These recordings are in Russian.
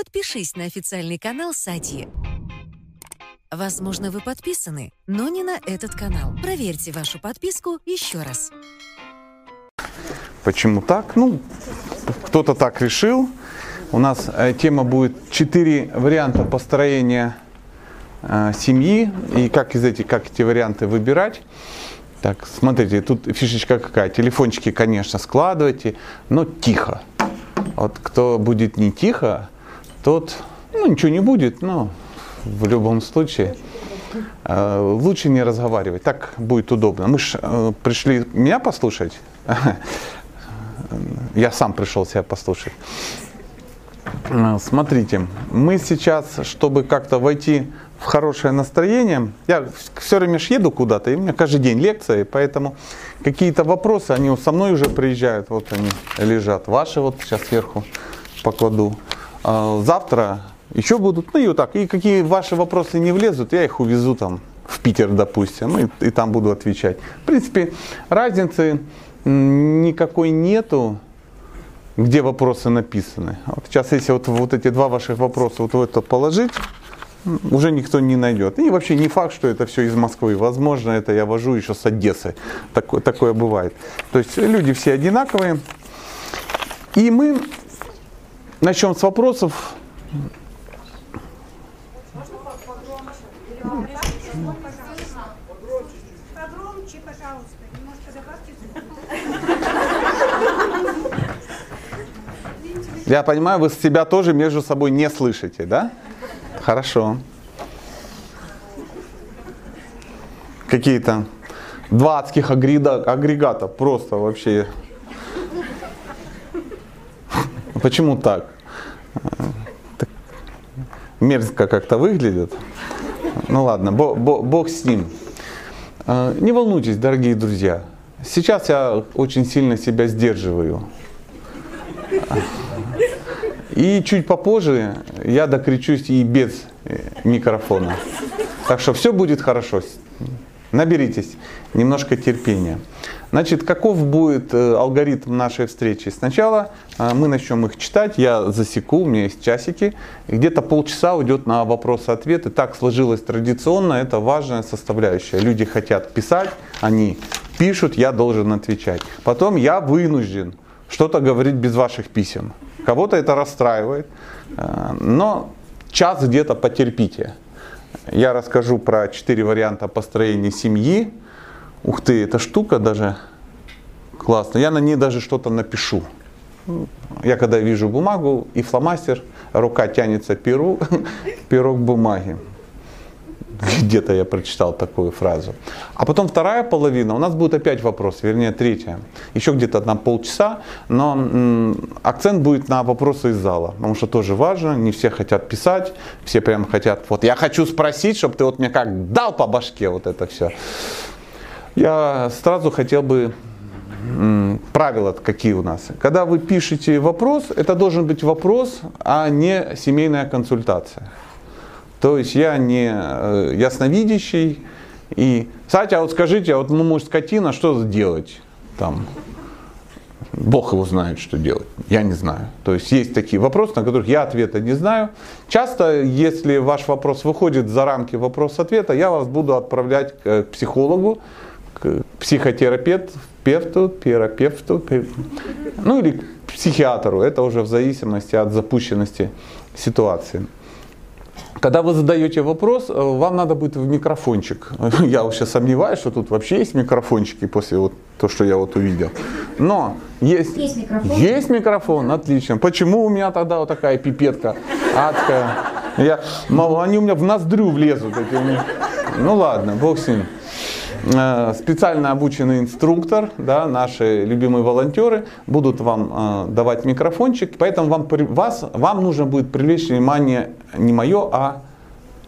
подпишись на официальный канал Сати. Возможно, вы подписаны, но не на этот канал. Проверьте вашу подписку еще раз. Почему так? Ну, кто-то так решил. У нас э, тема будет четыре варианта построения э, семьи и как из этих, как эти варианты выбирать. Так, смотрите, тут фишечка какая. Телефончики, конечно, складывайте, но тихо. Вот кто будет не тихо, тот, ну, ничего не будет, но в любом случае э, лучше не разговаривать. Так будет удобно. Мы же э, пришли меня послушать. Я сам пришел себя послушать. Э, Смотрите, мы сейчас, чтобы как-то войти в хорошее настроение, я все время ж еду куда-то, и у меня каждый день лекции, поэтому какие-то вопросы, они со мной уже приезжают, вот они лежат. Ваши вот сейчас сверху покладу. А Завтра еще будут, ну и вот так. И какие ваши вопросы не влезут, я их увезу там в Питер, допустим, и, и там буду отвечать. В принципе, разницы никакой нету, где вопросы написаны. Вот сейчас, если вот, вот эти два ваших вопроса вот в это положить, уже никто не найдет. И вообще не факт, что это все из Москвы. Возможно, это я вожу еще с Одессы. Такое, такое бывает. То есть люди все одинаковые. И мы начнем с вопросов. Я понимаю, вы себя тоже между собой не слышите, да? Хорошо. Какие-то два адских агрега- агрегата, просто вообще. Почему так? Так мерзко как-то выглядит. Ну ладно, бо- бо- бог с ним. Э, Не волнуйтесь, дорогие друзья. Сейчас я очень сильно себя сдерживаю. И чуть попозже я докричусь и без э, микрофона. Так что все будет хорошо. Наберитесь немножко терпения. Значит, каков будет э, алгоритм нашей встречи? Сначала э, мы начнем их читать, я засеку, у меня есть часики, где-то полчаса уйдет на вопросы-ответы. Так сложилось традиционно, это важная составляющая. Люди хотят писать, они пишут, я должен отвечать. Потом я вынужден что-то говорить без ваших писем. Кого-то это расстраивает, э, но час где-то потерпите. Я расскажу про четыре варианта построения семьи. Ух ты, эта штука даже классная. Я на ней даже что-то напишу. Я когда вижу бумагу и фломастер, рука тянется перу, перо к бумаге. Где-то я прочитал такую фразу. А потом вторая половина, у нас будет опять вопрос, вернее третья. Еще где-то на полчаса, но м, акцент будет на вопросы из зала, потому что тоже важно, не все хотят писать, все прям хотят, вот я хочу спросить, чтобы ты вот мне как дал по башке вот это все. Я сразу хотел бы правила какие у нас. Когда вы пишете вопрос, это должен быть вопрос, а не семейная консультация. То есть я не э, ясновидящий. И, кстати, а вот скажите, а вот ну, может скотина, что делать там? Бог его знает, что делать. Я не знаю. То есть есть такие вопросы, на которых я ответа не знаю. Часто, если ваш вопрос выходит за рамки вопрос-ответа, я вас буду отправлять к психологу, к психотерапевту, певту, терапевту, пе- ну или к психиатру. Это уже в зависимости от запущенности ситуации. Когда вы задаете вопрос, э, вам надо будет в микрофончик. Я вообще сомневаюсь, что тут вообще есть микрофончики после вот то, что я вот увидел. Но есть, Есть микрофон. есть микрофон, отлично. Почему у меня тогда вот такая пипетка адская? Я, мол, они у меня в ноздрю влезут. Эти. Ну ладно, бог с ним. Э, Специально обученный инструктор, да, наши любимые волонтеры будут вам э, давать микрофончик, поэтому вам, при- вас, вам нужно будет привлечь внимание не мое, а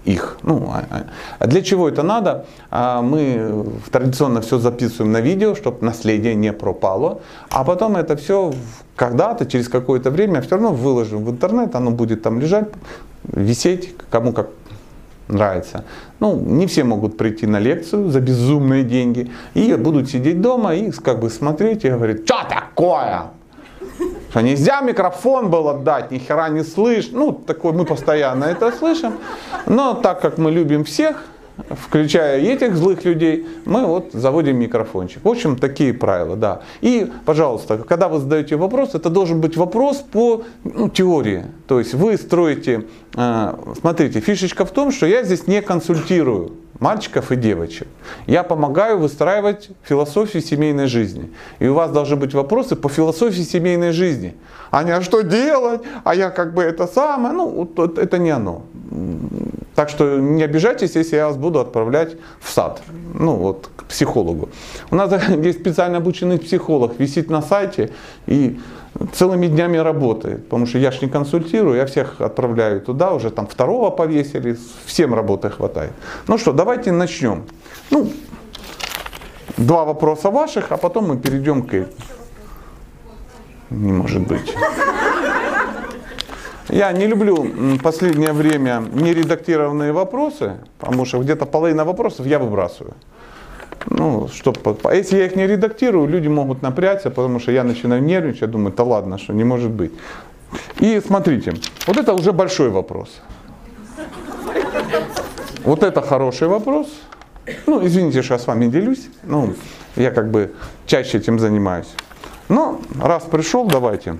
их. Ну, а- а- а для чего это надо? А, Мы традиционно все записываем на видео, чтобы наследие не пропало. А потом это все когда-то, через какое-то время, все равно выложим в интернет, оно будет там лежать, висеть, кому как нравится. Ну, не все могут прийти на лекцию за безумные деньги и будут сидеть дома и как бы смотреть и говорить, что такое? Что нельзя микрофон был отдать, ни хера не слышь. Ну, такое мы постоянно это слышим. Но так как мы любим всех, включая этих злых людей, мы вот заводим микрофончик. В общем, такие правила, да. И, пожалуйста, когда вы задаете вопрос, это должен быть вопрос по ну, теории. То есть вы строите, э, смотрите, фишечка в том, что я здесь не консультирую мальчиков и девочек. Я помогаю выстраивать философию семейной жизни. И у вас должны быть вопросы по философии семейной жизни. А не а что делать? А я как бы это самое. Ну, это не оно. Так что не обижайтесь, если я вас буду отправлять в сад, ну вот к психологу. У нас есть специально обученный психолог, висит на сайте и целыми днями работает, потому что я ж не консультирую, я всех отправляю туда, уже там второго повесили, всем работы хватает. Ну что, давайте начнем. Ну, два вопроса ваших, а потом мы перейдем к... Не может быть. Я не люблю последнее время нередактированные вопросы, потому что где-то половина вопросов я выбрасываю. Ну, что, а если я их не редактирую, люди могут напрячься, потому что я начинаю нервничать, думаю, да ладно, что не может быть. И смотрите, вот это уже большой вопрос. Вот это хороший вопрос. Ну, извините, что я с вами делюсь. Ну, я как бы чаще этим занимаюсь. Но раз пришел, давайте.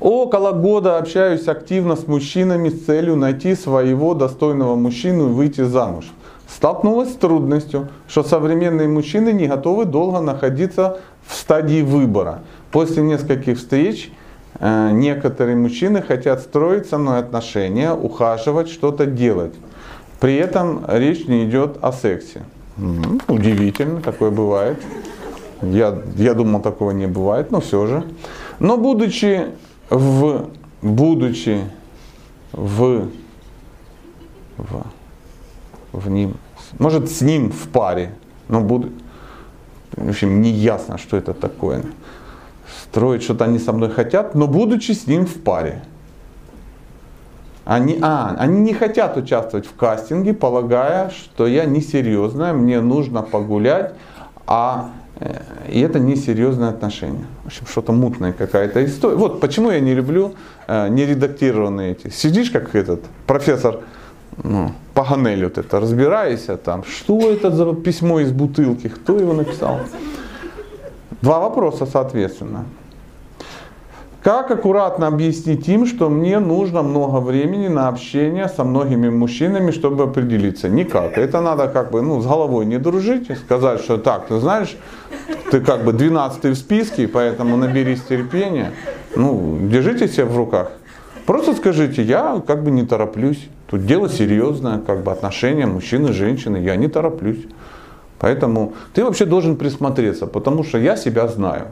Около года общаюсь активно с мужчинами с целью найти своего достойного мужчину и выйти замуж. Столкнулась с трудностью, что современные мужчины не готовы долго находиться в стадии выбора. После нескольких встреч э, некоторые мужчины хотят строить со мной отношения, ухаживать, что-то делать. При этом речь не идет о сексе. Удивительно, такое бывает. Я, я думал, такого не бывает, но все же. Но будучи в, будучи в, в, в ним, может с ним в паре, но буду, в общем, не ясно, что это такое. Строить что-то они со мной хотят, но будучи с ним в паре. Они, а, они не хотят участвовать в кастинге, полагая, что я несерьезная, мне нужно погулять, а и это несерьезное отношение. В общем, что-то мутная какая-то история. Вот почему я не люблю э, нередактированные эти. Сидишь как этот профессор ну, Паганель вот это, разбираешься там, что это за письмо из бутылки, кто его написал. Два вопроса, соответственно. Как аккуратно объяснить им, что мне нужно много времени на общение со многими мужчинами, чтобы определиться? Никак. Это надо как бы ну, с головой не дружить и сказать, что так, ты знаешь, ты как бы 12 в списке, поэтому наберись терпения. Ну, держите себя в руках. Просто скажите, я как бы не тороплюсь. Тут дело серьезное, как бы отношения мужчины, женщины, я не тороплюсь. Поэтому ты вообще должен присмотреться, потому что я себя знаю.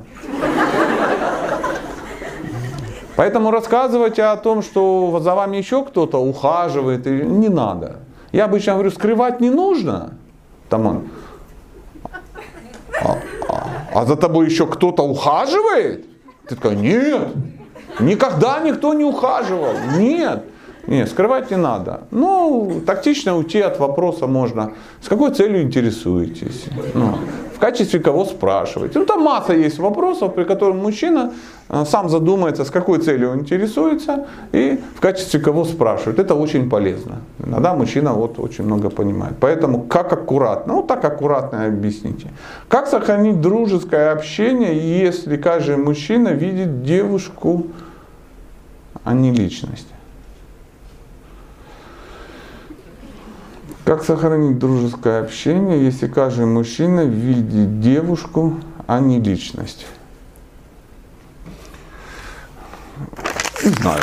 Поэтому рассказывать о том, что за вами еще кто-то ухаживает, не надо. Я обычно говорю, скрывать не нужно. Там он. А, а, а за тобой еще кто-то ухаживает? Ты такая, нет, никогда никто не ухаживал. Нет. Нет, скрывать не надо. Ну, тактично уйти от вопроса можно. С какой целью интересуетесь? Ну, в качестве кого спрашиваете? Ну, там масса есть вопросов, при которых мужчина э, сам задумается, с какой целью он интересуется и в качестве кого спрашивает. Это очень полезно. Иногда мужчина вот очень много понимает. Поэтому как аккуратно? Ну, так аккуратно объясните. Как сохранить дружеское общение, если каждый мужчина видит девушку, а не личность? Как сохранить дружеское общение, если каждый мужчина видит девушку, а не личность? Не знаю.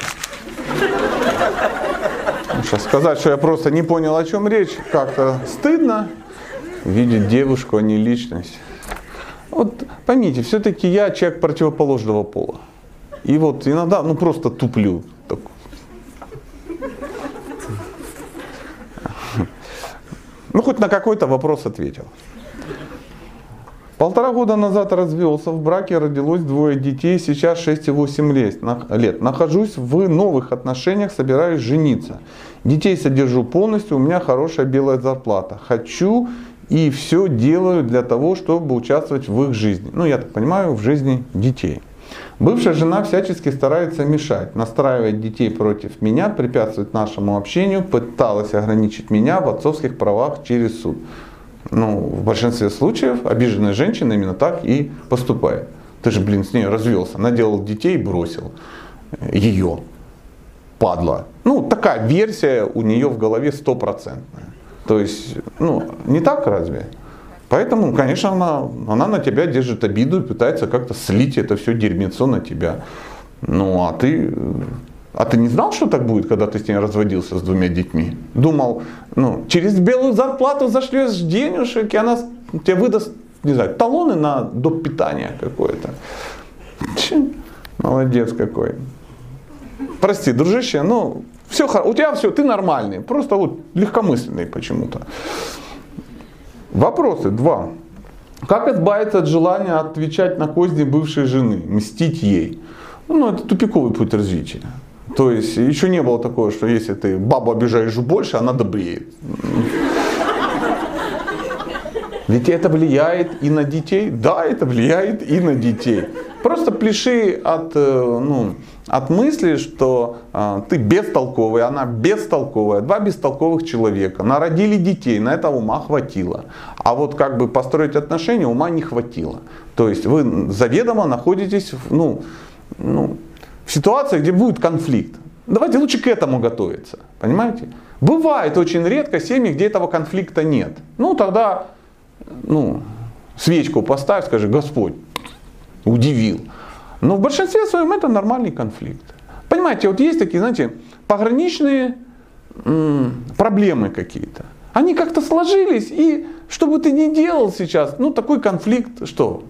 Сейчас сказать, что я просто не понял, о чем речь, как-то стыдно. Видеть девушку, а не личность. Вот поймите, все-таки я человек противоположного пола. И вот иногда, ну просто туплю. Ну, хоть на какой-то вопрос ответил. Полтора года назад развелся, в браке родилось двое детей, сейчас 6 и 8 лет. Нахожусь в новых отношениях, собираюсь жениться. Детей содержу полностью, у меня хорошая белая зарплата. Хочу и все делаю для того, чтобы участвовать в их жизни. Ну, я так понимаю, в жизни детей. Бывшая жена всячески старается мешать, настраивает детей против меня, препятствует нашему общению, пыталась ограничить меня в отцовских правах через суд. Ну, в большинстве случаев обиженная женщина именно так и поступает. Ты же, блин, с ней развелся, наделал детей и бросил ее, падла. Ну, такая версия у нее в голове стопроцентная. То есть, ну, не так разве? Поэтому, конечно, она, она на тебя держит обиду и пытается как-то слить это все дерьмецо на тебя. Ну, а ты, а ты не знал, что так будет, когда ты с ней разводился с двумя детьми? Думал, ну, через белую зарплату зашлешь денежек, и она тебе выдаст, не знаю, талоны на доп. питания какое-то. Молодец какой. Прости, дружище, ну, все, у тебя все, ты нормальный, просто вот легкомысленный почему-то. Вопросы два. Как избавиться от желания отвечать на козни бывшей жены, мстить ей? Ну, это тупиковый путь развития. То есть еще не было такого, что если ты бабу обижаешь больше, она добреет. Ведь это влияет и на детей. Да, это влияет и на детей. Просто пляши от, э, ну, от мысли, что э, ты бестолковый, она бестолковая, два бестолковых человека, народили детей, на это ума хватило. А вот как бы построить отношения ума не хватило. То есть вы заведомо находитесь ну, ну, в ситуации, где будет конфликт. Давайте лучше к этому готовиться, понимаете? Бывает очень редко семьи, где этого конфликта нет. Ну тогда ну, свечку поставь, скажи, Господь, удивил. Но в большинстве своем это нормальный конфликт. Понимаете, вот есть такие, знаете, пограничные проблемы какие-то. Они как-то сложились, и что бы ты ни делал сейчас, ну такой конфликт, что?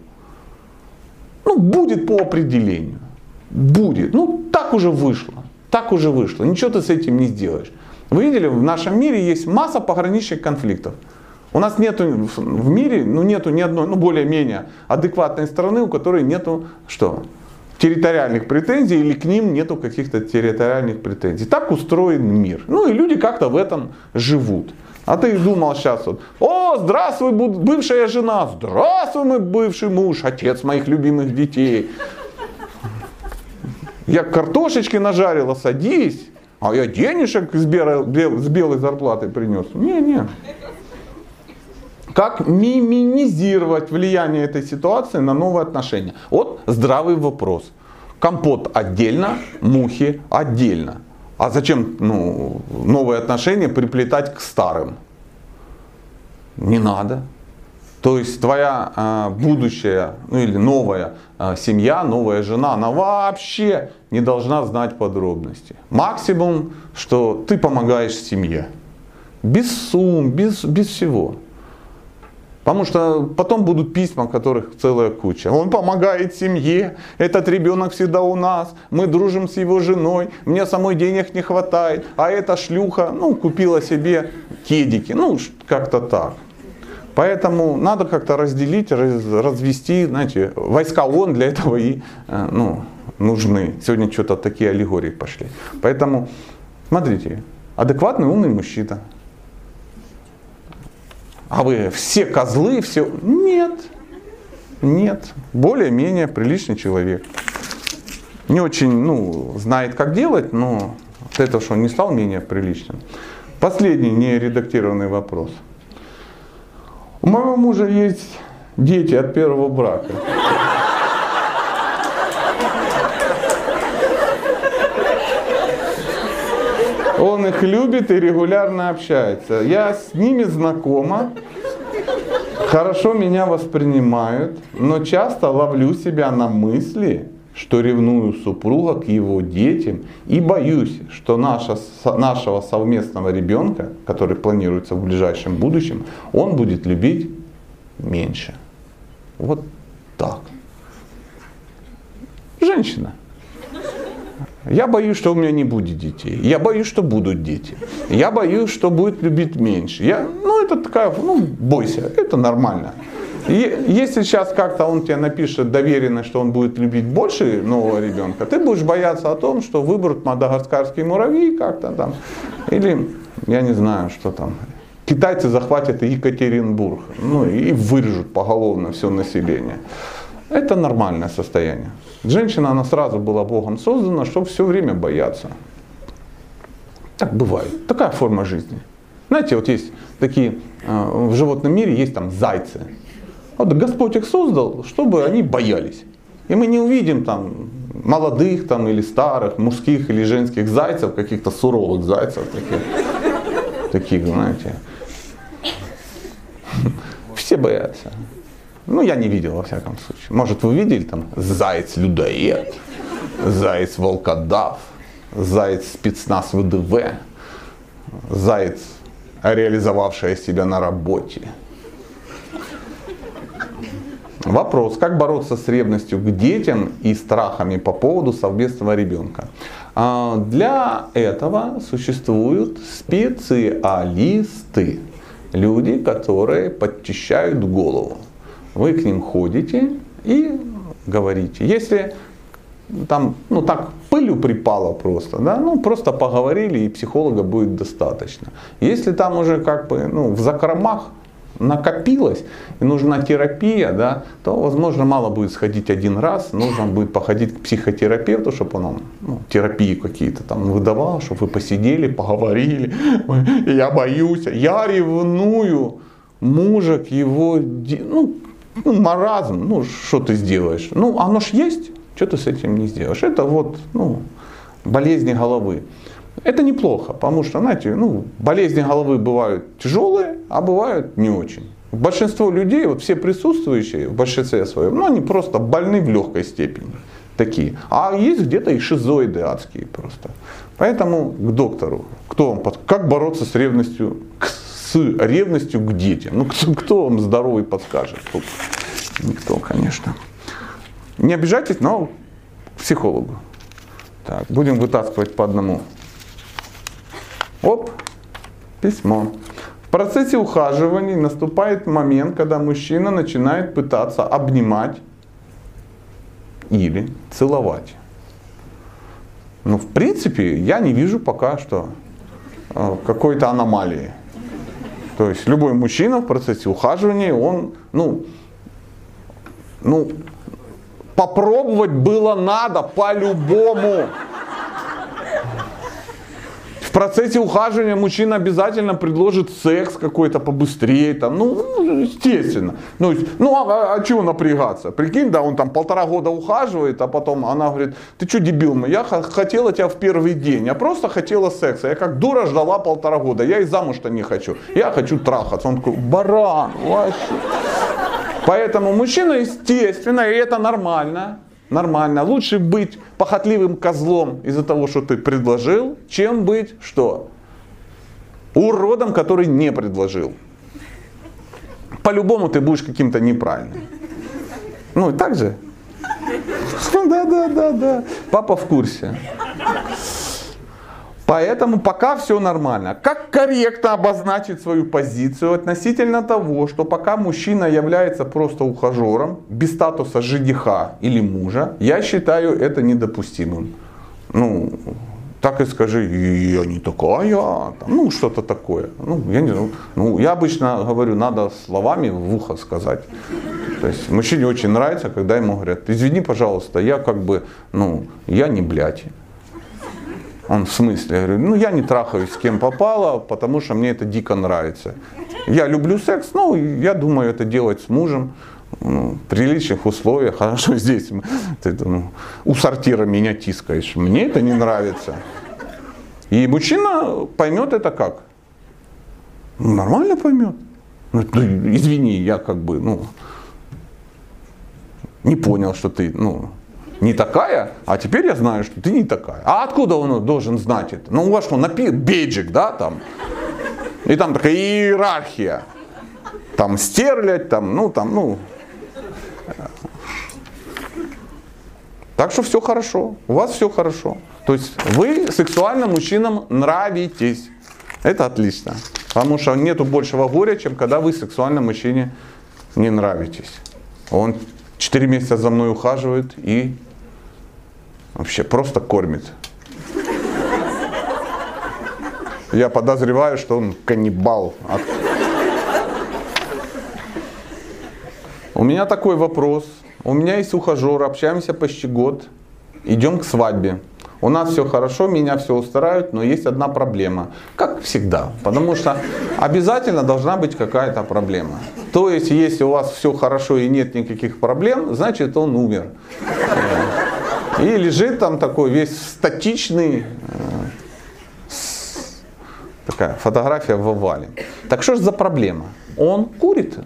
Ну, будет по определению. Будет. Ну, так уже вышло. Так уже вышло. Ничего ты с этим не сделаешь. Вы видели, в нашем мире есть масса пограничных конфликтов. У нас нету в мире, ну нету ни одной, ну более-менее адекватной страны, у которой нету что? Территориальных претензий или к ним нету каких-то территориальных претензий. Так устроен мир. Ну и люди как-то в этом живут. А ты думал сейчас вот, о, здравствуй, бывшая жена, здравствуй, мой бывший муж, отец моих любимых детей. Я картошечки нажарила, садись, а я денежек с белой, с белой зарплатой принес. Не, не. Как минимизировать влияние этой ситуации на новые отношения? Вот здравый вопрос. Компот отдельно, мухи отдельно. А зачем ну, новые отношения приплетать к старым? Не надо. То есть твоя э, будущая ну, или новая э, семья, новая жена, она вообще не должна знать подробности. Максимум, что ты помогаешь семье. Без сумм, без, без всего. Потому что потом будут письма, которых целая куча. Он помогает семье, этот ребенок всегда у нас, мы дружим с его женой, мне самой денег не хватает, а эта шлюха, ну, купила себе кедики, ну, как-то так. Поэтому надо как-то разделить, раз, развести, знаете, войска ООН для этого и э, ну, нужны. Сегодня что-то такие аллегории пошли. Поэтому, смотрите, адекватный умный мужчина, а вы все козлы, все... Нет, нет, более-менее приличный человек. Не очень, ну, знает, как делать, но от этого, что он не стал менее приличным. Последний нередактированный вопрос. У моего мужа есть дети от первого брака. Он их любит и регулярно общается. Я с ними знакома, хорошо меня воспринимают, но часто ловлю себя на мысли, что ревную супруга к его детям и боюсь, что наша, нашего совместного ребенка, который планируется в ближайшем будущем, он будет любить меньше. Вот так. Женщина. Я боюсь, что у меня не будет детей. Я боюсь, что будут дети. Я боюсь, что будет любить меньше. Я, ну, это такая, ну, бойся, это нормально. И если сейчас как-то он тебе напишет доверенно, что он будет любить больше нового ребенка, ты будешь бояться о том, что выберут мадагаскарские муравьи как-то там. Или, я не знаю, что там. Китайцы захватят Екатеринбург. Ну и вырежут поголовно все население. Это нормальное состояние. Женщина, она сразу была Богом создана, чтобы все время бояться. Так бывает. Такая форма жизни. Знаете, вот есть такие, э, в животном мире есть там зайцы. Вот Господь их создал, чтобы они боялись. И мы не увидим там молодых там, или старых, мужских или женских зайцев, каких-то суровых зайцев, таких, таких, знаете. Все боятся. Ну, я не видел, во всяком случае. Может, вы видели там заяц-людоед, заяц-волкодав, заяц-спецназ ВДВ, заяц, реализовавшая себя на работе. Вопрос, как бороться с ревностью к детям и страхами по поводу совместного ребенка? А, для этого существуют специалисты, люди, которые подчищают голову. Вы к ним ходите и говорите. Если там, ну так, пылью припало просто, да, ну просто поговорили и психолога будет достаточно. Если там уже как бы, ну, в закромах накопилось и нужна терапия, да, то, возможно, мало будет сходить один раз, нужно будет походить к психотерапевту, чтобы он ну, терапии какие-то там выдавал, чтобы вы посидели, поговорили. Я боюсь, я ревную мужа к его, ну, ну, маразм, ну, что ты сделаешь? Ну, оно ж есть, что ты с этим не сделаешь? Это вот, ну, болезни головы. Это неплохо, потому что, знаете, ну, болезни головы бывают тяжелые, а бывают не очень. Большинство людей, вот все присутствующие в большинстве своем, ну, они просто больны в легкой степени. Такие. А есть где-то и шизоиды адские просто. Поэтому к доктору. Кто вам под... Как бороться с ревностью, с ревностью к детям? Ну, кто, кто вам здоровый подскажет? Никто, конечно. Не обижайтесь, но к психологу. Так, будем вытаскивать по одному. Оп, письмо. В процессе ухаживаний наступает момент, когда мужчина начинает пытаться обнимать или целовать. Ну, в принципе, я не вижу пока что э, какой-то аномалии. То есть любой мужчина в процессе ухаживания, он, ну, ну, попробовать было надо по-любому процессе ухаживания мужчина обязательно предложит секс какой-то побыстрее, там, ну, естественно. Ну, ну а, а, а чего напрягаться? Прикинь, да, он там полтора года ухаживает, а потом она говорит, ты что, дебил, я хотела тебя в первый день, я просто хотела секса, я как дура ждала полтора года, я и замуж-то не хочу, я хочу трахаться. Он такой, баран, вообще. Поэтому мужчина, естественно, и это нормально, нормально. Лучше быть похотливым козлом из-за того, что ты предложил, чем быть что? Уродом, который не предложил. По-любому ты будешь каким-то неправильным. Ну и так же? Да, да, да, да. Папа в курсе. Поэтому пока все нормально. Как корректно обозначить свою позицию относительно того, что пока мужчина является просто ухажером, без статуса жениха или мужа, я считаю это недопустимым. Ну, так и скажи, я не такая, там, ну что-то такое. Ну, я, не, ну, я обычно говорю, надо словами в ухо сказать. То есть мужчине очень нравится, когда ему говорят, извини, пожалуйста, я как бы, ну, я не блядь. Он в смысле? Я говорю, ну я не трахаюсь с кем попало, потому что мне это дико нравится. Я люблю секс, ну я думаю это делать с мужем. Ну, в приличных условиях, хорошо здесь ты ну, у сортира меня тискаешь. Мне это не нравится. И мужчина поймет это как? Ну, нормально поймет. Ну, извини, я как бы, ну, не понял, что ты, ну, не такая, а теперь я знаю, что ты не такая. А откуда он должен знать это? Ну, у вас что, напи... бейджик, да, там? И там такая иерархия. Там стерлядь, там, ну, там, ну. Так что все хорошо, у вас все хорошо. То есть вы сексуально мужчинам нравитесь. Это отлично. Потому что нету большего горя, чем когда вы сексуально мужчине не нравитесь. Он 4 месяца за мной ухаживает и вообще просто кормит. Я подозреваю, что он каннибал. У меня такой вопрос. у меня есть ухажер, общаемся почти год, идем к свадьбе. У нас все хорошо, меня все устраивает, но есть одна проблема. Как всегда. Потому что обязательно должна быть какая-то проблема. То есть, если у вас все хорошо и нет никаких проблем, значит он умер. И лежит там такой весь статичный, э, такая фотография в овале. Так что же за проблема? Он курит.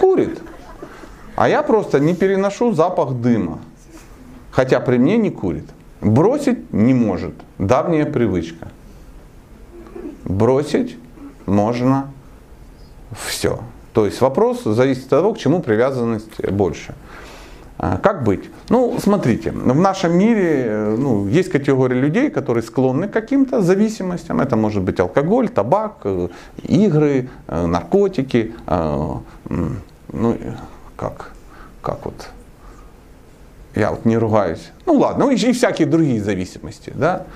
Курит. А я просто не переношу запах дыма. Хотя при мне не курит. Бросить не может. Давняя привычка. Бросить можно все. То есть вопрос зависит от того, к чему привязанность больше. А, как быть? Ну, смотрите, в нашем мире э, ну, есть категория людей, которые склонны к каким-то зависимостям. Это может быть алкоголь, табак, э, игры, э, наркотики. Ну, как, как вот, я вот не ругаюсь. Ну ладно, и, всякие другие зависимости. Да?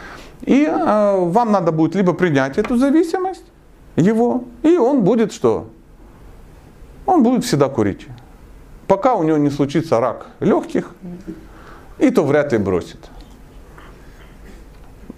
И вам надо будет либо принять эту зависимость, его, и он будет что? Он будет всегда курить пока у него не случится рак легких, и то вряд ли бросит.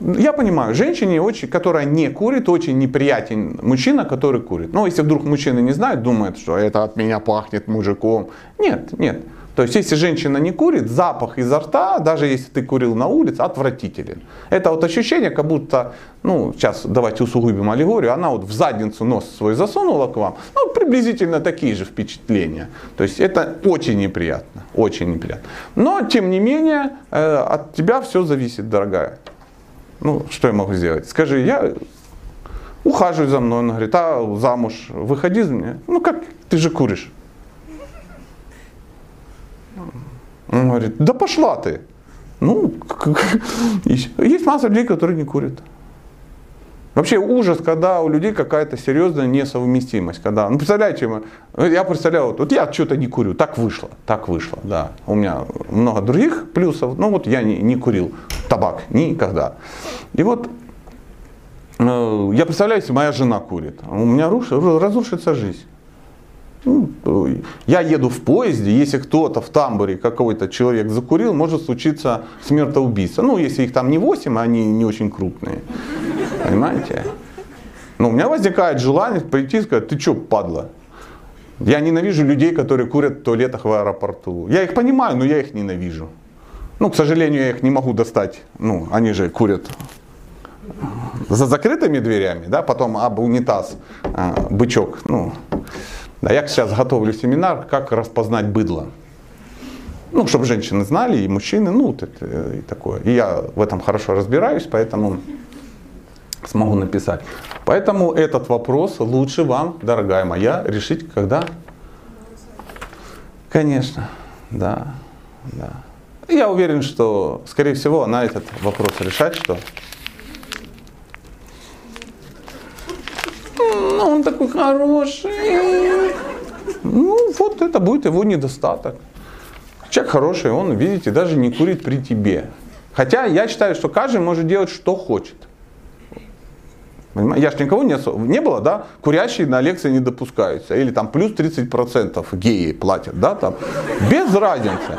Я понимаю, женщине, очень, которая не курит, очень неприятен мужчина, который курит. Но если вдруг мужчины не знают, думают, что это от меня пахнет мужиком. Нет, нет. То есть, если женщина не курит, запах изо рта, даже если ты курил на улице, отвратителен. Это вот ощущение, как будто, ну, сейчас давайте усугубим аллегорию, она вот в задницу нос свой засунула к вам. Ну, приблизительно такие же впечатления. То есть, это очень неприятно, очень неприятно. Но, тем не менее, э, от тебя все зависит, дорогая. Ну, что я могу сделать? Скажи, я ухаживаю за мной. Он говорит, а замуж выходи за меня. Ну, как, ты же куришь. Он говорит, да пошла ты. Ну, есть масса людей, которые не курят. Вообще ужас, когда у людей какая-то серьезная несовместимость. Когда, ну, представляете, я представляю, вот, вот я что-то не курю, так вышло, так вышло, да. У меня много других плюсов, но вот я не, не курил табак никогда. И вот э, я представляю, если моя жена курит, у меня руш, разрушится жизнь. Ну, я еду в поезде, если кто-то в тамбуре, какой-то человек закурил, может случиться смертоубийство. Ну, если их там не 8, а они не очень крупные. Понимаете? Но у меня возникает желание прийти и сказать, ты что, падла? Я ненавижу людей, которые курят в туалетах в аэропорту. Я их понимаю, но я их ненавижу. Ну, к сожалению, я их не могу достать. Ну, они же курят за закрытыми дверями, да, потом об унитаз, а, бычок, ну, да, я сейчас готовлю семинар, как распознать быдло. Ну, чтобы женщины знали, и мужчины, ну, вот это, и такое. И я в этом хорошо разбираюсь, поэтому смогу написать. Поэтому этот вопрос лучше вам, дорогая моя, решить когда? Конечно, да, да. Я уверен, что, скорее всего, она этот вопрос решать, что ну, он такой хороший. Ну, вот это будет его недостаток. Человек хороший, он, видите, даже не курит при тебе. Хотя я считаю, что каждый может делать, что хочет. Я же никого не, не было, да, курящие на лекции не допускаются. Или там плюс 30% геи платят, да, там. Без разницы.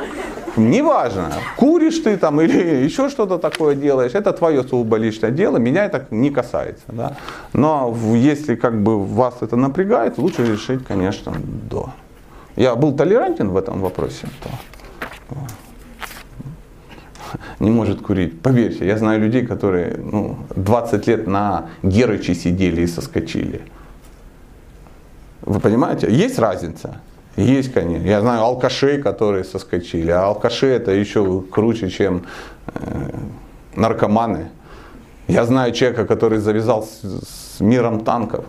Неважно, куришь ты там или еще что-то такое делаешь, это твое сугубо личное дело, меня это не касается. Да? Но если как бы вас это напрягает, лучше решить, конечно, до. Я был толерантен в этом вопросе, то не может курить. Поверьте, я знаю людей, которые ну, 20 лет на Герыче сидели и соскочили. Вы понимаете? Есть разница. Есть, конечно. Я знаю алкашей, которые соскочили. А алкаши это еще круче, чем э, наркоманы. Я знаю человека, который завязал с, с миром танков.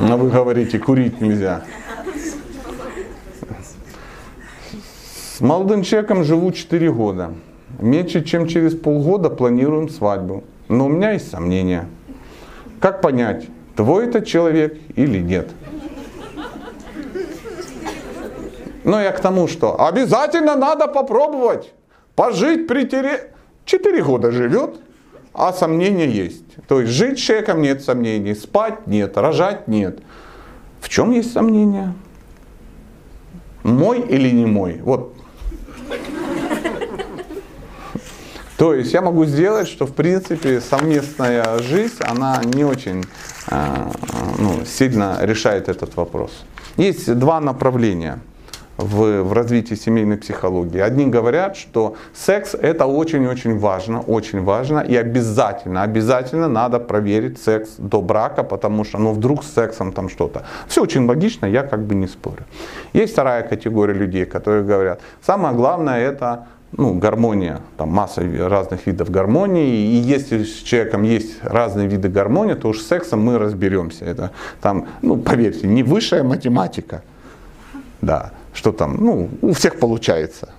Но вы говорите, курить нельзя. С молодым человеком живу 4 года. Меньше чем через полгода планируем свадьбу. Но у меня есть сомнения. Как понять, твой это человек или нет? Но я к тому, что обязательно надо попробовать пожить при тере... Четыре года живет, а сомнения есть. То есть жить человеком нет сомнений, спать нет, рожать нет. В чем есть сомнения? мой или не мой? Вот. То есть я могу сделать, что в принципе совместная жизнь, она не очень э, ну, сильно решает этот вопрос. Есть два направления в, в развитии семейной психологии. Одни говорят, что секс это очень-очень важно, очень важно и обязательно, обязательно надо проверить секс до брака, потому что ну вдруг с сексом там что-то. Все очень логично, я как бы не спорю. Есть вторая категория людей, которые говорят, самое главное это ну, гармония, там масса разных видов гармонии, и если с человеком есть разные виды гармонии, то уж с сексом мы разберемся. Это там, ну, поверьте, не высшая математика, да, что там, ну, у всех получается.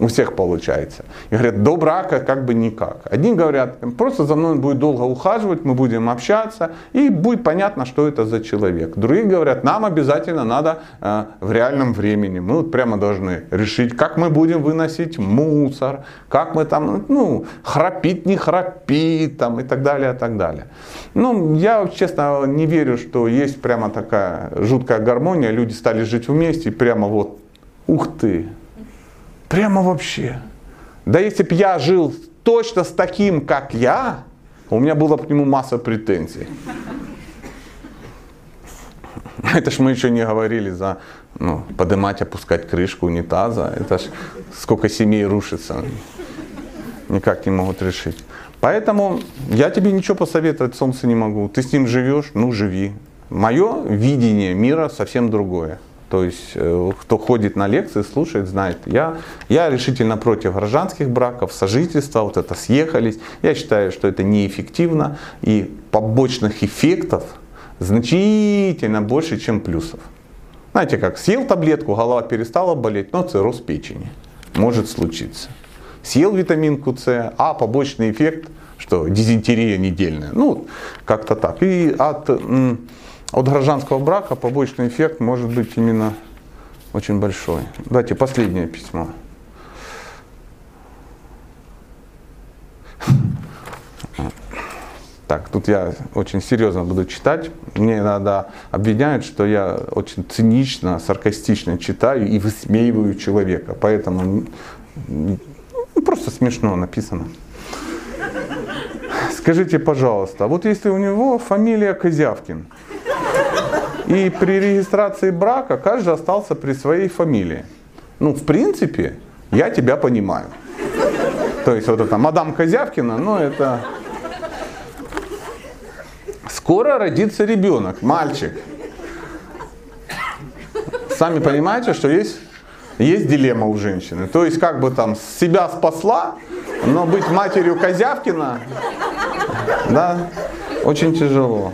У всех получается. И говорят, до брака как бы никак. Одни говорят, просто за мной будет долго ухаживать, мы будем общаться, и будет понятно, что это за человек. Другие говорят, нам обязательно надо э, в реальном времени. Мы вот прямо должны решить, как мы будем выносить мусор, как мы там, ну, храпит, не храпит, там, и так далее, и так далее. Ну, я, честно, не верю, что есть прямо такая жуткая гармония, люди стали жить вместе, и прямо вот, ух ты, Прямо вообще. Да если бы я жил точно с таким, как я, у меня было бы к нему масса претензий. Это ж мы еще не говорили за ну, поднимать, опускать крышку унитаза. Это ж сколько семей рушится. Никак не могут решить. Поэтому я тебе ничего посоветовать, солнце не могу. Ты с ним живешь, ну живи. Мое видение мира совсем другое. То есть, э, кто ходит на лекции, слушает, знает. Я, я решительно против гражданских браков, сожительства, вот это съехались. Я считаю, что это неэффективно и побочных эффектов значительно больше, чем плюсов. Знаете как, съел таблетку, голова перестала болеть, но цирроз печени может случиться. Съел витаминку С, а побочный эффект, что дизентерия недельная. Ну, как-то так. И от от гражданского брака побочный эффект может быть именно очень большой. Давайте последнее письмо. Так, тут я очень серьезно буду читать. Мне иногда обвиняют, что я очень цинично, саркастично читаю и высмеиваю человека. Поэтому ну, просто смешно написано. Скажите, пожалуйста, вот если у него фамилия Козявкин, и при регистрации брака каждый остался при своей фамилии. Ну, в принципе, я тебя понимаю. То есть вот это мадам Козявкина, ну это... Скоро родится ребенок, мальчик. Сами понимаете, что есть, есть дилемма у женщины. То есть как бы там себя спасла, но быть матерью Козявкина, да, очень тяжело.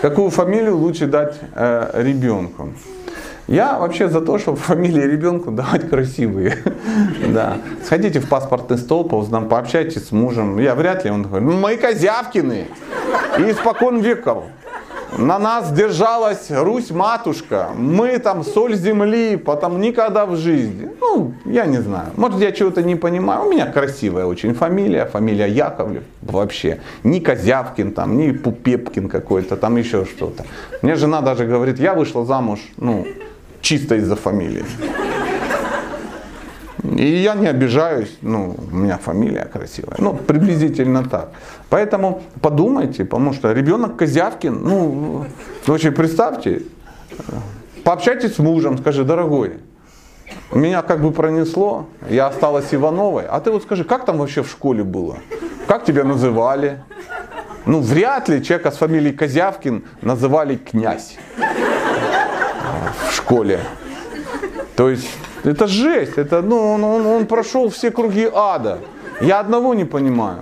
Какую фамилию лучше дать э, ребенку? Я вообще за то, чтобы фамилии ребенку давать красивые. да. Сходите в паспортный стол, пообщайтесь с мужем. Я вряд ли он говорит, «Ну, мы Козявкины. И испокон веков. На нас держалась Русь-матушка. Мы там соль земли, потом никогда в жизни. Ну, я не знаю. Может, я чего-то не понимаю. У меня красивая очень фамилия. Фамилия Яковлев вообще. Не Козявкин там, не Пупепкин какой-то, там еще что-то. Мне жена даже говорит, я вышла замуж, ну, чисто из-за фамилии. И я не обижаюсь, ну, у меня фамилия красивая. Ну, приблизительно так. Поэтому подумайте, потому что ребенок Козявкин, ну, очень представьте, пообщайтесь с мужем, скажи, дорогой, меня как бы пронесло, я осталась Ивановой, а ты вот скажи, как там вообще в школе было? Как тебя называли? Ну, вряд ли человека с фамилией Козявкин называли князь в школе. То есть это жесть, это, ну, он, он, он прошел все круги ада. Я одного не понимаю.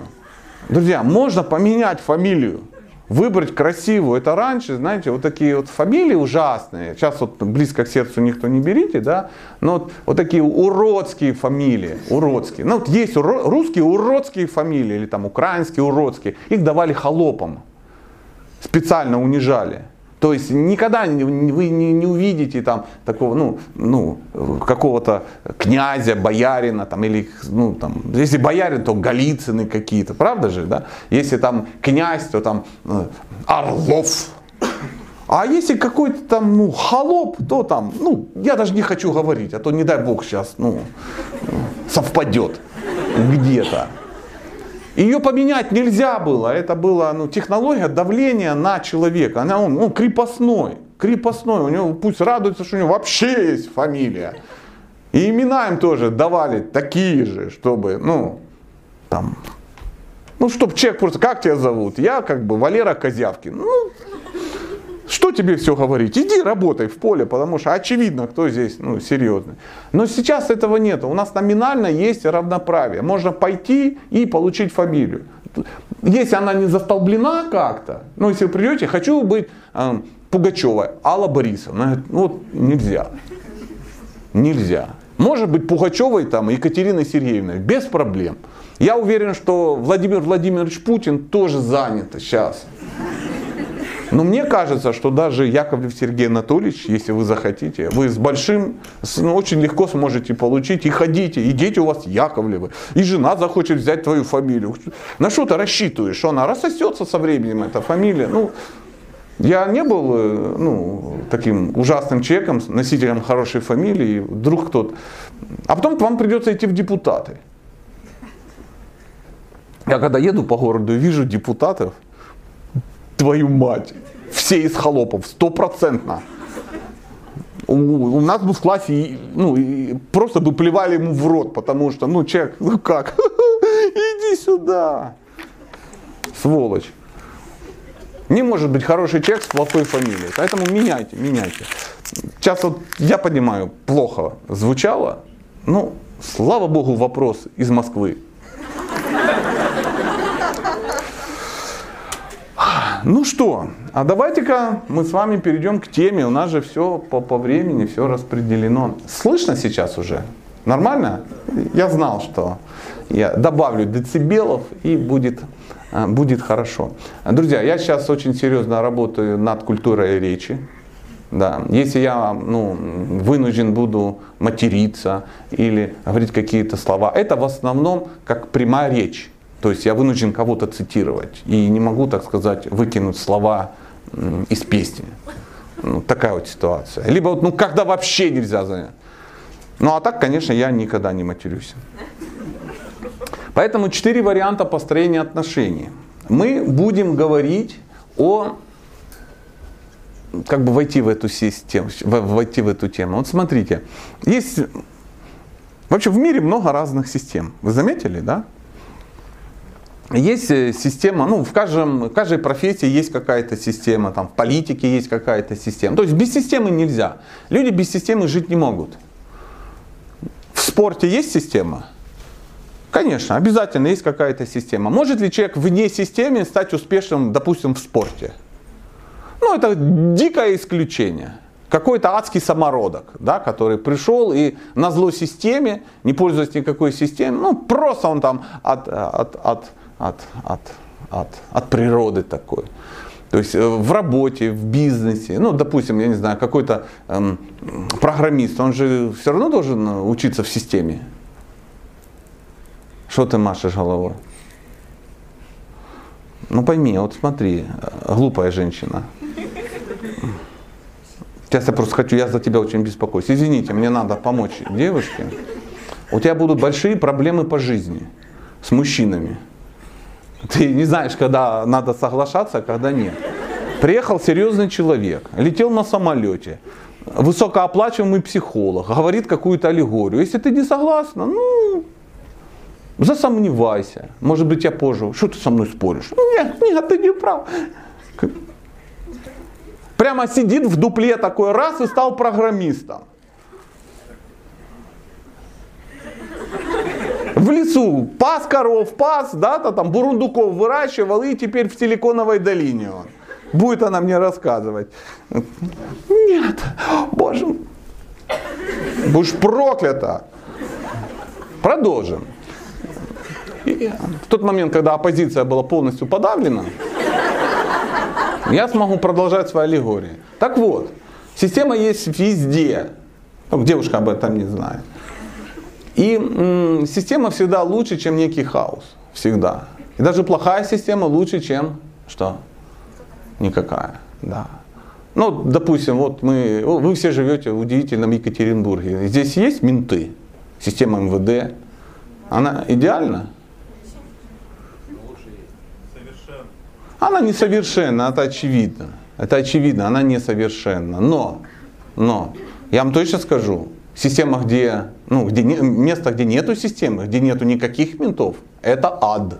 Друзья, можно поменять фамилию, выбрать красивую. Это раньше, знаете, вот такие вот фамилии ужасные. Сейчас вот близко к сердцу никто не берите, да. Но вот, вот такие уродские фамилии, уродские. Ну вот есть уро- русские уродские фамилии или там украинские уродские. Их давали холопам, специально унижали. То есть никогда вы не, увидите там такого, ну, ну, какого-то князя, боярина, там, или, ну, там, если боярин, то Голицыны какие-то, правда же, да? Если там князь, то там э, Орлов, А если какой-то там, ну, холоп, то там, ну, я даже не хочу говорить, а то не дай бог сейчас, ну, совпадет где-то. Ее поменять нельзя было. Это была ну, технология давления на человека. Она, он, он крепостной. Крепостной. У него пусть радуется, что у него вообще есть фамилия. И имена им тоже давали такие же, чтобы, ну, там, ну, чтобы человек просто, как тебя зовут? Я как бы Валера Козявкин. Ну, что тебе все говорить? Иди работай в поле, потому что очевидно, кто здесь ну, серьезный. Но сейчас этого нет. У нас номинально есть равноправие. Можно пойти и получить фамилию. Если она не застолблена как-то, ну если вы придете, хочу быть э, Пугачевой, Алла Борисовна, вот нельзя. Нельзя. Может быть Пугачевой там Екатериной Сергеевной, без проблем. Я уверен, что Владимир Владимирович Путин тоже занят сейчас. Но мне кажется, что даже Яковлев Сергей Анатольевич, если вы захотите, вы с большим, ну, очень легко сможете получить и ходите, и дети у вас Яковлевы, и жена захочет взять твою фамилию. На что ты рассчитываешь, что она рассосется со временем, эта фамилия? Ну, я не был э, ну, таким ужасным человеком, носителем хорошей фамилии, вдруг кто-то. А потом вам придется идти в депутаты. Я когда еду по городу и вижу депутатов, твою мать. Все из холопов, стопроцентно. У, у нас бы в классе ну, просто бы плевали ему в рот, потому что, ну, человек, ну как, иди сюда, сволочь. Не может быть хороший человек с плохой фамилией. Поэтому меняйте, меняйте. Сейчас вот я понимаю, плохо звучало. Ну, слава богу, вопрос из Москвы. Ну что, а давайте-ка мы с вами перейдем к теме. У нас же все по, по времени, все распределено. Слышно сейчас уже? Нормально? Я знал, что я добавлю децибелов и будет, а, будет хорошо. Друзья, я сейчас очень серьезно работаю над культурой речи. Да. Если я ну, вынужден буду материться или говорить какие-то слова, это в основном как прямая речь. То есть я вынужден кого-то цитировать и не могу, так сказать, выкинуть слова из песни. Ну, такая вот ситуация. Либо вот, ну, когда вообще нельзя занять. Ну, а так, конечно, я никогда не матерюсь. Поэтому четыре варианта построения отношений. Мы будем говорить о как бы войти в эту систему, войти в эту тему. Вот смотрите, есть вообще в мире много разных систем. Вы заметили, да? Есть э, система, ну, в, каждом, в каждой профессии есть какая-то система, там, в политике есть какая-то система. То есть без системы нельзя. Люди без системы жить не могут. В спорте есть система? Конечно, обязательно есть какая-то система. Может ли человек вне системы стать успешным, допустим, в спорте? Ну, это дикое исключение. Какой-то адский самородок, да, который пришел и на зло системе, не пользуясь никакой системой, ну, просто он там от, от, от от, от, от, от природы такой. То есть э, в работе, в бизнесе, ну, допустим, я не знаю, какой-то эм, программист, он же все равно должен учиться в системе. Что ты машешь головой? Ну пойми, вот смотри, э, глупая женщина. Сейчас я просто хочу, я за тебя очень беспокоюсь. Извините, мне надо помочь девушке. У тебя будут большие проблемы по жизни с мужчинами. Ты не знаешь, когда надо соглашаться, а когда нет. Приехал серьезный человек, летел на самолете, высокооплачиваемый психолог, говорит какую-то аллегорию. Если ты не согласна, ну, засомневайся. Может быть, я позже. Что ты со мной споришь? Ну, нет, нет, ты не прав. Прямо сидит в дупле такой раз и стал программистом. В лесу пас коров, пас, да, то там бурундуков выращивал и теперь в Силиконовой долине он. Будет она мне рассказывать. Нет, боже, будешь проклята. Продолжим. И в тот момент, когда оппозиция была полностью подавлена, я смогу продолжать свои аллегории. Так вот, система есть везде. Ну, девушка об этом не знает. И м, система всегда лучше, чем некий хаос. Всегда. И даже плохая система лучше, чем что? Никакая. Да. Ну, допустим, вот мы, вы все живете в удивительном Екатеринбурге. Здесь есть менты, система МВД. Она идеальна? Она несовершенна, это очевидно. Это очевидно, она несовершенна. Но, но, я вам точно скажу, система, где, ну, где не, место, где нету системы, где нету никаких ментов, это ад.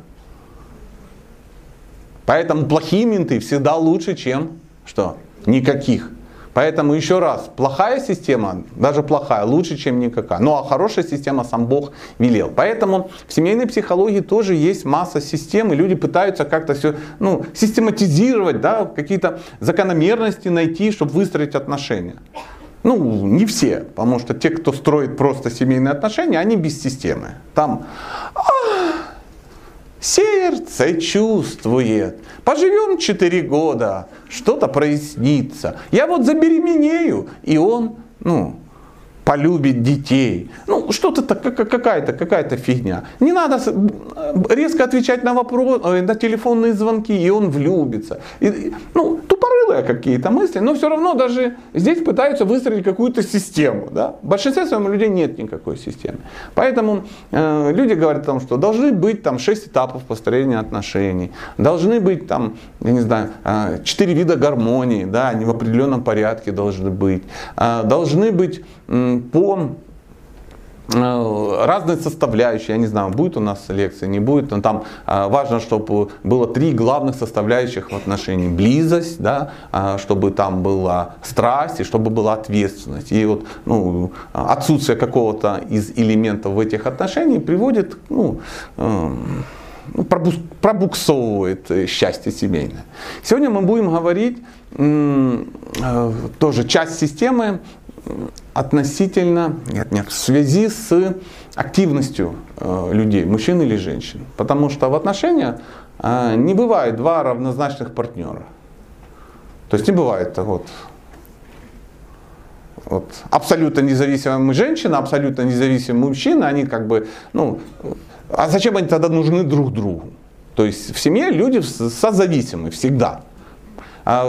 Поэтому плохие менты всегда лучше, чем что? Никаких. Поэтому еще раз, плохая система, даже плохая, лучше, чем никакая. Ну а хорошая система сам Бог велел. Поэтому в семейной психологии тоже есть масса систем, и люди пытаются как-то все ну, систематизировать, да, какие-то закономерности найти, чтобы выстроить отношения. Ну, не все, потому что те, кто строит просто семейные отношения, они без системы. Там сердце чувствует. Поживем 4 года, что-то прояснится. Я вот забеременею, и он, ну, полюбит детей. Ну, что-то какая-то какая-то фигня. Не надо резко отвечать на вопрос, э, на телефонные звонки, и он влюбится. И, ну, тупорылые какие-то мысли, но все равно даже здесь пытаются выстроить какую-то систему. Да? В большинстве своем людей нет никакой системы. Поэтому э, люди говорят о том, что должны быть там 6 этапов построения отношений, должны быть там, я не знаю, э, 4 вида гармонии, да, они в определенном порядке должны быть, э, должны быть по э, разные составляющие, я не знаю, будет у нас лекция, не будет, но там э, важно, чтобы было три главных составляющих в отношении. Близость, да, э, чтобы там была страсть и чтобы была ответственность. И вот ну, отсутствие какого-то из элементов в этих отношениях приводит, ну, ну пробуксовывает счастье семейное. Сегодня мы будем говорить тоже часть системы относительно, нет, нет, в связи с активностью э, людей, мужчин или женщин. Потому что в отношениях э, не бывает два равнозначных партнера. То есть не бывает вот, вот, абсолютно независимая женщина, абсолютно независимый мужчина, они как бы, ну, а зачем они тогда нужны друг другу? То есть в семье люди созависимы всегда.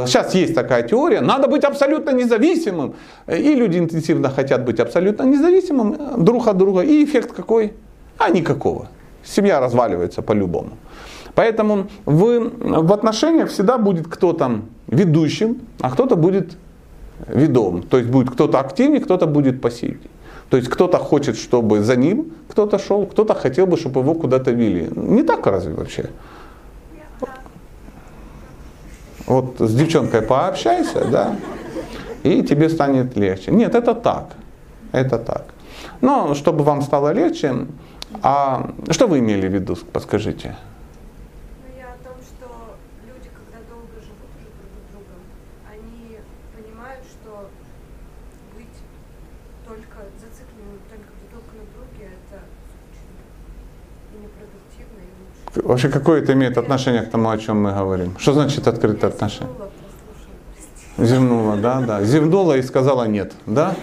Сейчас а, есть такая теория, надо быть абсолютно независимым. И люди интенсивно хотят быть абсолютно независимым друг от друга. И эффект какой? А никакого. Семья разваливается по-любому. Поэтому в, в отношениях всегда будет кто-то ведущим, а кто-то будет ведом. То есть будет кто-то активнее, кто-то будет пассивнее. То есть кто-то хочет, чтобы за ним кто-то шел, кто-то хотел бы, чтобы его куда-то вели. Не так разве вообще? Вот с девчонкой пообщайся, да, и тебе станет легче. Нет, это так. Это так. Но чтобы вам стало легче, а что вы имели в виду, подскажите? Ну, я о том, что люди, когда долго живут уже друг с другом, они понимают, что быть только зацикленным только, только на друге, это скучно и непродуктивно, и лучше. Вообще, какое это имеет отношение к тому, о чем мы говорим? Что значит открытое отношение? Зевнула, да, да. Зевнула и сказала нет, да?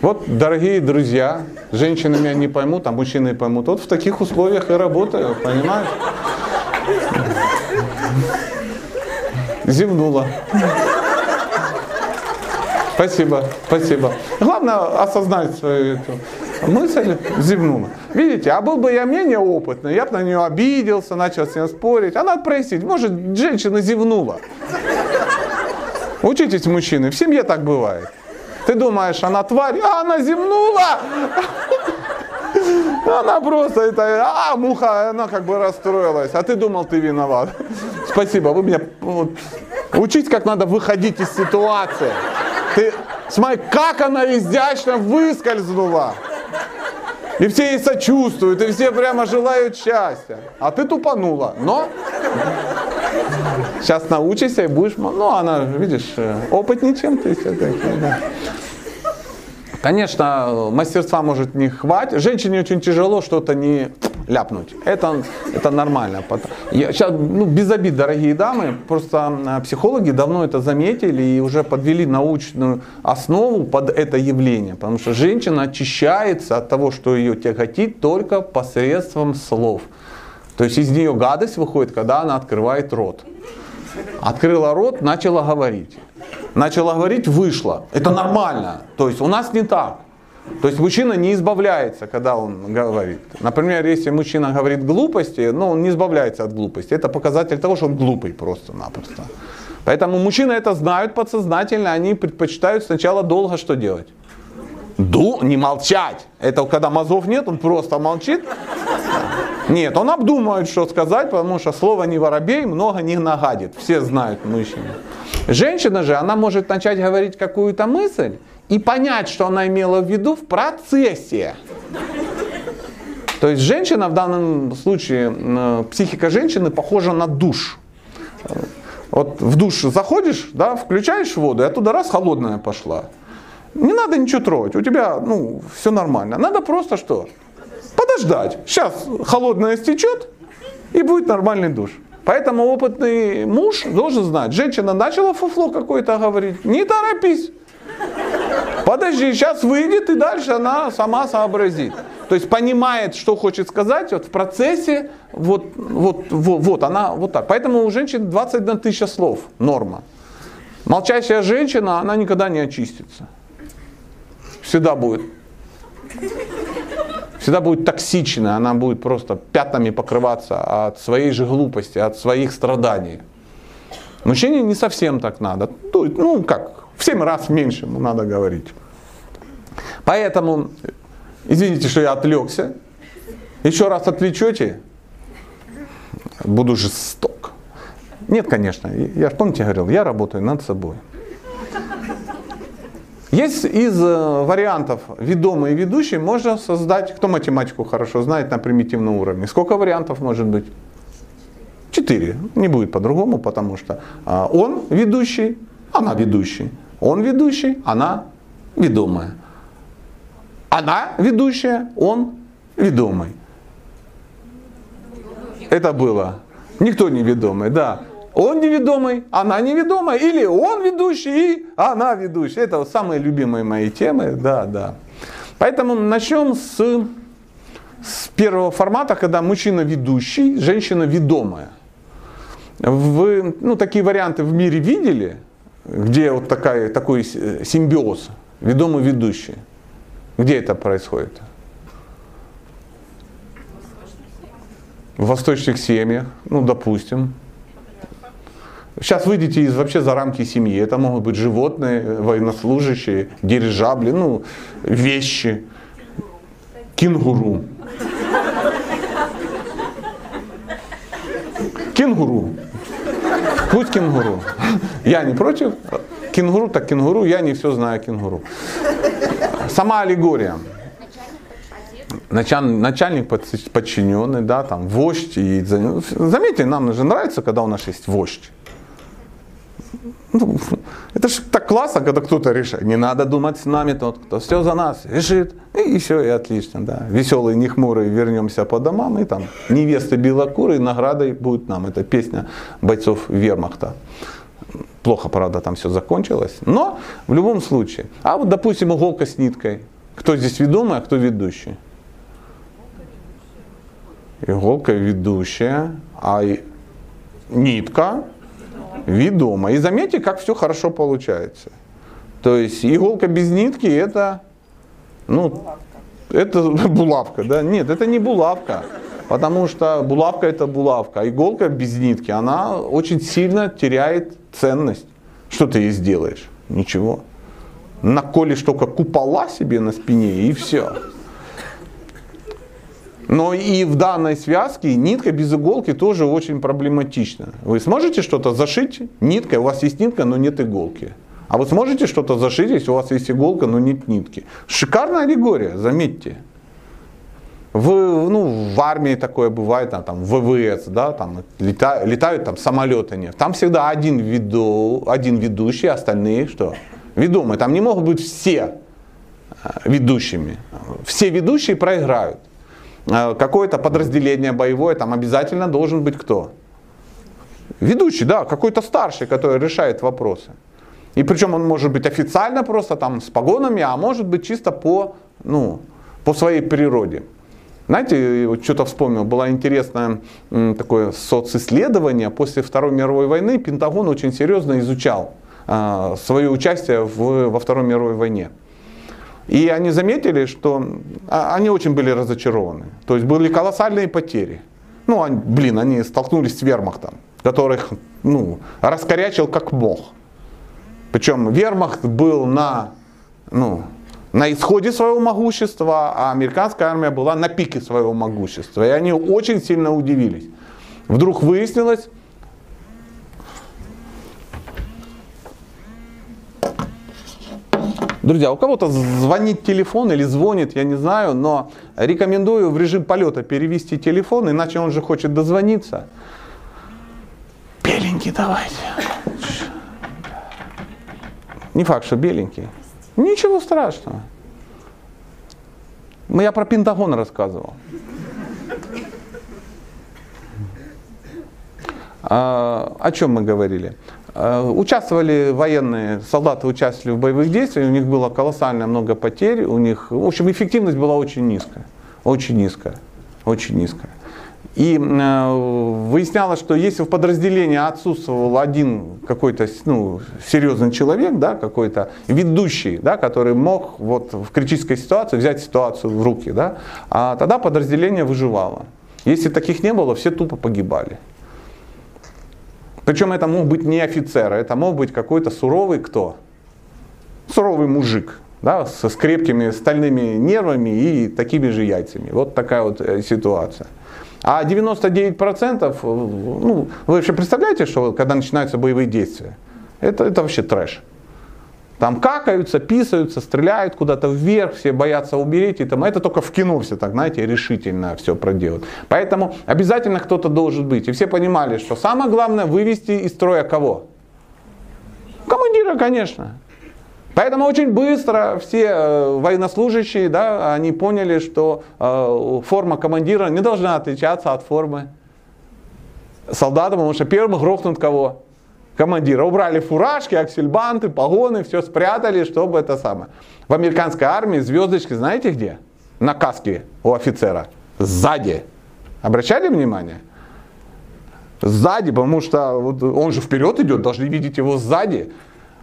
Вот, дорогие друзья, женщины меня не поймут, а мужчины поймут. Вот в таких условиях и работаю, понимаешь? Зевнула. Спасибо, спасибо. Главное осознать свою эту мысль, зевнула. Видите, а был бы я менее опытный, я бы на нее обиделся, начал с ней спорить. А надо просить, может, женщина зевнула. Учитесь, мужчины, в семье так бывает. Ты думаешь, она тварь, а она зевнула. Она просто это, а муха, она как бы расстроилась, а ты думал, ты виноват. Спасибо, вы меня вот, учить, как надо выходить из ситуации. Ты смотри, как она изящно выскользнула. И все ей сочувствуют, и все прямо желают счастья. А ты тупанула. Но сейчас научишься и будешь... Ну, она, видишь, э, опытнее, чем ты все-таки. Да. Конечно, мастерства может не хватить. Женщине очень тяжело что-то не ляпнуть. Это, это нормально. Я, сейчас, ну, без обид, дорогие дамы, просто а, психологи давно это заметили и уже подвели научную основу под это явление. Потому что женщина очищается от того, что ее тяготит только посредством слов. То есть из нее гадость выходит, когда она открывает рот. Открыла рот, начала говорить. Начала говорить, вышла. Это нормально. То есть у нас не так. То есть мужчина не избавляется, когда он говорит. Например, если мужчина говорит глупости, ну он не избавляется от глупости. Это показатель того, что он глупый просто-напросто. Поэтому мужчины это знают подсознательно, они предпочитают сначала долго что делать? Ду, не молчать. Это когда мозгов нет, он просто молчит. Нет, он обдумывает, что сказать, потому что слово не воробей много не нагадит. Все знают мужчины. Женщина же, она может начать говорить какую-то мысль и понять, что она имела в виду в процессе. То есть женщина в данном случае, психика женщины похожа на душ. Вот в душ заходишь, да, включаешь воду, и оттуда раз холодная пошла. Не надо ничего трогать, у тебя ну, все нормально. Надо просто что? Подождать. Сейчас холодная стечет, и будет нормальный душ. Поэтому опытный муж должен знать, женщина начала фуфло какое-то говорить, не торопись. Подожди, сейчас выйдет и дальше она сама сообразит. То есть понимает, что хочет сказать вот в процессе, вот, вот, вот, вот она вот так. Поэтому у женщин 21 тысяча слов, норма. Молчащая женщина, она никогда не очистится. Всегда будет. Всегда будет токсичная, она будет просто пятнами покрываться от своей же глупости, от своих страданий. Мужчине не совсем так надо. Ну, как, в 7 раз меньше ему надо говорить. Поэтому, извините, что я отвлекся. Еще раз отвлечете, буду жесток. Нет, конечно, я помните, говорил, я работаю над собой. Есть из э, вариантов ведомый и ведущий, можно создать, кто математику хорошо знает на примитивном уровне. Сколько вариантов может быть? Четыре. Не будет по-другому, потому что а, он ведущий, она ведущий. Он ведущий, она ведомая. Она ведущая, он ведомый. Это было. Никто не ведомый, да. Он неведомый, она неведомая, или он ведущий, и она ведущая. Это самые любимые мои темы, да, да. Поэтому начнем с, с первого формата, когда мужчина ведущий, женщина ведомая. Вы ну, такие варианты в мире видели? Где вот такая, такой симбиоз, ведомый ведущий. Где это происходит? В восточных семьях, ну, допустим. Сейчас выйдите из вообще за рамки семьи. Это могут быть животные, военнослужащие, дирижабли, ну, вещи, кенгуру. Кенгуру. Пусть кенгуру. Я не против. Кенгуру так кенгуру, я не все знаю кенгуру. Сама аллегория. Начальник подчиненный, да, там, вождь. И, заметьте, нам же нравится, когда у нас есть вождь. Ну, это же так классно, когда кто-то решает. Не надо думать с нами тот, кто все за нас решит. И все, и отлично. Да. Веселые, не хмурые, вернемся по домам. И там невесты белокурые, наградой будет нам. Это песня бойцов вермахта. Плохо, правда, там все закончилось. Но в любом случае. А вот, допустим, иголка с ниткой. Кто здесь ведомый, а кто ведущий? Иголка ведущая, а нитка ведомо. И заметьте, как все хорошо получается. То есть иголка без нитки это, ну, булавка. это булавка, да? Нет, это не булавка. Потому что булавка это булавка, а иголка без нитки, она очень сильно теряет ценность. Что ты ей сделаешь? Ничего. Наколешь только купола себе на спине и все. Но и в данной связке нитка без иголки тоже очень проблематична. Вы сможете что-то зашить ниткой, у вас есть нитка, но нет иголки. А вы сможете что-то зашить, если у вас есть иголка, но нет нитки. Шикарная аллегория, заметьте. В, ну, в армии такое бывает, там, там ВВС, да, там летают, летают там самолеты нет. Там всегда один, веду, один ведущий, остальные что? Ведомые. Там не могут быть все э, ведущими. Все ведущие проиграют. Э, какое-то подразделение боевое, там обязательно должен быть кто? Ведущий, да, какой-то старший, который решает вопросы. И причем он может быть официально просто там с погонами, а может быть чисто по, ну, по своей природе. Знаете, вот что-то вспомнил, было интересное такое социсследование. После Второй мировой войны Пентагон очень серьезно изучал а, свое участие в, во Второй мировой войне. И они заметили, что а, они очень были разочарованы. То есть были колоссальные потери. Ну, они, блин, они столкнулись с вермахтом, которых ну, раскорячил как бог. Причем вермахт был на, ну, на исходе своего могущества, а американская армия была на пике своего могущества. И они очень сильно удивились. Вдруг выяснилось, Друзья, у кого-то звонит телефон или звонит, я не знаю, но рекомендую в режим полета перевести телефон, иначе он же хочет дозвониться. Беленький давайте. Не факт, что беленький. Ничего страшного. Я про Пентагон рассказывал. А, о чем мы говорили? А, участвовали военные, солдаты участвовали в боевых действиях, у них было колоссально много потерь, у них, в общем, эффективность была очень низкая, очень низкая, очень низкая. И э, выяснялось, что если в подразделении отсутствовал один какой-то ну, серьезный человек, да, какой-то ведущий, да, который мог вот, в критической ситуации взять ситуацию в руки, да, а тогда подразделение выживало. Если таких не было, все тупо погибали. Причем это мог быть не офицер, это мог быть какой-то суровый кто? Суровый мужик, да, с, с крепкими стальными нервами и такими же яйцами. Вот такая вот э, ситуация. А 99%, э, ну, вы вообще представляете, что когда начинаются боевые действия, это, это вообще трэш. Там какаются, писаются, стреляют куда-то вверх, все боятся умереть. И там, это только в кино все так, знаете, решительно все проделают. Поэтому обязательно кто-то должен быть. И все понимали, что самое главное вывести из строя кого? Командира, конечно. Поэтому очень быстро все э, военнослужащие, да, они поняли, что э, форма командира не должна отличаться от формы солдата, потому что первым грохнут кого? Командира. Убрали фуражки, аксельбанты, погоны, все спрятали, чтобы это самое. В американской армии звездочки знаете где? На каске у офицера. Сзади. Обращали внимание? Сзади, потому что он же вперед идет, должны видеть его сзади.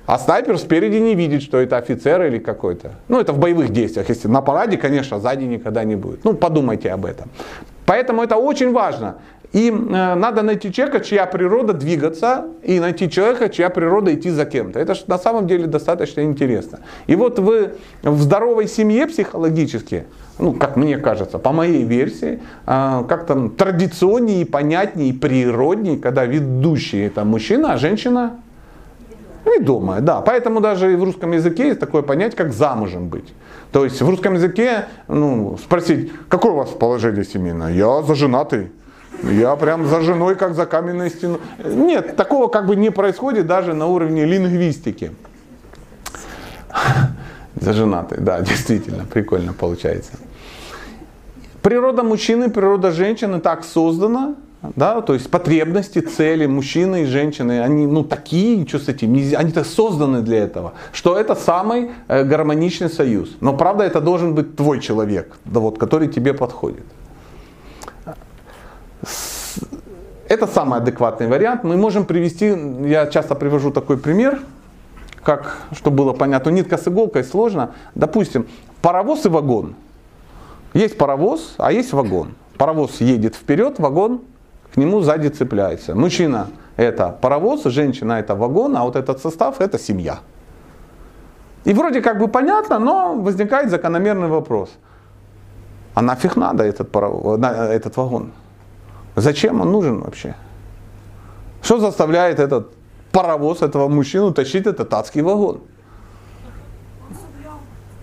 А снайпер спереди не видит, что это офицер или какой-то. Ну, это в боевых действиях. Если на параде, конечно, сзади никогда не будет. Ну, подумайте об этом. Поэтому это очень важно. И э, надо найти человека, чья природа двигаться, и найти человека, чья природа идти за кем-то. Это на самом деле достаточно интересно. И вот вы в здоровой семье психологически, ну, как мне кажется, по моей версии, э, как там традиционнее, понятнее, природнее, когда ведущий это мужчина, а женщина Ведомое, да. Поэтому даже и в русском языке есть такое понятие, как замужем быть. То есть в русском языке ну, спросить, какое у вас положение семейное? Я заженатый. Я прям за женой, как за каменной стеной. Нет, такого как бы не происходит даже на уровне лингвистики. Заженатый, да, действительно, прикольно получается. Природа мужчины, природа женщины так создана, да, то есть потребности, цели мужчины и женщины, они ну, такие, что с этим, они так созданы для этого, что это самый э, гармоничный союз. Но правда это должен быть твой человек, да, вот, который тебе подходит. Это самый адекватный вариант. Мы можем привести, я часто привожу такой пример, как, чтобы было понятно, нитка с иголкой сложно. Допустим, паровоз и вагон. Есть паровоз, а есть вагон. Паровоз едет вперед, вагон к нему сзади цепляется. Мужчина это паровоз, женщина это вагон, а вот этот состав это семья. И вроде как бы понятно, но возникает закономерный вопрос. А нафиг надо этот, паровоз, этот вагон? Зачем он нужен вообще? Что заставляет этот паровоз, этого мужчину тащить этот адский вагон?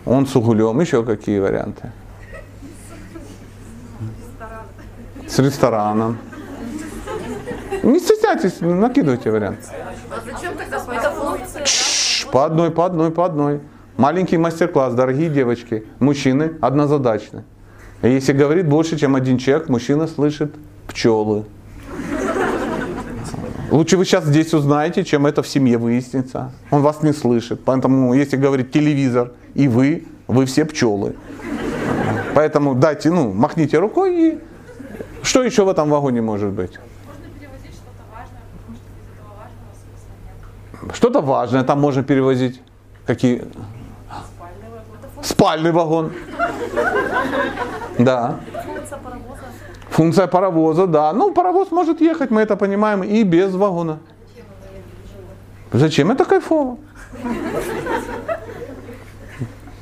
Он с углем, еще какие варианты? С рестораном. Не стесняйтесь, накидывайте вариант. по одной, по одной, по одной. Маленький мастер-класс, дорогие девочки. Мужчины однозадачны. Если говорит больше, чем один человек, мужчина слышит пчелы. Лучше вы сейчас здесь узнаете, чем это в семье выяснится. Он вас не слышит. Поэтому, если говорит телевизор и вы, вы все пчелы. Поэтому дайте, ну, махните рукой и что еще в этом вагоне может быть? Что-то важное, там можно перевозить. Какие? Спальный вагон. Спальный вагон. Да. Функция паровоза. Да. Ну, паровоз может ехать, мы это понимаем, и без вагона. Зачем? Это кайфово.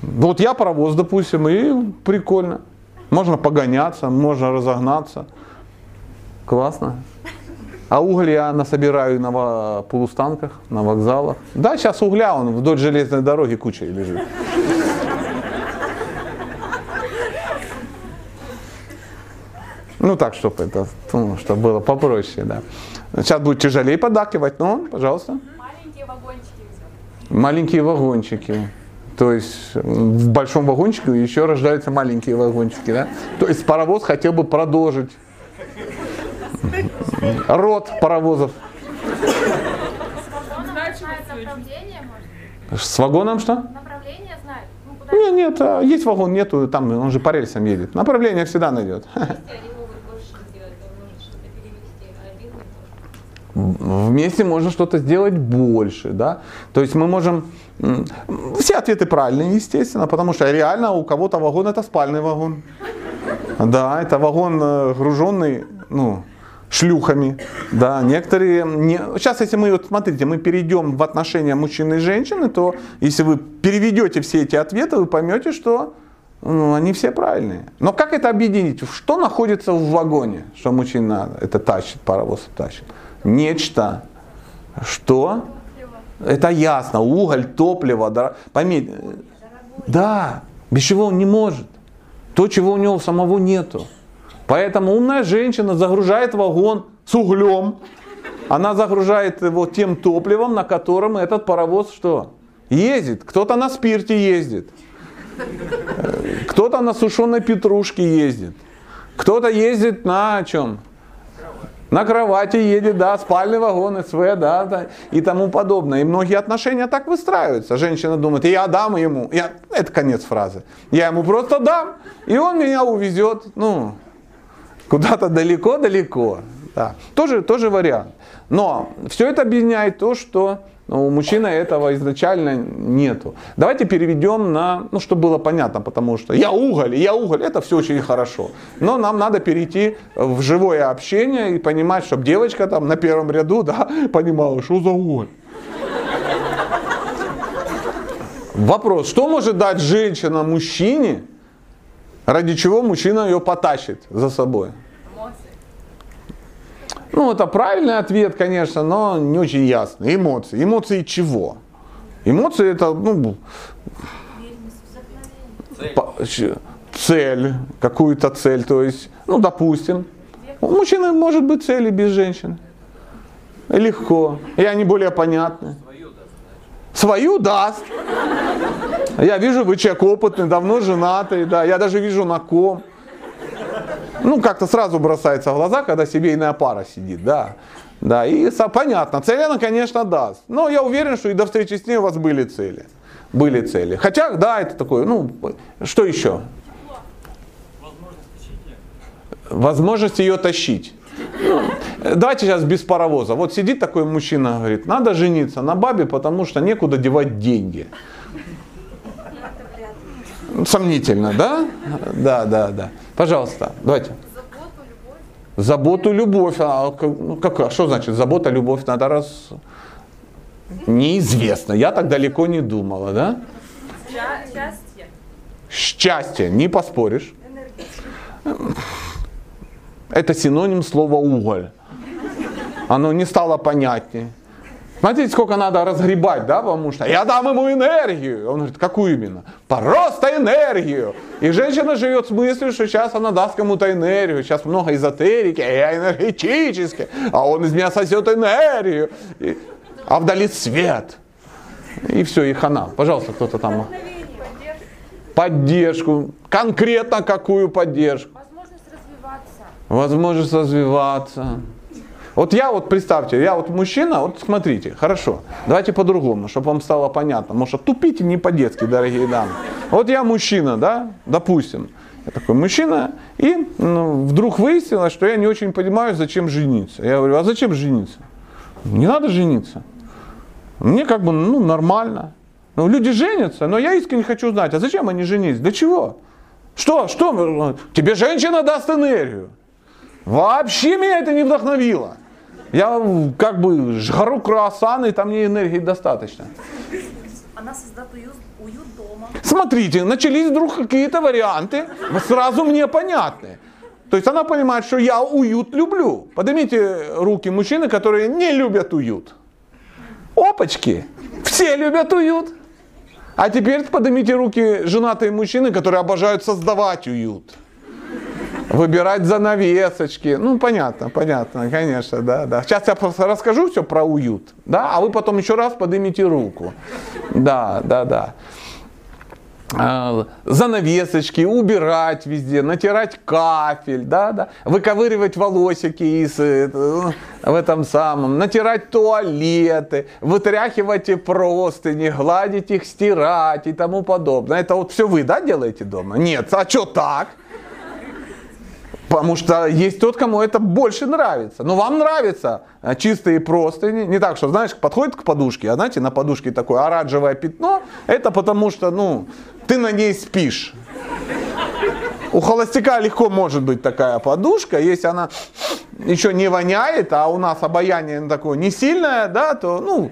Вот я паровоз, допустим, и прикольно. Можно погоняться, можно разогнаться. Классно. А уголь я насобираю на полустанках, на вокзалах. Да, сейчас угля, он вдоль железной дороги кучей лежит. Ну так, чтобы это, ну, чтобы было попроще, да. Сейчас будет тяжелее подакивать, но, пожалуйста. Маленькие вагончики. Маленькие вагончики. То есть в большом вагончике еще рождаются маленькие вагончики, да? То есть паровоз хотел бы продолжить род паровозов. С вагоном что? Ну, Нет, нет, а есть вагон, нету, там он же по рельсам едет. Направление всегда найдет. Они могут больше сделать, он может что-то перевести, а один не может. Вместе можно что-то сделать больше, да. То есть мы можем... Все ответы правильные, естественно, потому что реально у кого-то вагон это спальный вагон. Да, это вагон э, груженный, ну, шлюхами. Да, некоторые... Не... Сейчас, если мы, вот смотрите, мы перейдем в отношения мужчины и женщины, то если вы переведете все эти ответы, вы поймете, что ну, они все правильные. Но как это объединить? Что находится в вагоне, что мужчина это тащит, паровоз тащит? Нечто. Что? Это ясно. Уголь, топливо. Да. Поймите. Да, без чего он не может. То, чего у него самого нету. Поэтому умная женщина загружает вагон с углем. Она загружает его тем топливом, на котором этот паровоз что? Ездит. Кто-то на спирте ездит. Кто-то на сушеной петрушке ездит. Кто-то ездит на чем? На кровати едет, да, спальный вагон, СВ, да, да, и тому подобное. И многие отношения так выстраиваются. Женщина думает, я дам ему, я, это конец фразы, я ему просто дам, и он меня увезет, ну, куда-то далеко-далеко. Да. Тоже, тоже вариант. Но все это объединяет то, что ну, у мужчины этого изначально нету. Давайте переведем на, ну, чтобы было понятно, потому что я уголь, я уголь, это все очень хорошо. Но нам надо перейти в живое общение и понимать, чтобы девочка там на первом ряду, да, понимала, что за уголь. Вопрос, что может дать женщина мужчине, ради чего мужчина ее потащит за собой? Ну, это правильный ответ, конечно, но не очень ясно. Эмоции. Эмоции чего? Эмоции это, ну, ч- цель, какую-то цель. То есть, ну, допустим, у мужчины может быть цели без женщины. Легко. И они более понятны. Свою даст. Я вижу, вы человек опытный, давно женатый, да, я даже вижу на ком. Ну, как-то сразу бросается в глаза, когда семейная пара сидит, да. Да, и понятно, цель она, конечно, даст. Но я уверен, что и до встречи с ней у вас были цели. Были цели. Хотя, да, это такое, ну, что еще? Возможность ее тащить. Давайте сейчас без паровоза. Вот сидит такой мужчина, говорит, надо жениться на бабе, потому что некуда девать деньги. Сомнительно, да? Да, да, да. Пожалуйста, давайте. Заботу, любовь. А, ну, как, а что значит забота, любовь? Надо раз... Неизвестно. Я так далеко не думала, да? Сча- Счастье. Счастье, не поспоришь. Это синоним слова уголь. Оно не стало понятнее. Смотрите, сколько надо разгребать, да, потому что я дам ему энергию. Он говорит, какую именно? Просто энергию. И женщина живет с мыслью, что сейчас она даст кому-то энергию. Сейчас много эзотерики, а я энергетический, а он из меня сосет энергию. И- а вдали свет. И все, и хана. Пожалуйста, кто-то там. Поддержку. Конкретно какую поддержку? Возможность развиваться. Возможность развиваться. Вот я вот, представьте, я вот мужчина, вот смотрите, хорошо, давайте по-другому, чтобы вам стало понятно. Может, тупите не по-детски, дорогие дамы. Вот я мужчина, да, допустим, я такой мужчина, и ну, вдруг выяснилось, что я не очень понимаю, зачем жениться. Я говорю, а зачем жениться? Не надо жениться. Мне как бы, ну, нормально. Ну, люди женятся, но я искренне хочу знать, а зачем они женились? Для чего? Что? Что? Тебе женщина даст энергию. Вообще меня это не вдохновило. Я как бы жару круассаны, там мне энергии достаточно. Она создаст уют, уют дома. Смотрите, начались вдруг какие-то варианты, сразу мне понятны. То есть она понимает, что я уют люблю. Поднимите руки мужчины, которые не любят уют. Опачки, все любят уют. А теперь поднимите руки женатые мужчины, которые обожают создавать уют выбирать занавесочки. Ну, понятно, понятно, конечно, да, да. Сейчас я просто расскажу все про уют, да, а вы потом еще раз поднимите руку. Да, да, да. А, занавесочки, убирать везде, натирать кафель, да, да, выковыривать волосики из, э, в этом самом, натирать туалеты, вытряхивать простыни, гладить их, стирать и тому подобное. Это вот все вы, да, делаете дома? Нет, а что так? Потому что есть тот, кому это больше нравится. Но вам нравятся а, чистые простыни. Не так, что, знаешь, подходит к подушке, а знаете, на подушке такое оранжевое пятно. Это потому что, ну, ты на ней спишь. У холостяка легко может быть такая подушка, если она еще не воняет, а у нас обаяние такое не сильное, да, то, ну,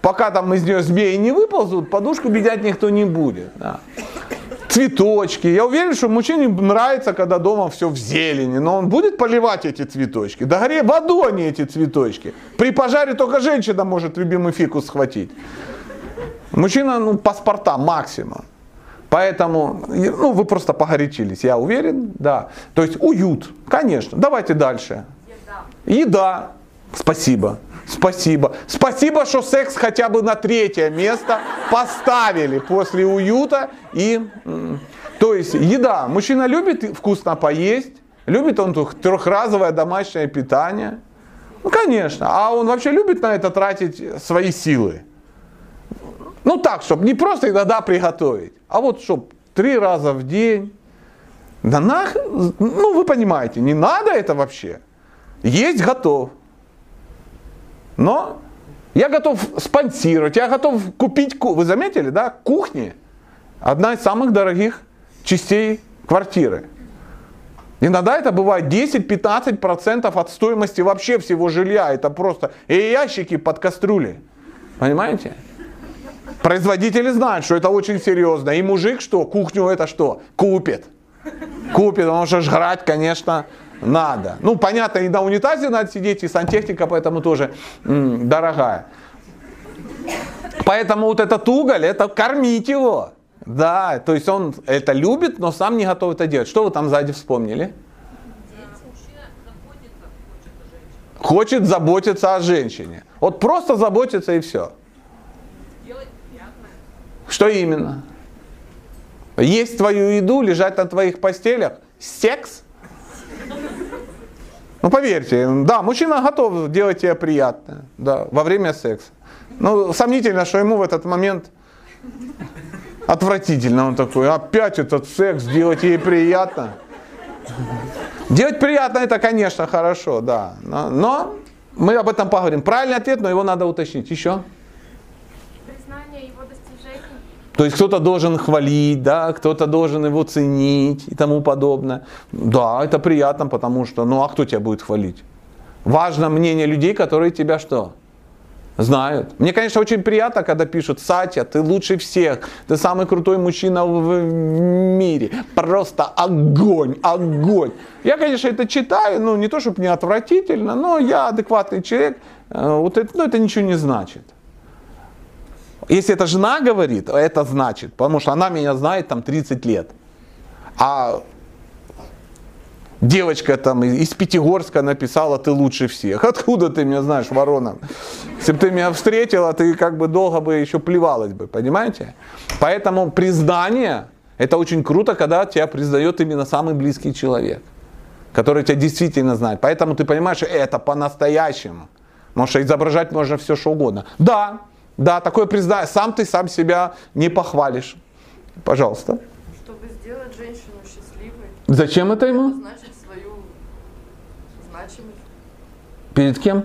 пока там из нее змеи не выползут, подушку бедять никто не будет. Да цветочки. Я уверен, что мужчине нравится, когда дома все в зелени, но он будет поливать эти цветочки. Да горе в адоне эти цветочки. При пожаре только женщина может любимый фикус схватить. Мужчина, ну, паспорта максимум. Поэтому, ну, вы просто погорячились, я уверен, да. То есть уют, конечно. Давайте дальше. Еда. Еда. Спасибо. Спасибо. Спасибо, что секс хотя бы на третье место поставили после уюта. И, то есть еда. Мужчина любит вкусно поесть, любит он трехразовое домашнее питание. Ну, конечно. А он вообще любит на это тратить свои силы. Ну так, чтобы не просто иногда приготовить, а вот чтобы три раза в день. Да нах, ну вы понимаете, не надо это вообще. Есть готов. Но я готов спонсировать, я готов купить, вы заметили, да, кухни одна из самых дорогих частей квартиры. Иногда это бывает 10-15% от стоимости вообще всего жилья. Это просто и ящики под кастрюли. Понимаете? Производители знают, что это очень серьезно. И мужик что? Кухню это что? Купит. Купит, потому что жрать, конечно, надо. Ну, понятно, и на унитазе надо сидеть, и сантехника поэтому тоже м, дорогая. Поэтому вот этот уголь, это кормить его. Да, то есть он это любит, но сам не готов это делать. Что вы там сзади вспомнили? Хочет заботиться о женщине. Вот просто заботиться и все. Что именно? Есть твою еду, лежать на твоих постелях, секс – ну поверьте, да, мужчина готов делать тебе приятное да, во время секса. Но сомнительно, что ему в этот момент отвратительно. Он такой, опять этот секс, делать ей приятно. Делать приятно это, конечно, хорошо, да. Но, но мы об этом поговорим. Правильный ответ, но его надо уточнить. Еще? То есть кто-то должен хвалить, да, кто-то должен его ценить и тому подобное. Да, это приятно, потому что, ну а кто тебя будет хвалить? Важно мнение людей, которые тебя что? Знают. Мне, конечно, очень приятно, когда пишут, Сатя, ты лучше всех, ты самый крутой мужчина в мире, просто огонь, огонь. Я, конечно, это читаю, ну не то, чтобы не отвратительно, но я адекватный человек, э, вот это, ну, это ничего не значит. Если это жена говорит, это значит, потому что она меня знает там 30 лет. А девочка там из Пятигорска написала, ты лучше всех. Откуда ты меня знаешь, ворона? Если бы ты меня встретила, ты как бы долго бы еще плевалась бы, понимаете? Поэтому признание, это очень круто, когда тебя признает именно самый близкий человек. которые тебя действительно знают. Поэтому ты понимаешь, это по-настоящему. Потому что изображать можно все, что угодно. Да, да, такое признание. Сам ты сам себя не похвалишь. Пожалуйста. Чтобы сделать женщину счастливой, Зачем это ему? значит свою значимость. Перед кем?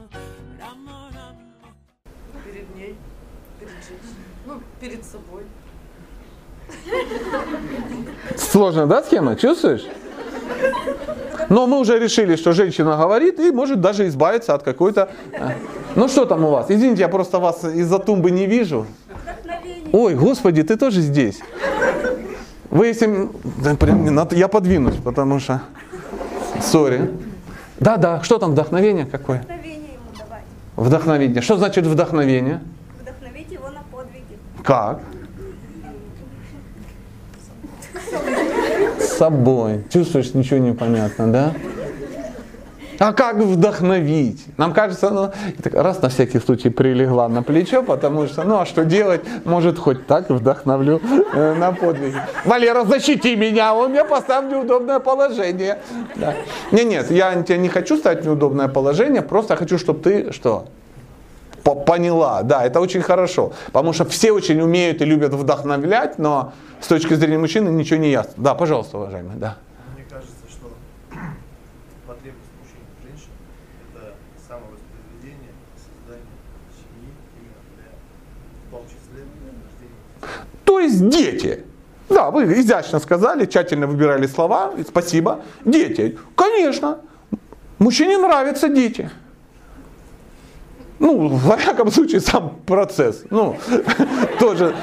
Сложно, да, схема? Чувствуешь? Но мы уже решили, что женщина говорит и может даже избавиться от какой-то... а. Ну что там у вас? Извините, я просто вас из-за тумбы не вижу. Ой, господи, ты тоже здесь. Вы если... Я подвинусь, потому что... Сори. Да-да, что там вдохновение какое? Вдохновение ему давать. Вдохновение. Что значит вдохновение? Вдохновить его на подвиги. Как? Собой. Чувствуешь, ничего не понятно, да? А как вдохновить? Нам кажется, ну, раз на всякий случай прилегла на плечо, потому что, ну а что делать? Может, хоть так вдохновлю э, на подвиги. Валера, защити меня, он меня поставил в неудобное положение. Да. Не, нет, я тебя не хочу ставить в неудобное положение, просто хочу, чтобы ты что? По- поняла, да, это очень хорошо. Потому что все очень умеют и любят вдохновлять, но с точки зрения мужчины ничего не ясно. Да, пожалуйста, уважаемый, да. Мне кажется, что потребность мужчин и женщин – это самовоспроизведение, создание семьи именно для, в том числе для рождения То есть дети. Да, вы изящно сказали, тщательно выбирали слова, спасибо. Дети. Конечно. Мужчине нравятся дети. Ну, во всяком случае, сам процесс. Ну, тоже.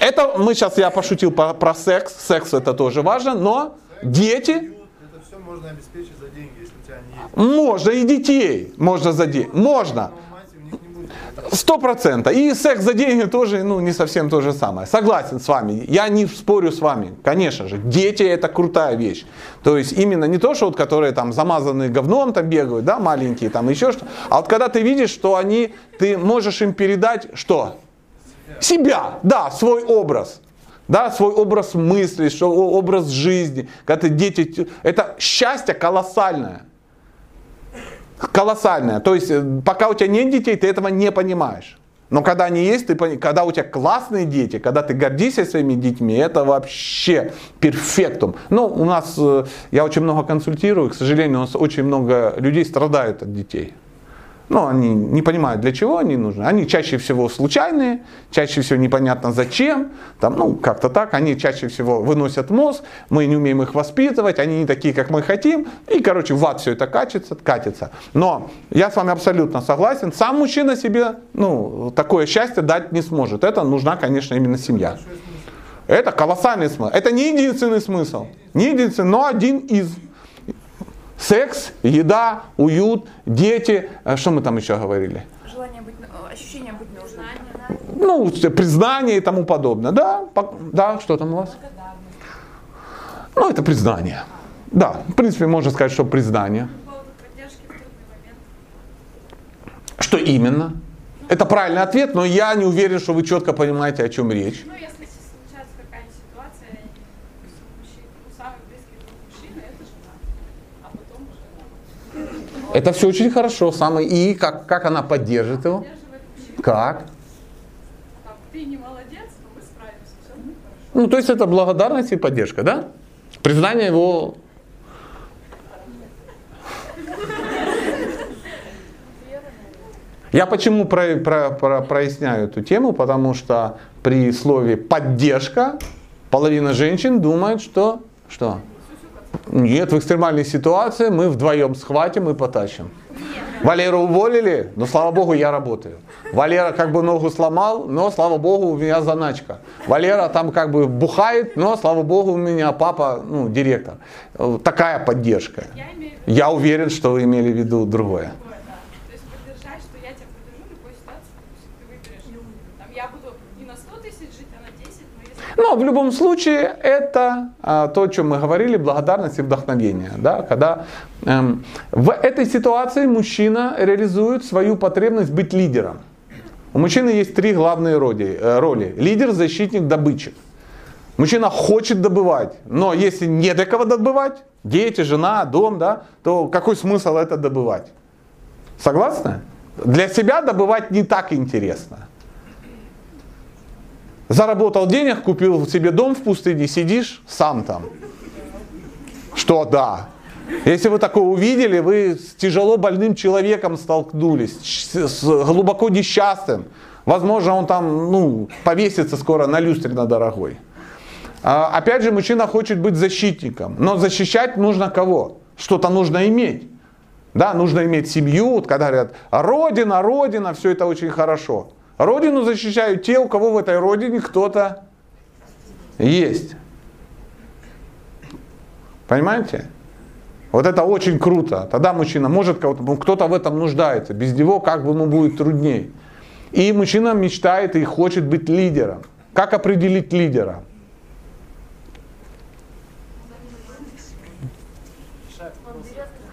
Это мы сейчас, я пошутил про, про секс. Секс это тоже важно, но дети Это все можно обеспечить за деньги, если у тебя они есть. Можно и детей, можно за деньги, можно, Но мать у них не будет. Сто процентов. И секс за деньги тоже, ну, не совсем то же самое. Согласен с вами, я не спорю с вами, конечно же. Дети это крутая вещь. То есть именно не то, что вот, которые там замазанные говном там бегают, да, маленькие там еще что, а вот когда ты видишь, что они, ты можешь им передать что? Себя, да, свой образ. Да, свой образ мысли, образ жизни. Когда ты дети, это счастье колоссальное. Колоссальное. То есть, э, пока у тебя нет детей, ты этого не понимаешь. Но когда они есть, ты пони- когда у тебя классные дети, когда ты гордишься своими детьми, это вообще перфектум. Ну, у нас, э, я очень много консультирую, к сожалению, у нас очень много людей страдают от детей. Ну, они не понимают, для чего они нужны. Они чаще всего случайные, чаще всего непонятно зачем. Там, ну, как-то так. Они чаще всего выносят мозг, мы не умеем их воспитывать, они не такие, как мы хотим. И, короче, в ад все это катится, катится. Но я с вами абсолютно согласен. Сам мужчина себе ну, такое счастье дать не сможет. Это нужна, конечно, именно семья. Это колоссальный смысл. Это не единственный смысл. Не единственный, но один из. Секс, еда, уют, дети. Э, Что мы там еще говорили? Желание быть, э, ощущение быть нужным. Ну, признание и тому подобное. Да, да, что там у вас? Ну, это признание. Да, в принципе, можно сказать, что признание. Что именно? Это правильный ответ, но я не уверен, что вы четко понимаете, о чем речь. Ну, Это все очень хорошо. Самый, и как, как она поддержит его? Как? Ты не молодец, но мы справимся. Ну, то есть это благодарность и поддержка, да? Признание его... Я почему про, про, про, проясняю эту тему, потому что при слове поддержка половина женщин думает, что что? Нет, в экстремальной ситуации мы вдвоем схватим и потащим. Валеру уволили, но слава богу, я работаю. Валера как бы ногу сломал, но слава богу, у меня заначка. Валера там как бы бухает, но слава богу, у меня папа, ну, директор. Такая поддержка. Я Я уверен, что вы имели в виду другое. другое, да. То есть поддержать, что я тебя поддержу в любой ситуации, допустим, ты выберешь. Там, я буду не на 100 тысяч жить, а на 10, но если Но в любом случае это а, то, о чем мы говорили, благодарность и вдохновение. Да? Когда эм, в этой ситуации мужчина реализует свою потребность быть лидером. У мужчины есть три главные роли. э, роли. Лидер, защитник, добытчик. Мужчина хочет добывать, но если не до кого добывать, дети, жена, дом, да, то какой смысл это добывать? Согласны? Для себя добывать не так интересно. Заработал денег, купил себе дом в пустыне, сидишь сам там. Что да. Если вы такое увидели, вы с тяжело больным человеком столкнулись, с глубоко несчастным. Возможно, он там ну, повесится скоро на люстре на дорогой. А, опять же, мужчина хочет быть защитником. Но защищать нужно кого? Что-то нужно иметь. Да, нужно иметь семью. Вот когда говорят, родина, родина, все это очень хорошо. Родину защищают те, у кого в этой родине кто-то есть. Понимаете? Вот это очень круто. Тогда мужчина может кого-то, ну, кто-то в этом нуждается. Без него как бы ему будет труднее. И мужчина мечтает и хочет быть лидером. Как определить лидера?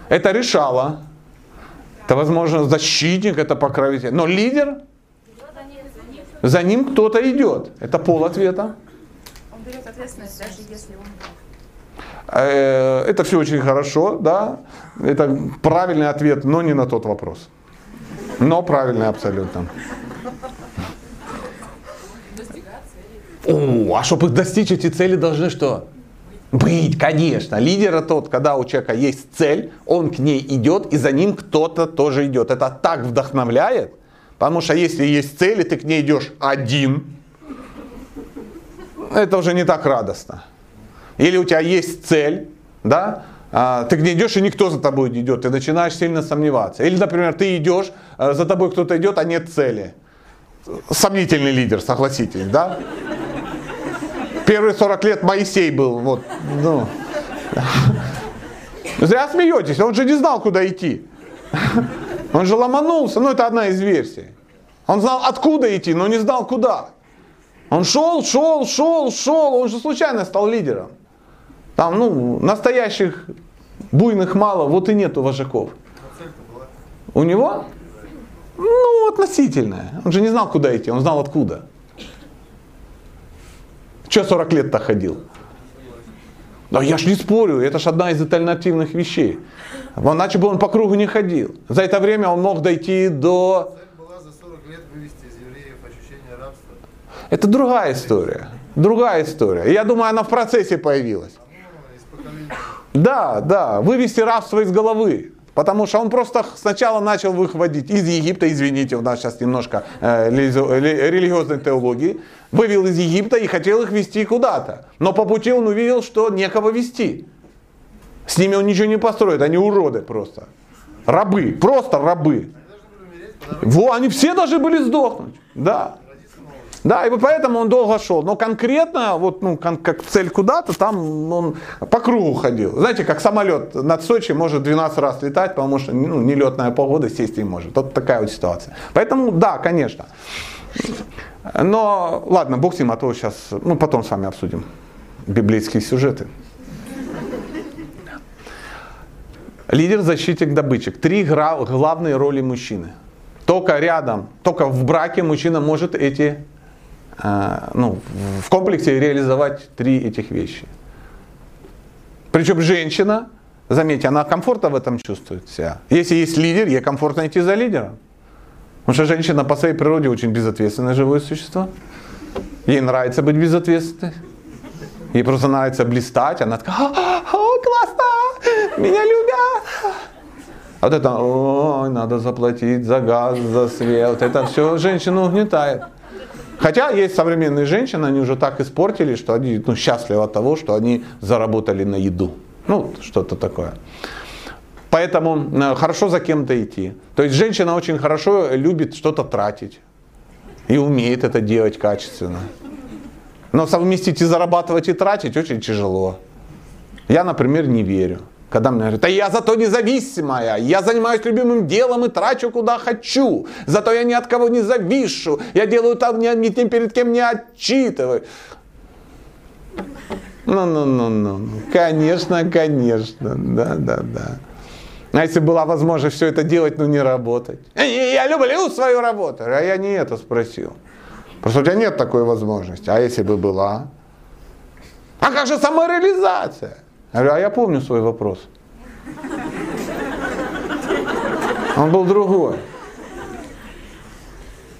Это решало. Это, возможно, защитник, это покровитель. Но лидер, за ним кто-то идет. Это пол ответа. Он берет ответственность, даже если он Э, Это все очень хорошо, да. Это правильный ответ, но не на тот вопрос. Но правильный абсолютно. О, а чтобы достичь эти цели, должны что? Быть, конечно. Лидер это тот, когда у человека есть цель, он к ней идет, и за ним кто-то тоже идет. Это так вдохновляет, потому что если есть цель, и ты к ней идешь один, это уже не так радостно. Или у тебя есть цель, да, а, ты к ней идешь, и никто за тобой не идет, ты начинаешь сильно сомневаться. Или, например, ты идешь, а за тобой кто-то идет, а нет цели. Сомнительный лидер, согласитесь, да? Первые 40 лет Моисей был, вот, ну. Зря смеетесь, он же не знал, куда идти. Он же ломанулся, ну это одна из версий. Он знал, откуда идти, но не знал, куда. Он шел, шел, шел, шел, он же случайно стал лидером. Там, ну, настоящих буйных мало, вот и нету вожаков. У него? Ну, относительная. Он же не знал, куда идти, он знал откуда. Че 40 лет-то ходил? Да я ж не спорю, это ж одна из альтернативных вещей. Иначе бы он по кругу не ходил. За это время он мог дойти до... Цель была за 40 лет вывести из евреев ощущение рабства. Это другая история. Другая история. Я думаю, она в процессе появилась. Да, да, вывести рабство из головы. Потому что он просто сначала начал выходить из Египта, извините, у нас сейчас немножко э, религиозной теологии, вывел из Египта и хотел их вести куда-то. Но по пути он увидел, что некого вести. С ними он ничего не построит, они уроды просто. Рабы, просто рабы. Во, они все должны были сдохнуть. Да. Да, и поэтому он долго шел. Но конкретно, вот, ну, кон- как цель куда-то, там он по кругу ходил. Знаете, как самолет над Сочи может 12 раз летать, потому что ну, нелетная погода сесть не может. Вот такая вот ситуация. Поэтому, да, конечно. Но, ладно, бог с ним, а то сейчас, ну, потом с вами обсудим библейские сюжеты. Лидер, защитник, добытчик. Три гра- главные роли мужчины. Только рядом, только в браке мужчина может эти, ну, в комплексе реализовать три этих вещи. Причем женщина, заметьте, она комфортно в этом чувствует себя. Если есть лидер, ей комфортно идти за лидером. Потому что женщина по своей природе очень безответственное живое существо. Ей нравится быть безответственной. Ей просто нравится блистать. Она такая, о, классно, меня любят. А вот это, ой, надо заплатить за газ, за свет. Это все женщину угнетает. Хотя есть современные женщины, они уже так испортили, что они ну, счастливы от того, что они заработали на еду. Ну, что-то такое. Поэтому э, хорошо за кем-то идти. То есть женщина очень хорошо любит что-то тратить. И умеет это делать качественно. Но совместить и зарабатывать, и тратить очень тяжело. Я, например, не верю. Когда мне говорят, да я зато независимая, я занимаюсь любимым делом и трачу куда хочу, зато я ни от кого не завишу, я делаю там, ни, ни перед кем не отчитываю. Ну, ну, ну, ну, ну, конечно, конечно, да, да, да. А если была возможность все это делать, но не работать? Я люблю свою работу, а я не это спросил. Просто у тебя нет такой возможности. А если бы была? А как же самореализация? Я говорю, а я помню свой вопрос. Он был другой.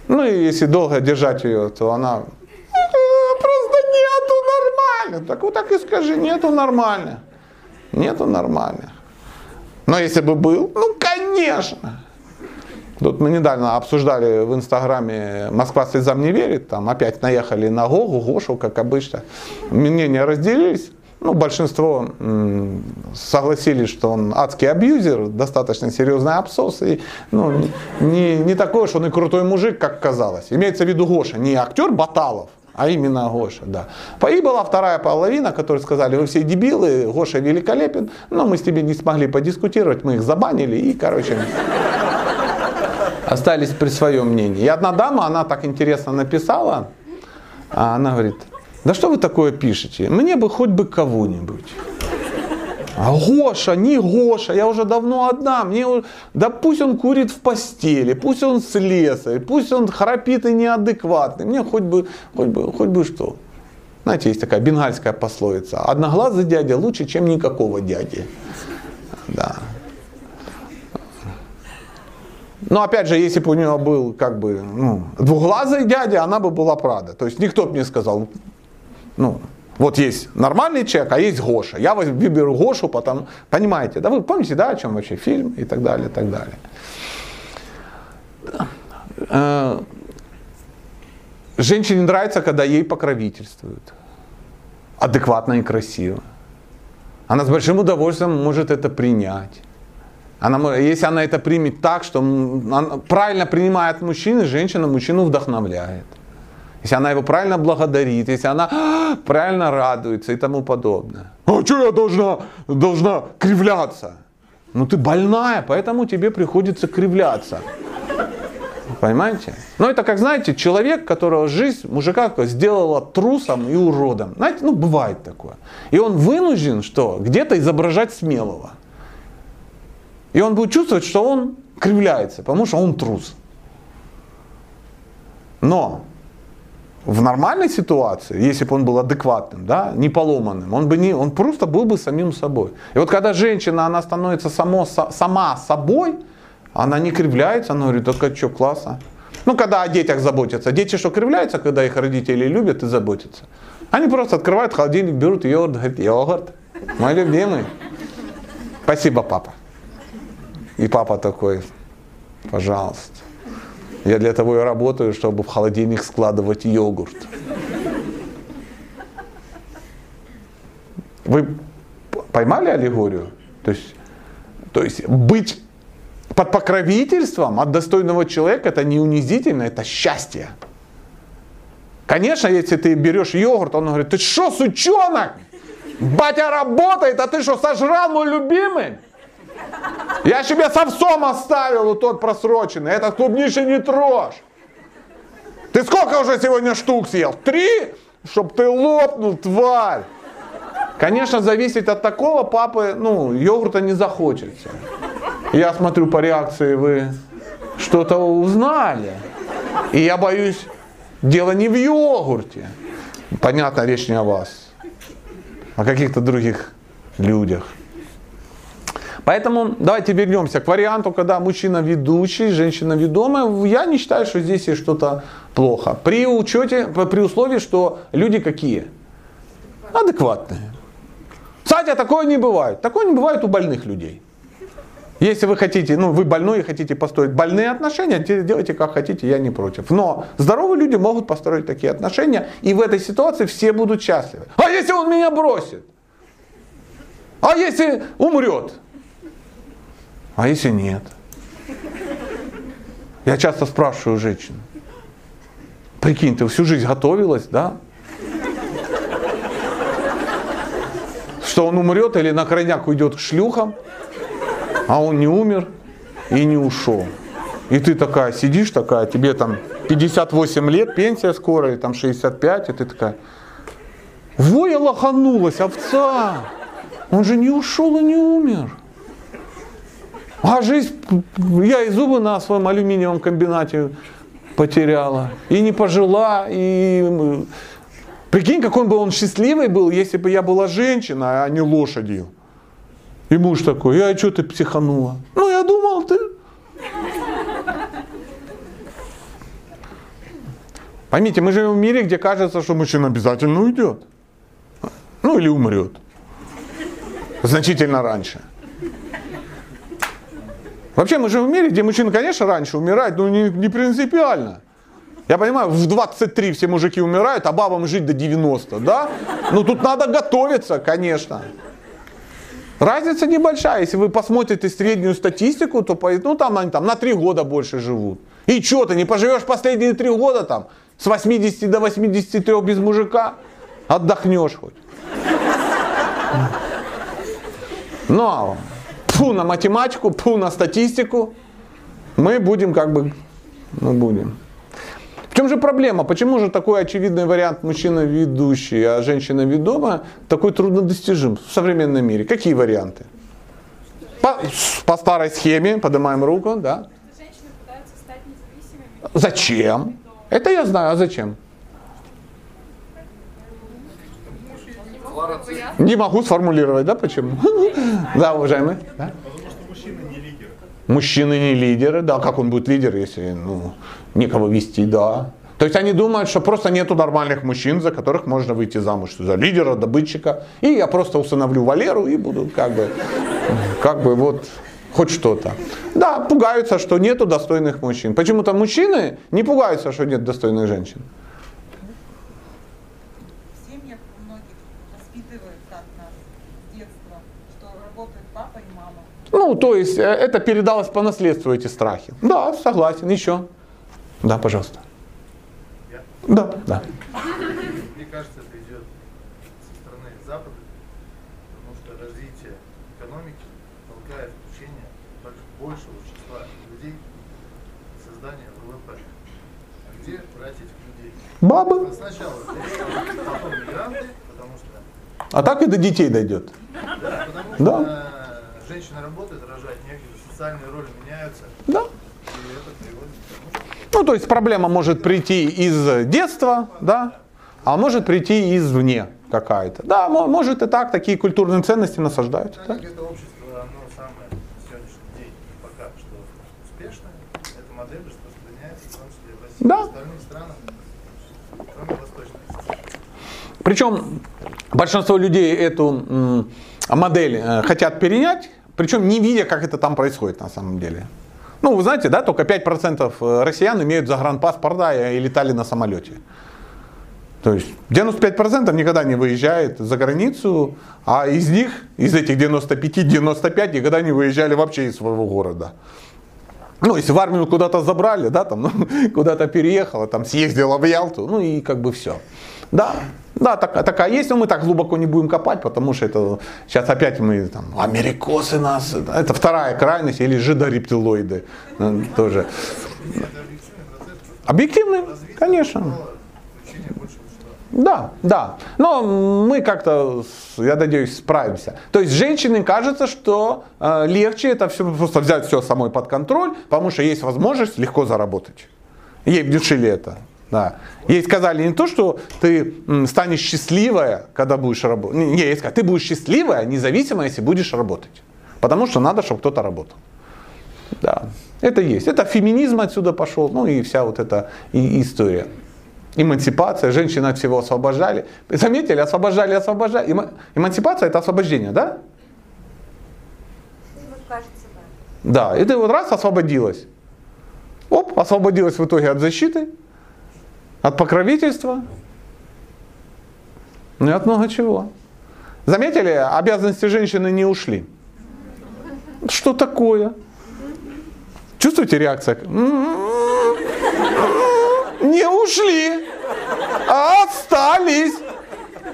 Ну и если долго держать ее, то она «Э, просто нету нормально. Так вот так и скажи, нету нормально. Нету нормально. Но если бы был, ну конечно. Тут мы недавно обсуждали в Инстаграме «Москва слезам не верит», там опять наехали на Гогу, Гошу, как обычно. Мнения разделились. Ну, большинство согласились, что он адский абьюзер, достаточно серьезный абсос, и ну, не, не такой уж он и крутой мужик, как казалось. Имеется в виду Гоша, не актер Баталов, а именно Гоша, да. И была вторая половина, которые сказали, вы все дебилы, Гоша великолепен, но мы с тебе не смогли подискутировать, мы их забанили и, короче, остались при своем мнении. И одна дама, она так интересно написала, а она говорит, да что вы такое пишете? Мне бы хоть бы кого-нибудь. А Гоша, не Гоша, я уже давно одна. Мне, да пусть он курит в постели, пусть он слесарь, пусть он храпит и неадекватный. Мне хоть бы, хоть бы, хоть бы что. Знаете, есть такая бенгальская пословица. Одноглазый дядя лучше, чем никакого дяди. Да. Но опять же, если бы у нее был как бы ну, двуглазый дядя, она бы была прада. То есть никто бы мне сказал, ну, вот есть нормальный человек, а есть Гоша. Я выберу Гошу, потому, понимаете, да, вы помните, да, о чем вообще фильм и так далее, и так далее. Э, Женщине нравится, когда ей покровительствуют. Адекватно и красиво. Она с большим удовольствием может это принять. Она, если она это примет так, что она правильно принимает мужчины, женщина мужчину вдохновляет. Если она его правильно благодарит, если она «А, правильно радуется и тому подобное. А что я должна, должна кривляться? Ну ты больная, поэтому тебе приходится кривляться. Понимаете? Ну это как, знаете, человек, которого жизнь мужика сделала трусом и уродом. Знаете, ну бывает такое. И он вынужден что? Где-то изображать смелого. И он будет чувствовать, что он кривляется, потому что он трус. Но в нормальной ситуации, если бы он был адекватным, да, не поломанным, он, бы не, он просто был бы самим собой. И вот когда женщина, она становится само, сама собой, она не кривляется, она говорит, так а что, классно. Ну, когда о детях заботятся. Дети что, кривляются, когда их родители любят и заботятся? Они просто открывают холодильник, берут йогурт, говорят, йогурт, мой любимый. Спасибо, папа. И папа такой, пожалуйста. Я для того и работаю, чтобы в холодильник складывать йогурт. Вы поймали аллегорию? То есть, то есть быть под покровительством от достойного человека это не унизительно, это счастье. Конечно, если ты берешь йогурт, он говорит, ты что, сучонок? Батя работает, а ты что, сожрал мой любимый? Я себе с оставил вот тот просроченный. Этот клубничный не трожь. Ты сколько уже сегодня штук съел? Три? Чтоб ты лопнул, тварь. Конечно, зависит от такого папы, ну, йогурта не захочется. Я смотрю по реакции, вы что-то узнали. И я боюсь, дело не в йогурте. Понятно, речь не о вас. О каких-то других людях. Поэтому давайте вернемся к варианту, когда мужчина ведущий, женщина ведомая. Я не считаю, что здесь есть что-то плохо. При учете, при условии, что люди какие? Адекватные. Кстати, такое не бывает. Такое не бывает у больных людей. Если вы хотите, ну вы больной и хотите построить больные отношения, те- делайте как хотите, я не против. Но здоровые люди могут построить такие отношения, и в этой ситуации все будут счастливы. А если он меня бросит? А если умрет? А если нет? Я часто спрашиваю женщин. Прикинь, ты всю жизнь готовилась, да? Что он умрет или на крайняк уйдет к шлюхам, а он не умер и не ушел. И ты такая сидишь, такая, тебе там 58 лет, пенсия скоро, или там 65, и ты такая, во, я лоханулась, овца. Он же не ушел и не умер. А жизнь, я и зубы на своем алюминиевом комбинате потеряла. И не пожила, и... Прикинь, какой бы он счастливый был, если бы я была женщина, а не лошадью. И муж такой, а что ты психанула? Ну, я думал, ты... Поймите, мы живем в мире, где кажется, что мужчина обязательно уйдет. Ну, или умрет. Значительно раньше. Вообще мы живем в мире, где мужчина, конечно, раньше умирает, но не, не принципиально. Я понимаю, в 23 все мужики умирают, а бабам жить до 90, да? Ну тут надо готовиться, конечно. Разница небольшая. Если вы посмотрите среднюю статистику, то ну, там они там, на 3 года больше живут. И что, ты не поживешь последние 3 года там с 80 до 83 без мужика? Отдохнешь хоть. Но фу на математику, фу на статистику. Мы будем как бы, мы будем. В чем же проблема? Почему же такой очевидный вариант мужчина ведущий, а женщина ведома такой труднодостижим в современном мире? Какие варианты? По, по старой схеме, поднимаем руку, да. Женщины пытаются стать независимыми. Зачем? Это я знаю, а зачем? Не могу сформулировать, да, почему? Да, уважаемый. Да? Потому что мужчины не лидеры. Мужчины не лидеры, да, как он будет лидер, если ну, некого вести, да. То есть они думают, что просто нету нормальных мужчин, за которых можно выйти замуж, за лидера, добытчика. И я просто усыновлю Валеру и буду как бы, как бы вот хоть что-то. Да, пугаются, что нету достойных мужчин. Почему-то мужчины не пугаются, что нет достойных женщин. В семьях у многих воспитывают так нас с детства, что работают папа и мама. Ну, то есть э, это передалось по наследству, эти страхи. Да, согласен. Еще. Да, пожалуйста. Я? Да, да. Мне кажется, это идет со стороны Запада, потому что развитие экономики толкает включение больш- большего числа людей в создание ВВП. А где брать этих людей? Бабы. Сначала здесь, потом мигранты, потому что, А так и до детей дойдет. да, потому что Да. Женщина работает, рожает негде, социальные роли меняются, Да. и это приводит к тому, что Ну, то есть проблема может прийти из детства, да, а может прийти извне какая-то. Да, мо- может и так, такие культурные ценности насаждаются. Да. это общество, оно самое сегодняшний день пока что успешное, эта модель распространяется в том числе в России, Да. в остальных странах, кроме восточных. Причем большинство людей эту модель э, хотят перенять, причем не видя, как это там происходит на самом деле. Ну, вы знаете, да, только 5% россиян имеют загранпаспорта и летали на самолете. То есть 95% никогда не выезжает за границу, а из них, из этих 95, 95 никогда не выезжали вообще из своего города. Ну, если в армию куда-то забрали, да, там, ну, куда-то переехала, там, съездила в Ялту, ну и как бы все. Да, да, так, такая есть, но мы так глубоко не будем копать, потому что это сейчас опять мы там, америкосы нас, это, вторая крайность, или жидорептилоиды э, тоже. Развитие конечно. Да, да. Но мы как-то, я надеюсь, справимся. То есть женщине кажется, что э, легче это все просто взять все самой под контроль, потому что есть возможность легко заработать. Ей внушили это. Да. Ей сказали не то, что ты станешь счастливая, когда будешь работать. Не, ей сказали, ты будешь счастливая, независимо, если будешь работать. Потому что надо, чтобы кто-то работал. Да, это есть. Это феминизм отсюда пошел, ну и вся вот эта и- история. Эмансипация, женщины от всего освобождали. Заметили, освобождали, освобождали. Эма- Эмансипация это освобождение, да? Кажется, да. Да, и ты вот раз освободилась. Оп, освободилась в итоге от защиты, от покровительства, ну и от много чего. Заметили, обязанности женщины не ушли. Что такое? Чувствуете реакция? Не ушли, а остались.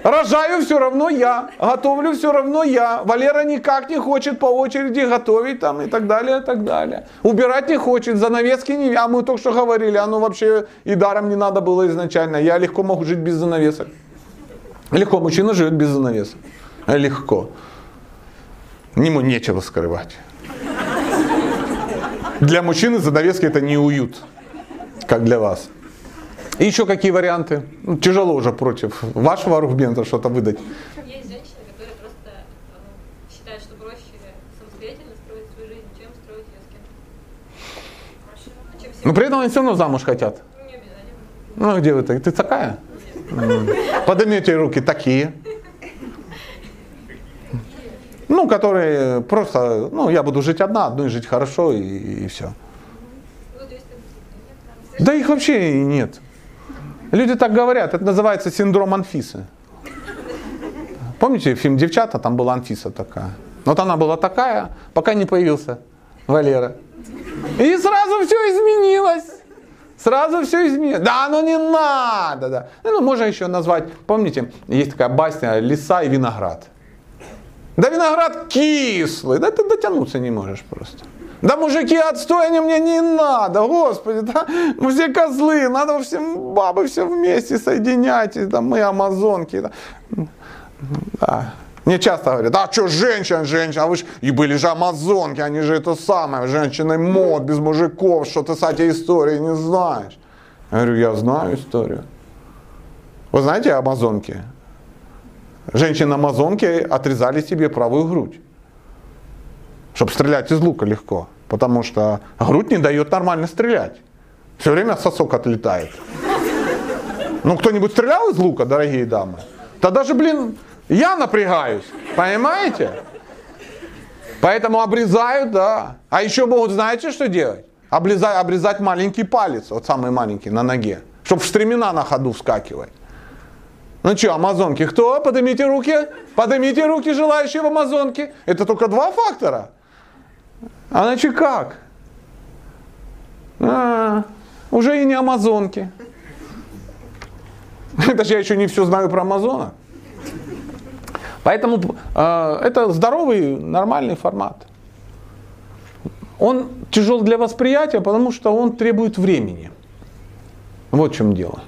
Рожаю все равно я, готовлю все равно я. Валера никак не хочет по очереди готовить там и так далее, и так далее. Убирать не хочет, занавески не... А мы только что говорили, оно вообще и даром не надо было изначально. Я легко могу жить без занавесок. Легко, мужчина живет без занавесок. Легко. Ему нечего скрывать. Для мужчины занавески это не уют, как для вас. И еще какие варианты? Ну, тяжело уже против вашего аргумента что-то выдать. Есть женщины, которые просто ну, считают, что проще самостоятельно строить свою жизнь, чем строить ее с. Ну, чем Но при этом они все равно замуж хотят. Ну. Ну, а где вы так? Ты такая? Поднимите руки, такие. Ну, которые просто, ну, я буду жить одна, одной жить хорошо и, и все. Ну, Да их вообще нет. Люди так говорят, это называется синдром Анфисы. Помните фильм «Девчата», там была Анфиса такая. Вот она была такая, пока не появился Валера. И сразу все изменилось. Сразу все изменилось. Да, ну не надо. Да. Ну, можно еще назвать, помните, есть такая басня «Лиса и виноград». Да виноград кислый, да ты дотянуться не можешь просто. Да мужики, отстой, они мне не надо, господи, да, мы все козлы, надо всем бабы все вместе соединять, да, мы амазонки. Да. Да. Мне часто говорят, а что, женщина, женщина, а вы же, и были же амазонки, они же это самое, женщины мод, без мужиков, что ты с этой историей не знаешь. Я говорю, я знаю историю. Вы знаете амазонки? Женщины-амазонки отрезали себе правую грудь, чтобы стрелять из лука легко, потому что грудь не дает нормально стрелять. Все время сосок отлетает. Ну, кто-нибудь стрелял из лука, дорогие дамы? Да даже, блин, я напрягаюсь, понимаете? Поэтому обрезают, да. А еще могут, знаете, что делать? Облизать, обрезать маленький палец, вот самый маленький, на ноге, чтобы в стремена на ходу вскакивать. Ну что, амазонки, кто? Поднимите руки. Поднимите руки, желающие в амазонке. Это только два фактора. А значит как? А, уже и не амазонки. Это же я еще не все знаю про амазона. Поэтому э, это здоровый, нормальный формат. Он тяжел для восприятия, потому что он требует времени. Вот в чем дело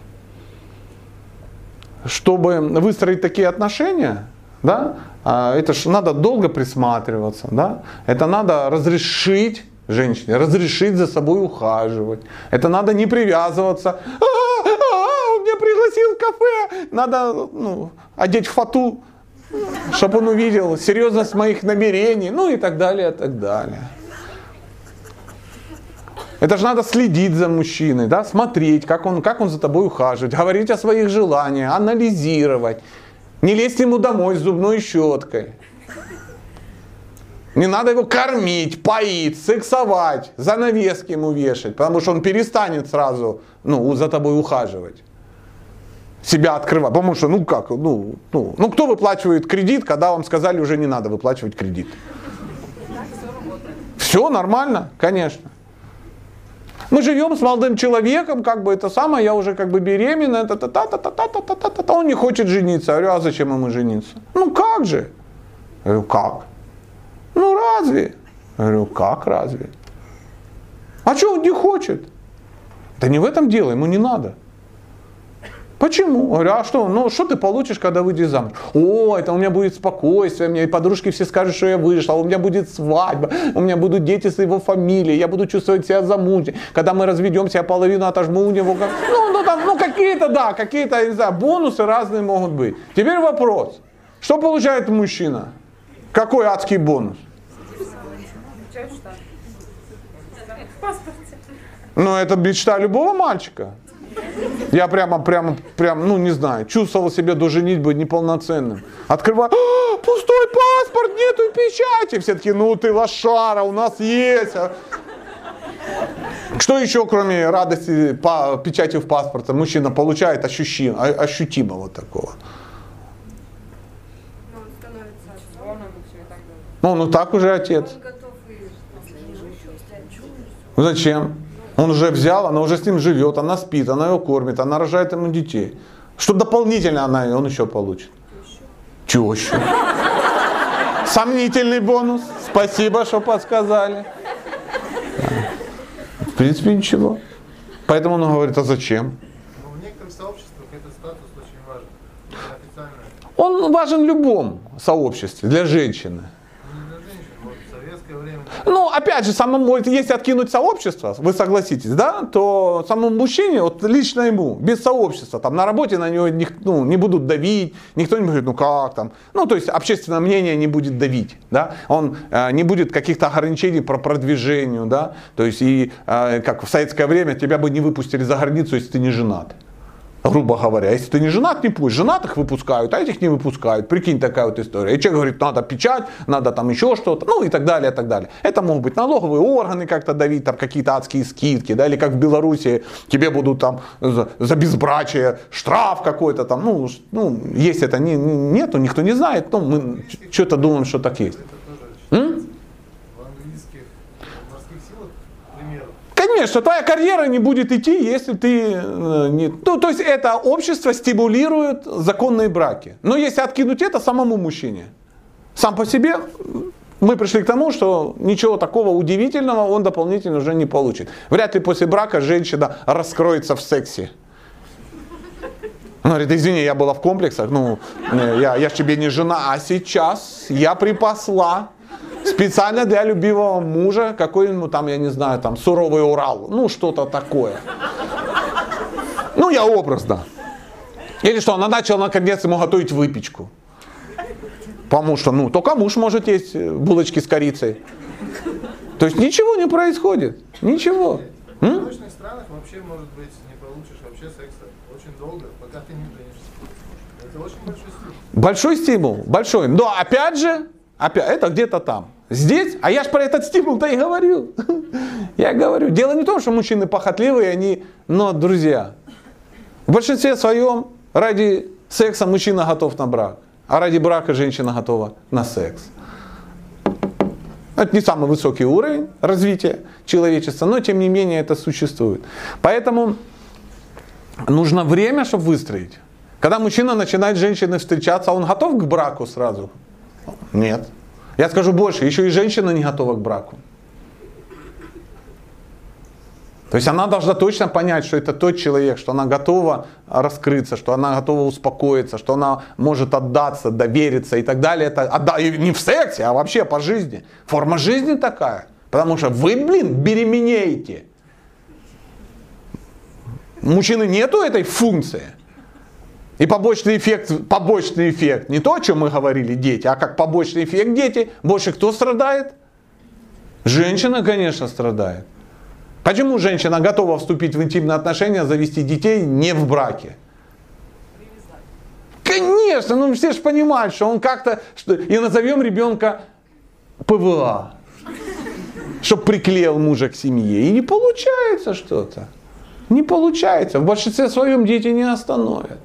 чтобы выстроить такие отношения, да, это же надо долго присматриваться, да, это надо разрешить женщине, разрешить за собой ухаживать, это надо не привязываться, а, а, он меня пригласил в кафе, надо ну, одеть фату, чтобы он увидел серьезность моих намерений, ну и так далее, и так далее. Это же надо следить за мужчиной, да, смотреть, как он, как он за тобой ухаживает, говорить о своих желаниях, анализировать. Не лезть ему домой с зубной щеткой. Не надо его кормить, поить, сексовать, занавески ему вешать, потому что он перестанет сразу ну, за тобой ухаживать. Себя открывать. Потому что, ну как, ну, ну, ну кто выплачивает кредит, когда вам сказали уже не надо выплачивать кредит? Все нормально, конечно. Мы живем с молодым человеком, как бы это самое, я уже как бы беременна, та та та та та та та та та та та он не хочет жениться. Я говорю, а зачем ему жениться? Ну как же? Я говорю, как? Ну разве? Я говорю, как разве? А что он не хочет? Да не в этом дело, ему не надо. Почему? Говорю, а что? Ну, что ты получишь, когда выйдешь замуж? О, это у меня будет спокойствие, у меня и подружки все скажут, что я вышла, у меня будет свадьба, у меня будут дети с его фамилией, я буду чувствовать себя замужней. Когда мы разведемся, я половину отожму у него. Как... Ну, ну, там, ну, какие-то, да, какие-то, не знаю, бонусы разные могут быть. Теперь вопрос. Что получает мужчина? Какой адский бонус? Ну, это мечта любого мальчика. Я прямо, прямо, прямо, ну не знаю, чувствовал себя до женитьбы неполноценным. Открываю, «А, пустой паспорт, нету печати. Все таки ну ты лошара, у нас есть. А Что еще, кроме радости по печати в паспорте, мужчина получает ощущи- а- ощутимо вот такого? Так далее. Ну, ну так уже отец. он готов и Ну, Зачем? Он уже взял, она уже с ним живет, она спит, она его кормит, она рожает ему детей. Что дополнительно она, он еще получит? Тещу. Сомнительный бонус. Спасибо, что подсказали. Да. В принципе, ничего. Поэтому он говорит, а зачем? Но в некоторых сообществах этот статус очень важен. Он важен в любом сообществе, для женщины. Ну, не для женщин. Вот в советское время Ну, опять же, самому, если откинуть сообщество, вы согласитесь, да, то самому мужчине, вот лично ему, без сообщества, там на работе на него ник- ну, не будут давить, никто не будет, ну как там, ну, то есть общественное мнение не будет давить, да, он э, не будет каких-то ограничений по продвижению, да, то есть и э, как в советское время тебя бы не выпустили за границу, если ты не женат. Грубо говоря, если ты не женат, не пусть. Женатых выпускают, а этих не выпускают. Прикинь, такая вот история. И человек говорит, надо печать, надо там еще что-то, ну и так далее, и так далее. Это могут быть налоговые органы как-то давить, там какие-то адские скидки, да, или как в Беларуси тебе будут там за, за безбрачие штраф какой-то там, ну, ну, есть это, не, не- нету, никто не знает, ну, мы что-то думаем, что так есть. М? в английских в морских силах, к примеру, Конечно, твоя карьера не будет идти, если ты э, не... Ну, то есть это общество стимулирует законные браки. Но если откинуть это самому мужчине, сам по себе мы пришли к тому, что ничего такого удивительного он дополнительно уже не получит. Вряд ли после брака женщина раскроется в сексе. Она говорит, извини, я была в комплексах, ну, э, я, я ж тебе не жена, а сейчас я припасла специально для любимого мужа какой-нибудь там, я не знаю, там, суровый Урал, ну, что-то такое. Ну, я образно. Или что, она начала наконец ему готовить выпечку. Потому что, ну, только муж может есть э, булочки с корицей. То есть ничего не происходит. Ничего. в восточных странах вообще, может быть, не получишь вообще секса очень долго, пока ты не женишься. Это очень большой стимул. Большой стимул, большой. Но опять же, опять, это где-то там. Здесь, а я же про этот стимул-то и говорю. Я говорю, дело не в том, что мужчины похотливые, они, но, друзья, в большинстве своем ради секса мужчина готов на брак, а ради брака женщина готова на секс. Это не самый высокий уровень развития человечества, но тем не менее это существует. Поэтому нужно время, чтобы выстроить. Когда мужчина начинает с женщиной встречаться, он готов к браку сразу? Нет. Я скажу больше, еще и женщина не готова к браку. То есть она должна точно понять, что это тот человек, что она готова раскрыться, что она готова успокоиться, что она может отдаться, довериться и так далее. Это отда- и не в сексе, а вообще по жизни. Форма жизни такая. Потому что вы, блин, беременеете. У мужчины нету этой функции. И побочный эффект, побочный эффект, не то, о чем мы говорили, дети, а как побочный эффект дети, больше кто страдает? Женщина, конечно, страдает. Почему женщина готова вступить в интимные отношения, завести детей не в браке? Конечно, ну все же понимают, что он как-то, что, и назовем ребенка ПВА, чтобы приклеил мужа к семье. И не получается что-то. Не получается. В большинстве своем дети не остановят.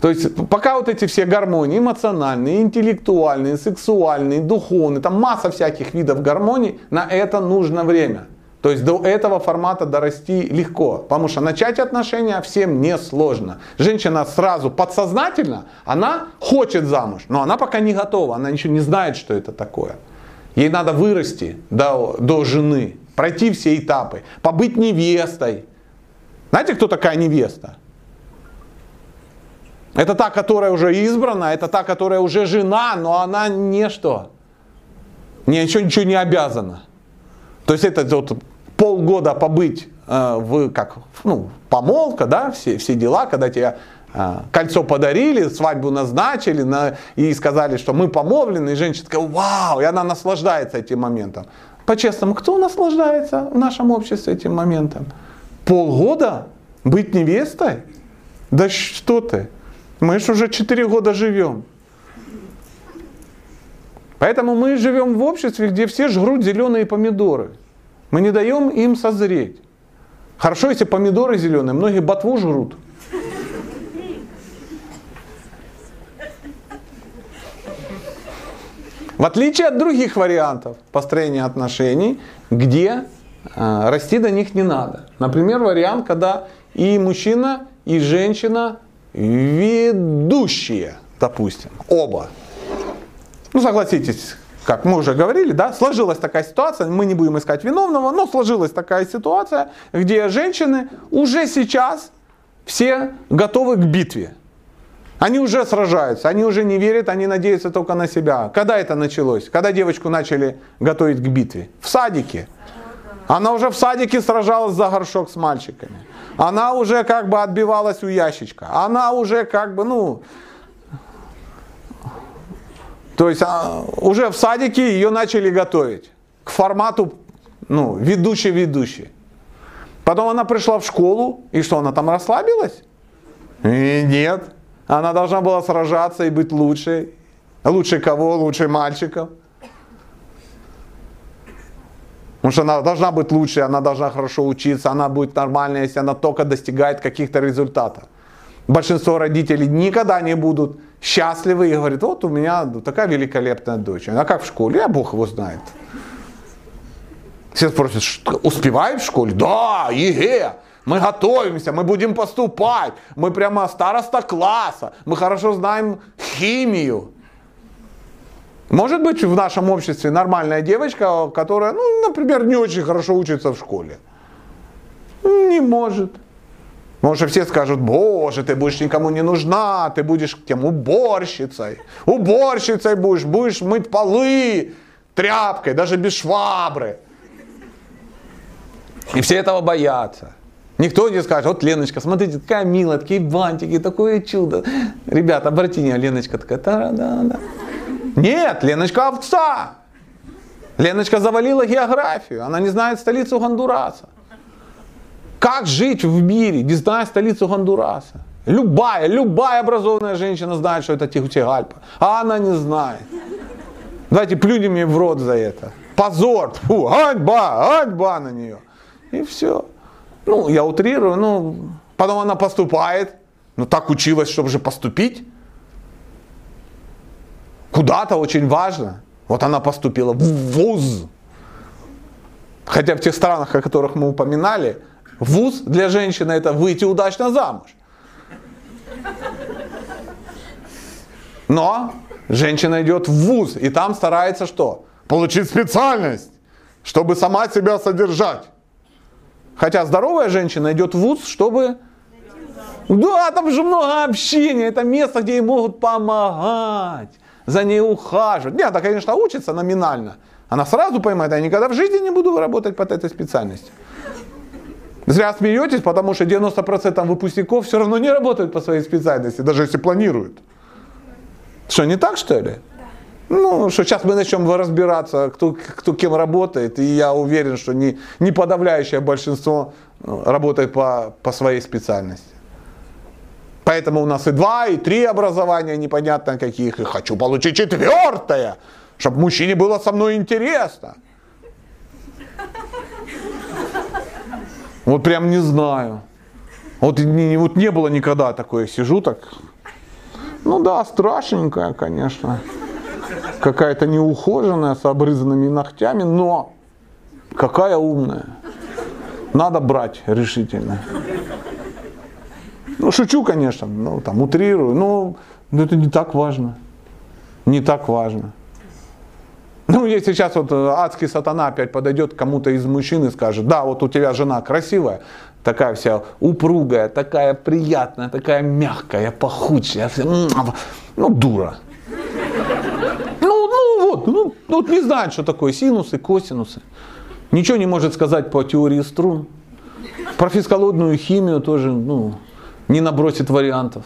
То есть пока вот эти все гармонии, эмоциональные, интеллектуальные, сексуальные, духовные, там масса всяких видов гармоний, на это нужно время. То есть до этого формата дорасти легко, потому что начать отношения всем не сложно. Женщина сразу подсознательно, она хочет замуж, но она пока не готова, она еще не знает, что это такое. Ей надо вырасти до, до жены, пройти все этапы, побыть невестой. Знаете, кто такая невеста? Это та, которая уже избрана, это та, которая уже жена, но она не что? Ни еще ничего не обязана. То есть это вот полгода побыть э, в, как, ну, помолвка, да, все, все дела, когда тебе э, кольцо подарили, свадьбу назначили на, и сказали, что мы помолвлены, и женщина такая, вау, и она наслаждается этим моментом. По-честному, кто наслаждается в нашем обществе этим моментом? Полгода быть невестой? Да что ты? Мы же уже 4 года живем. Поэтому мы живем в обществе, где все жрут зеленые помидоры. Мы не даем им созреть. Хорошо, если помидоры зеленые, многие ботву жрут. В отличие от других вариантов построения отношений, где э, расти до них не надо. Например, вариант, когда и мужчина, и женщина ведущие, допустим, оба. Ну, согласитесь, как мы уже говорили, да, сложилась такая ситуация, мы не будем искать виновного, но сложилась такая ситуация, где женщины уже сейчас все готовы к битве. Они уже сражаются, они уже не верят, они надеются только на себя. Когда это началось? Когда девочку начали готовить к битве? В садике. Она уже в садике сражалась за горшок с мальчиками. Она уже как бы отбивалась у ящичка. Она уже как бы, ну, то есть а, уже в садике ее начали готовить к формату, ну, ведущий-ведущий. Потом она пришла в школу, и что, она там расслабилась? И нет. Она должна была сражаться и быть лучшей. Лучше кого? Лучше мальчиков. Потому что она должна быть лучше, она должна хорошо учиться, она будет нормальной, если она только достигает каких-то результатов. Большинство родителей никогда не будут счастливы и говорят, вот у меня такая великолепная дочь. А как в школе? А Бог его знает. Все спросят, успевает в школе? Да, ЕГЭ. Мы готовимся, мы будем поступать. Мы прямо староста класса. Мы хорошо знаем химию. Может быть в нашем обществе нормальная девочка, которая, ну, например, не очень хорошо учится в школе? Не может. Потому что все скажут, боже, ты будешь никому не нужна, ты будешь тем уборщицей. Уборщицей будешь, будешь мыть полы тряпкой, даже без швабры. И все этого боятся. Никто не скажет, вот Леночка, смотрите, такая милая, такие бантики, такое чудо. Ребята, обратите внимание, Леночка такая, та да да Нет, Леночка овца. Леночка завалила географию, она не знает столицу Гондураса. Как жить в мире, не зная столицу Гондураса? Любая, любая образованная женщина знает, что это Тегутегальпа, а она не знает. Давайте плюнем ей в рот за это. Позор, фу, ганьба, ганьба на нее. И все. Ну, я утрирую, ну, потом она поступает. Ну, так училась, чтобы же поступить. Куда-то очень важно. Вот она поступила в ВУЗ. Хотя в тех странах, о которых мы упоминали, ВУЗ для женщины это выйти удачно замуж. Но женщина идет в ВУЗ и там старается что? Получить специальность, чтобы сама себя содержать. Хотя здоровая женщина идет в ВУЗ, чтобы... Да, там же много общения, это место, где ей могут помогать, за ней ухаживать. Нет, она, конечно, учится номинально. Она сразу поймает, я никогда в жизни не буду работать под этой специальностью. Зря смеетесь, потому что 90% выпускников все равно не работают по своей специальности, даже если планируют. Что, не так, что ли? Ну, что сейчас мы начнем разбираться, кто, кто кем работает, и я уверен, что не, не подавляющее большинство ну, работает по, по своей специальности. Поэтому у нас и два, и три образования непонятно каких, и хочу получить четвертое, чтобы мужчине было со мной интересно. Вот прям не знаю. Вот не, вот не было никогда такое, сижу так. Ну да, страшненькая, конечно какая-то неухоженная, с обрызанными ногтями, но какая умная. Надо брать решительно. Ну, шучу, конечно, ну, там, утрирую, но, но это не так важно. Не так важно. Ну, если сейчас вот э, адский сатана опять подойдет кому-то из мужчин и скажет, да, вот у тебя жена красивая, такая вся упругая, такая приятная, такая мягкая, пахучая, ну, дура вот, ну, вот не знает, что такое синусы, косинусы. Ничего не может сказать по теории струн. Про физколодную химию тоже ну, не набросит вариантов.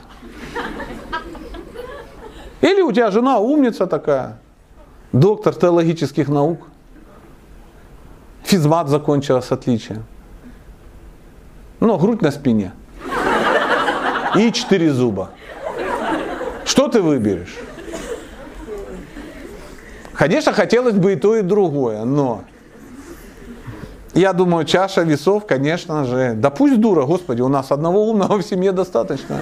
Или у тебя жена умница такая, доктор теологических наук, физмат закончила с отличием. Но грудь на спине. И четыре зуба. Что ты выберешь? Конечно, хотелось бы и то, и другое, но я думаю, чаша весов, конечно же, да пусть дура, господи, у нас одного умного в семье достаточно.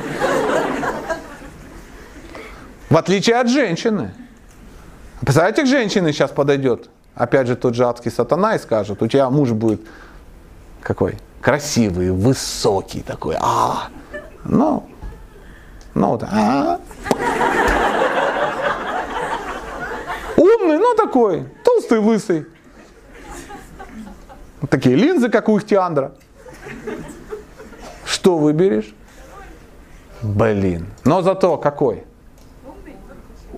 В отличие от женщины. Представляете, к женщине сейчас подойдет, опять же, тот же адский сатана и скажет, у тебя муж будет какой? Красивый, высокий такой, а, ну, ну вот, а, умный, ну такой, толстый, лысый. Такие линзы, как у Ихтиандра. Что выберешь? Блин. Но зато какой?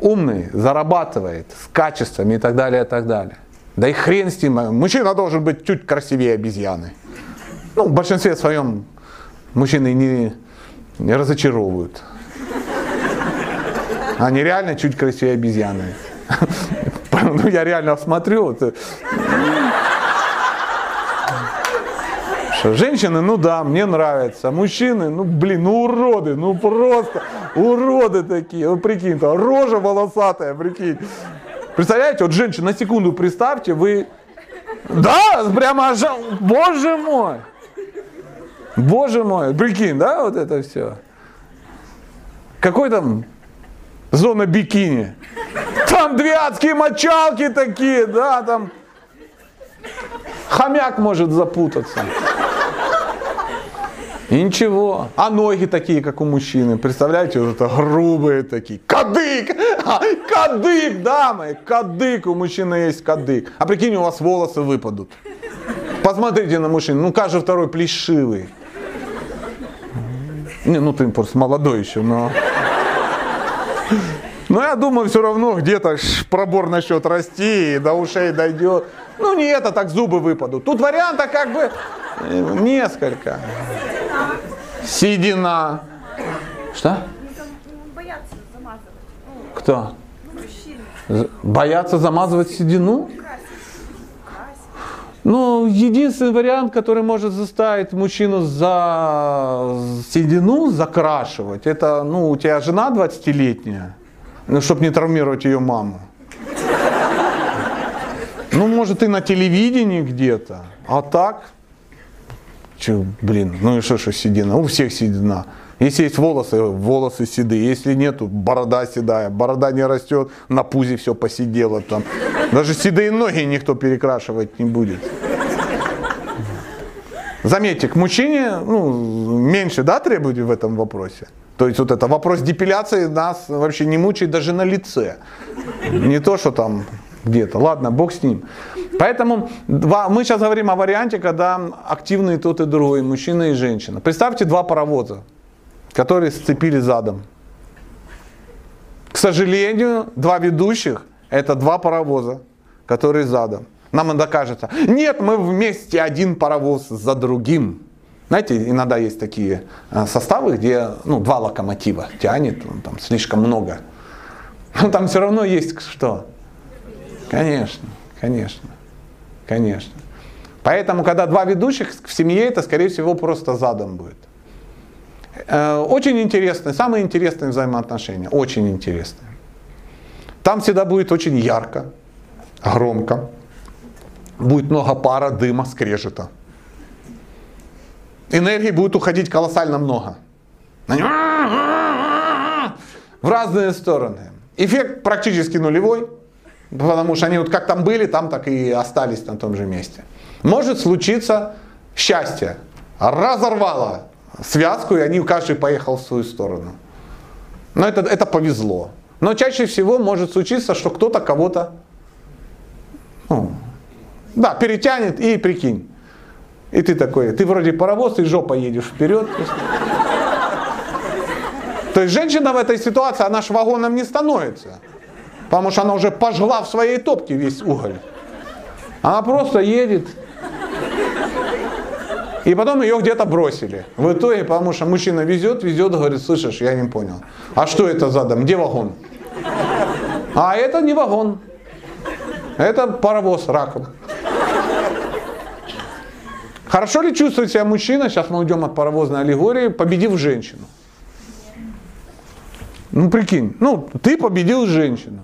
Умный, зарабатывает, с качествами и так далее, и так далее. Да и хрен с ним. Мужчина должен быть чуть красивее обезьяны. Ну, в большинстве своем мужчины не, не разочаровывают. Они реально чуть красивее обезьяны. Ну, я реально смотрю. Вот, женщины, ну да, мне нравятся. Мужчины, ну блин, ну уроды, ну просто уроды такие. Вот прикинь, то рожа волосатая, прикинь. Представляете, вот женщина, на секунду представьте, вы... Да, прямо аж... Боже мой! Боже мой, прикинь, да, вот это все. Какой там зона бикини? Там две адские мочалки такие, да, там хомяк может запутаться. И ничего. А ноги такие, как у мужчины. Представляете, вот это грубые такие. Кадык! Кадык, дамы! Кадык! У мужчины есть кадык. А прикинь, у вас волосы выпадут. Посмотрите на мужчину. Ну, каждый второй плешивый. Не, ну ты просто молодой еще, но... Но я думаю, все равно где-то пробор начнет расти и до ушей дойдет. Ну не это, так зубы выпадут. Тут вариантов как бы э, несколько. Седина. Что? Кто? Боятся замазывать седину? Ну, единственный вариант, который может заставить мужчину за седину закрашивать, это, ну, у тебя жена 20-летняя, ну, чтобы не травмировать ее маму. Ну, может, и на телевидении где-то. А так, че, блин, ну и что, что седина? У всех седина. Если есть волосы, волосы седые. Если нету, борода седая. Борода не растет, на пузе все посидело там. Даже седые ноги никто перекрашивать не будет. Заметьте, к мужчине ну, меньше да, требуете в этом вопросе. То есть вот это вопрос депиляции нас вообще не мучает даже на лице. Не то, что там где-то. Ладно, бог с ним. Поэтому мы сейчас говорим о варианте, когда активны и тот, и другой, мужчина и женщина. Представьте два паровоза, которые сцепили задом. К сожалению, два ведущих – это два паровоза, которые задом. Нам иногда кажется, нет, мы вместе один паровоз за другим. Знаете, иногда есть такие э, составы, где ну, два локомотива тянет, там слишком много. Но там все равно есть что? Конечно, конечно, конечно. Поэтому, когда два ведущих в семье, это, скорее всего, просто задом будет. Э, Очень интересные, самые интересные взаимоотношения, очень интересные. Там всегда будет очень ярко, громко, будет много пара, дыма, скрежета. Энергии будет уходить колоссально много. В разные стороны. Эффект практически нулевой, потому что они вот как там были, там так и остались на том же месте. Может случиться счастье. Разорвало связку, и они каждый поехал в свою сторону. Но это, это повезло. Но чаще всего может случиться, что кто-то кого-то ну, да, перетянет и прикинь. И ты такой, ты вроде паровоз, и жопа едешь вперед. То есть женщина в этой ситуации, она ж вагоном не становится. Потому что она уже пожгла в своей топке весь уголь. Она просто едет. И потом ее где-то бросили. В итоге, потому что мужчина везет, везет, говорит, слышишь, я не понял. А что это задом? Где вагон? А это не вагон. Это паровоз раком. Хорошо ли чувствует себя мужчина, сейчас мы уйдем от паровозной аллегории, победив женщину? Ну прикинь, ну ты победил женщину.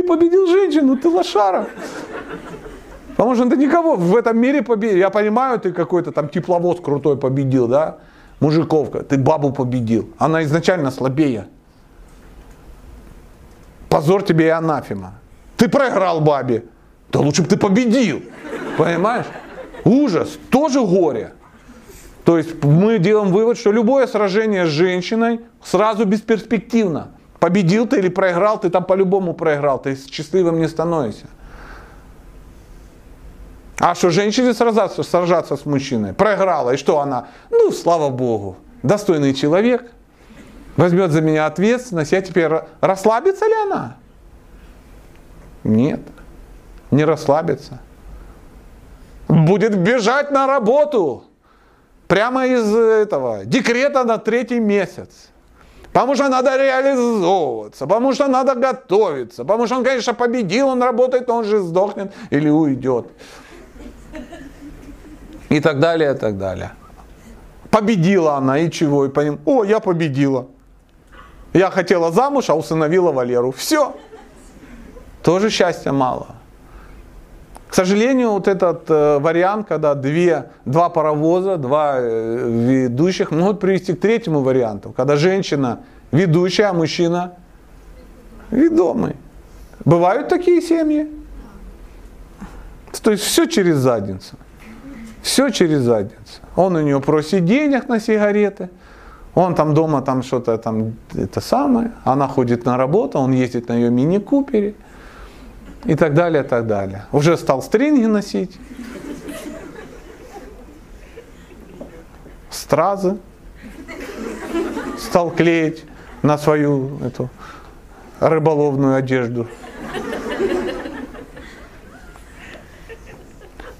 Ты победил женщину, ты лошара. Потому что ты никого в этом мире победил. Я понимаю, ты какой-то там тепловоз крутой победил, да? Мужиковка, ты бабу победил. Она изначально слабее. Позор тебе и анафема. Ты проиграл бабе. Да лучше бы ты победил. Понимаешь? Ужас, тоже горе. То есть мы делаем вывод, что любое сражение с женщиной сразу бесперспективно. Победил ты или проиграл, ты там по-любому проиграл, ты счастливым не становишься. А что женщине сражаться, сражаться с мужчиной? Проиграла. И что она? Ну, слава богу. Достойный человек. Возьмет за меня ответственность. Я теперь... Расслабится ли она? Нет. Не расслабится. Будет бежать на работу. Прямо из этого декрета на третий месяц. Потому что надо реализовываться, потому что надо готовиться, потому что он, конечно, победил, он работает, он же сдохнет или уйдет. И так далее, и так далее. Победила она, и чего? И поним... О, я победила. Я хотела замуж, а усыновила Валеру. Все. Тоже счастья мало. К сожалению, вот этот э, вариант, когда две, два паровоза, два э, ведущих, могут привести к третьему варианту, когда женщина ведущая, а мужчина ведомый. Бывают такие семьи. То есть все через задницу. Все через задницу. Он у нее просит денег на сигареты. Он там дома там что-то там это самое. Она ходит на работу, он ездит на ее мини-купере. И так далее, так далее. Уже стал стринги носить. Стразы. Стал клеить на свою эту рыболовную одежду.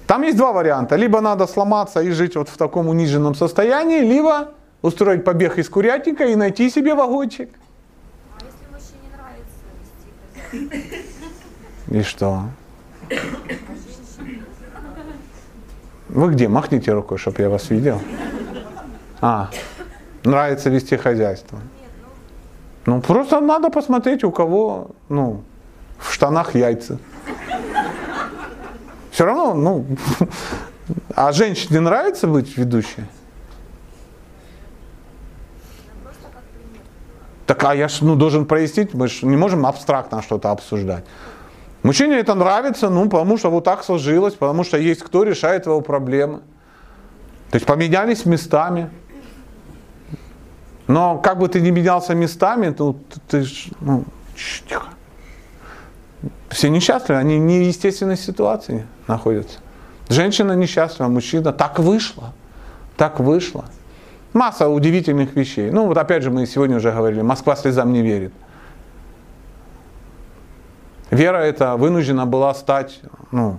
Там есть два варианта. Либо надо сломаться и жить вот в таком униженном состоянии, либо устроить побег из курятника и найти себе вагончик. А если мужчине нравится вести? И что? Вы где? Махните рукой, чтобы я вас видел. А, нравится вести хозяйство. Ну, просто надо посмотреть, у кого, ну, в штанах яйца. Все равно, ну, а женщине нравится быть ведущей? Так, а я ж, ну, должен прояснить, мы же не можем абстрактно что-то обсуждать. Мужчине это нравится, ну, потому что вот так сложилось, потому что есть кто решает его проблемы. То есть поменялись местами. Но как бы ты ни менялся местами, то ты, ж, ну, тихо. Все несчастливы, они в неестественной ситуации находятся. Женщина несчастлива, мужчина. Так вышло. Так вышло. Масса удивительных вещей. Ну вот опять же мы сегодня уже говорили, Москва слезам не верит. Вера эта вынуждена была стать ну,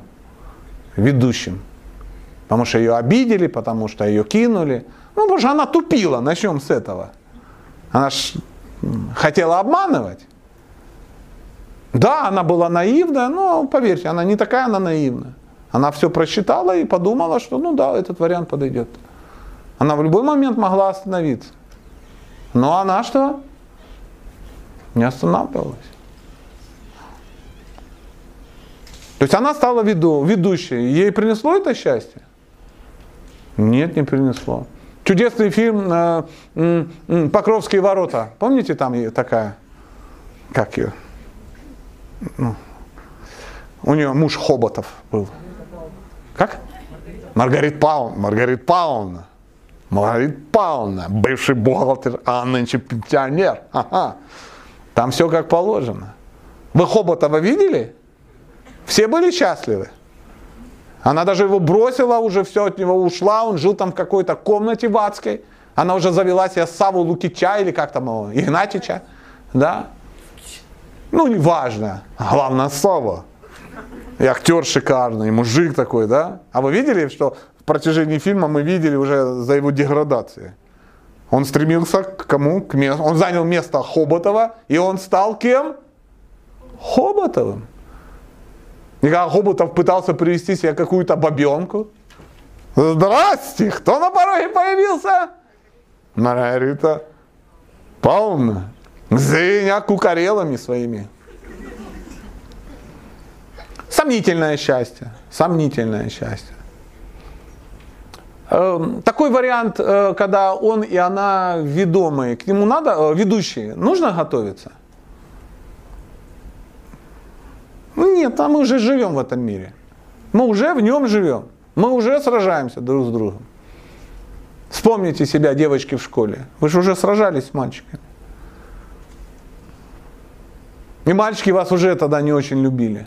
ведущим. Потому что ее обидели, потому что ее кинули. Ну, потому что она тупила, начнем с этого. Она ж хотела обманывать. Да, она была наивная, но поверьте, она не такая, она наивная. Она все просчитала и подумала, что ну да, этот вариант подойдет. Она в любой момент могла остановиться. Но она что? Не останавливалась. То есть она стала веду, ведущей. Ей принесло это счастье? Нет, не принесло. Чудесный фильм э, «Покровские ворота». Помните там такая? Как ее? Ну, у нее муж Хоботов был. Как? Маргарит Павловна. Маргарит Павловна. Маргарит Павловна, бывший бухгалтер, а нынче пенсионер. Ага. Там все как положено. Вы Хоботова видели? Все были счастливы. Она даже его бросила, уже все от него ушла, он жил там в какой-то комнате в адской. Она уже завела себе Саву Лукича или как там его, Игнатича. Да? Ну, неважно. Главное, Сава. И актер шикарный, и мужик такой, да? А вы видели, что в протяжении фильма мы видели уже за его деградацией? Он стремился к кому? К месту. Он занял место Хоботова, и он стал кем? Хоботовым. И когда Хоботов пытался привести себе какую-то бабенку, Здрасте, кто на пороге появился? Маргарита Полно. Зыня кукарелами своими. Сомнительное счастье. Сомнительное счастье. Эм, Такой вариант, э, когда он и она ведомые, к нему надо, э, ведущие, нужно готовиться? Ну, Нет, а мы уже живем в этом мире. Мы уже в нем живем. Мы уже сражаемся друг с другом. Вспомните себя, девочки в школе. Вы же уже сражались с мальчиками. И мальчики вас уже тогда не очень любили.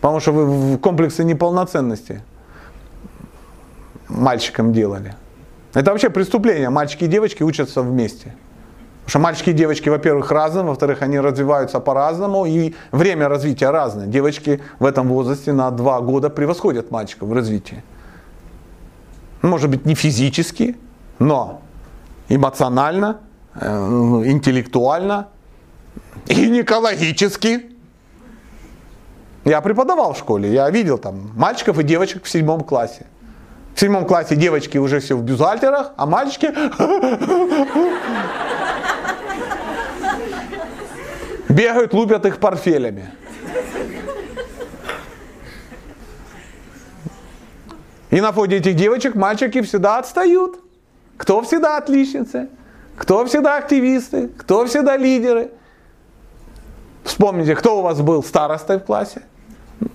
Потому что вы в комплексе неполноценности мальчикам делали. Это вообще преступление. Мальчики и девочки учатся вместе. Потому что мальчики и девочки, во-первых, разные, во-вторых, они развиваются по-разному, и время развития разное. Девочки в этом возрасте на два года превосходят мальчиков в развитии. Может быть, не физически, но эмоционально, э, интеллектуально, гинекологически. Я преподавал в школе, я видел там мальчиков и девочек в седьмом классе. В седьмом классе девочки уже все в бюстгальтерах, а мальчики бегают, лупят их портфелями. И на фоне этих девочек мальчики всегда отстают. Кто всегда отличницы? Кто всегда активисты? Кто всегда лидеры? Вспомните, кто у вас был старостой в классе?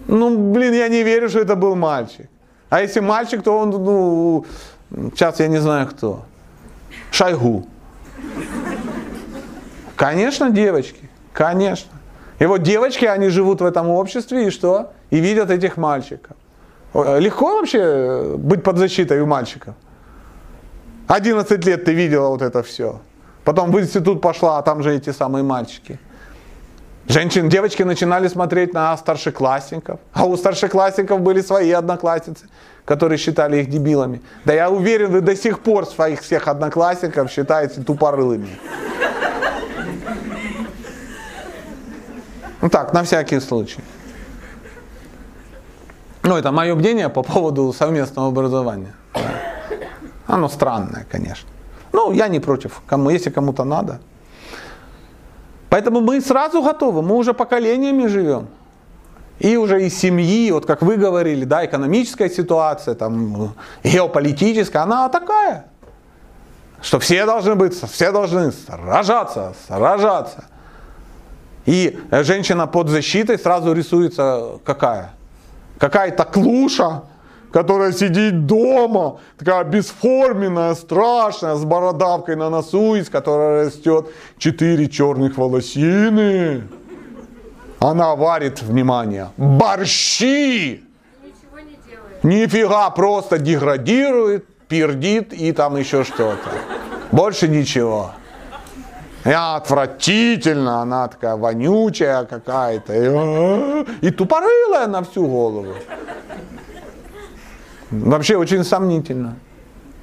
Ну, блин, я не верю, что это был мальчик. А если мальчик, то он, ну, сейчас я не знаю кто. Шойгу. Конечно, девочки. Конечно. И вот девочки, они живут в этом обществе, и что? И видят этих мальчиков. Легко вообще быть под защитой у мальчиков? 11 лет ты видела вот это все. Потом в институт пошла, а там же эти самые мальчики. Женщины, девочки начинали смотреть на старшеклассников, а у старшеклассников были свои одноклассницы, которые считали их дебилами. Да я уверен, вы до сих пор своих всех одноклассников считаете тупорылыми. Ну так, на всякий случай. Ну, это мое мнение по поводу совместного образования. Оно странное, конечно. Ну, я не против. Кому, если кому-то надо. Поэтому мы сразу готовы, мы уже поколениями живем. И уже из семьи, вот как вы говорили, да, экономическая ситуация, там, геополитическая, она такая. Что все должны быть, все должны сражаться, сражаться. И женщина под защитой сразу рисуется какая? Какая-то клуша, которая сидит дома, такая бесформенная, страшная, с бородавкой на носу, из которой растет четыре черных волосины. Она варит, внимание, борщи. Ничего не делает. Нифига, просто деградирует, пердит и там еще что-то. Больше ничего. И отвратительно, она такая вонючая какая-то. И, и тупорылая на всю голову. Вообще очень сомнительно.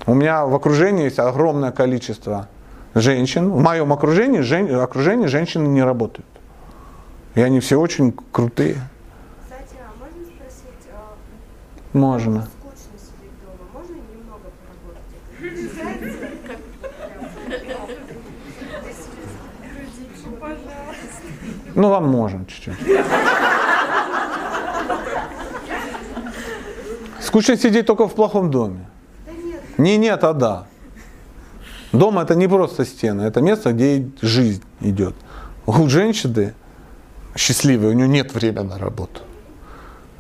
У меня в окружении есть огромное количество женщин. В моем окружении, жен, окружении женщины не работают. И они все очень крутые. Кстати, а можно спросить, а, Можно. скучно сидеть дома, можно немного поработать? Ну, вам можно чуть-чуть. Скучно сидеть только в плохом доме. Да нет, Не нет, а да. Дом это не просто стены, это место, где жизнь идет. У женщины счастливой, у нее нет времени на работу.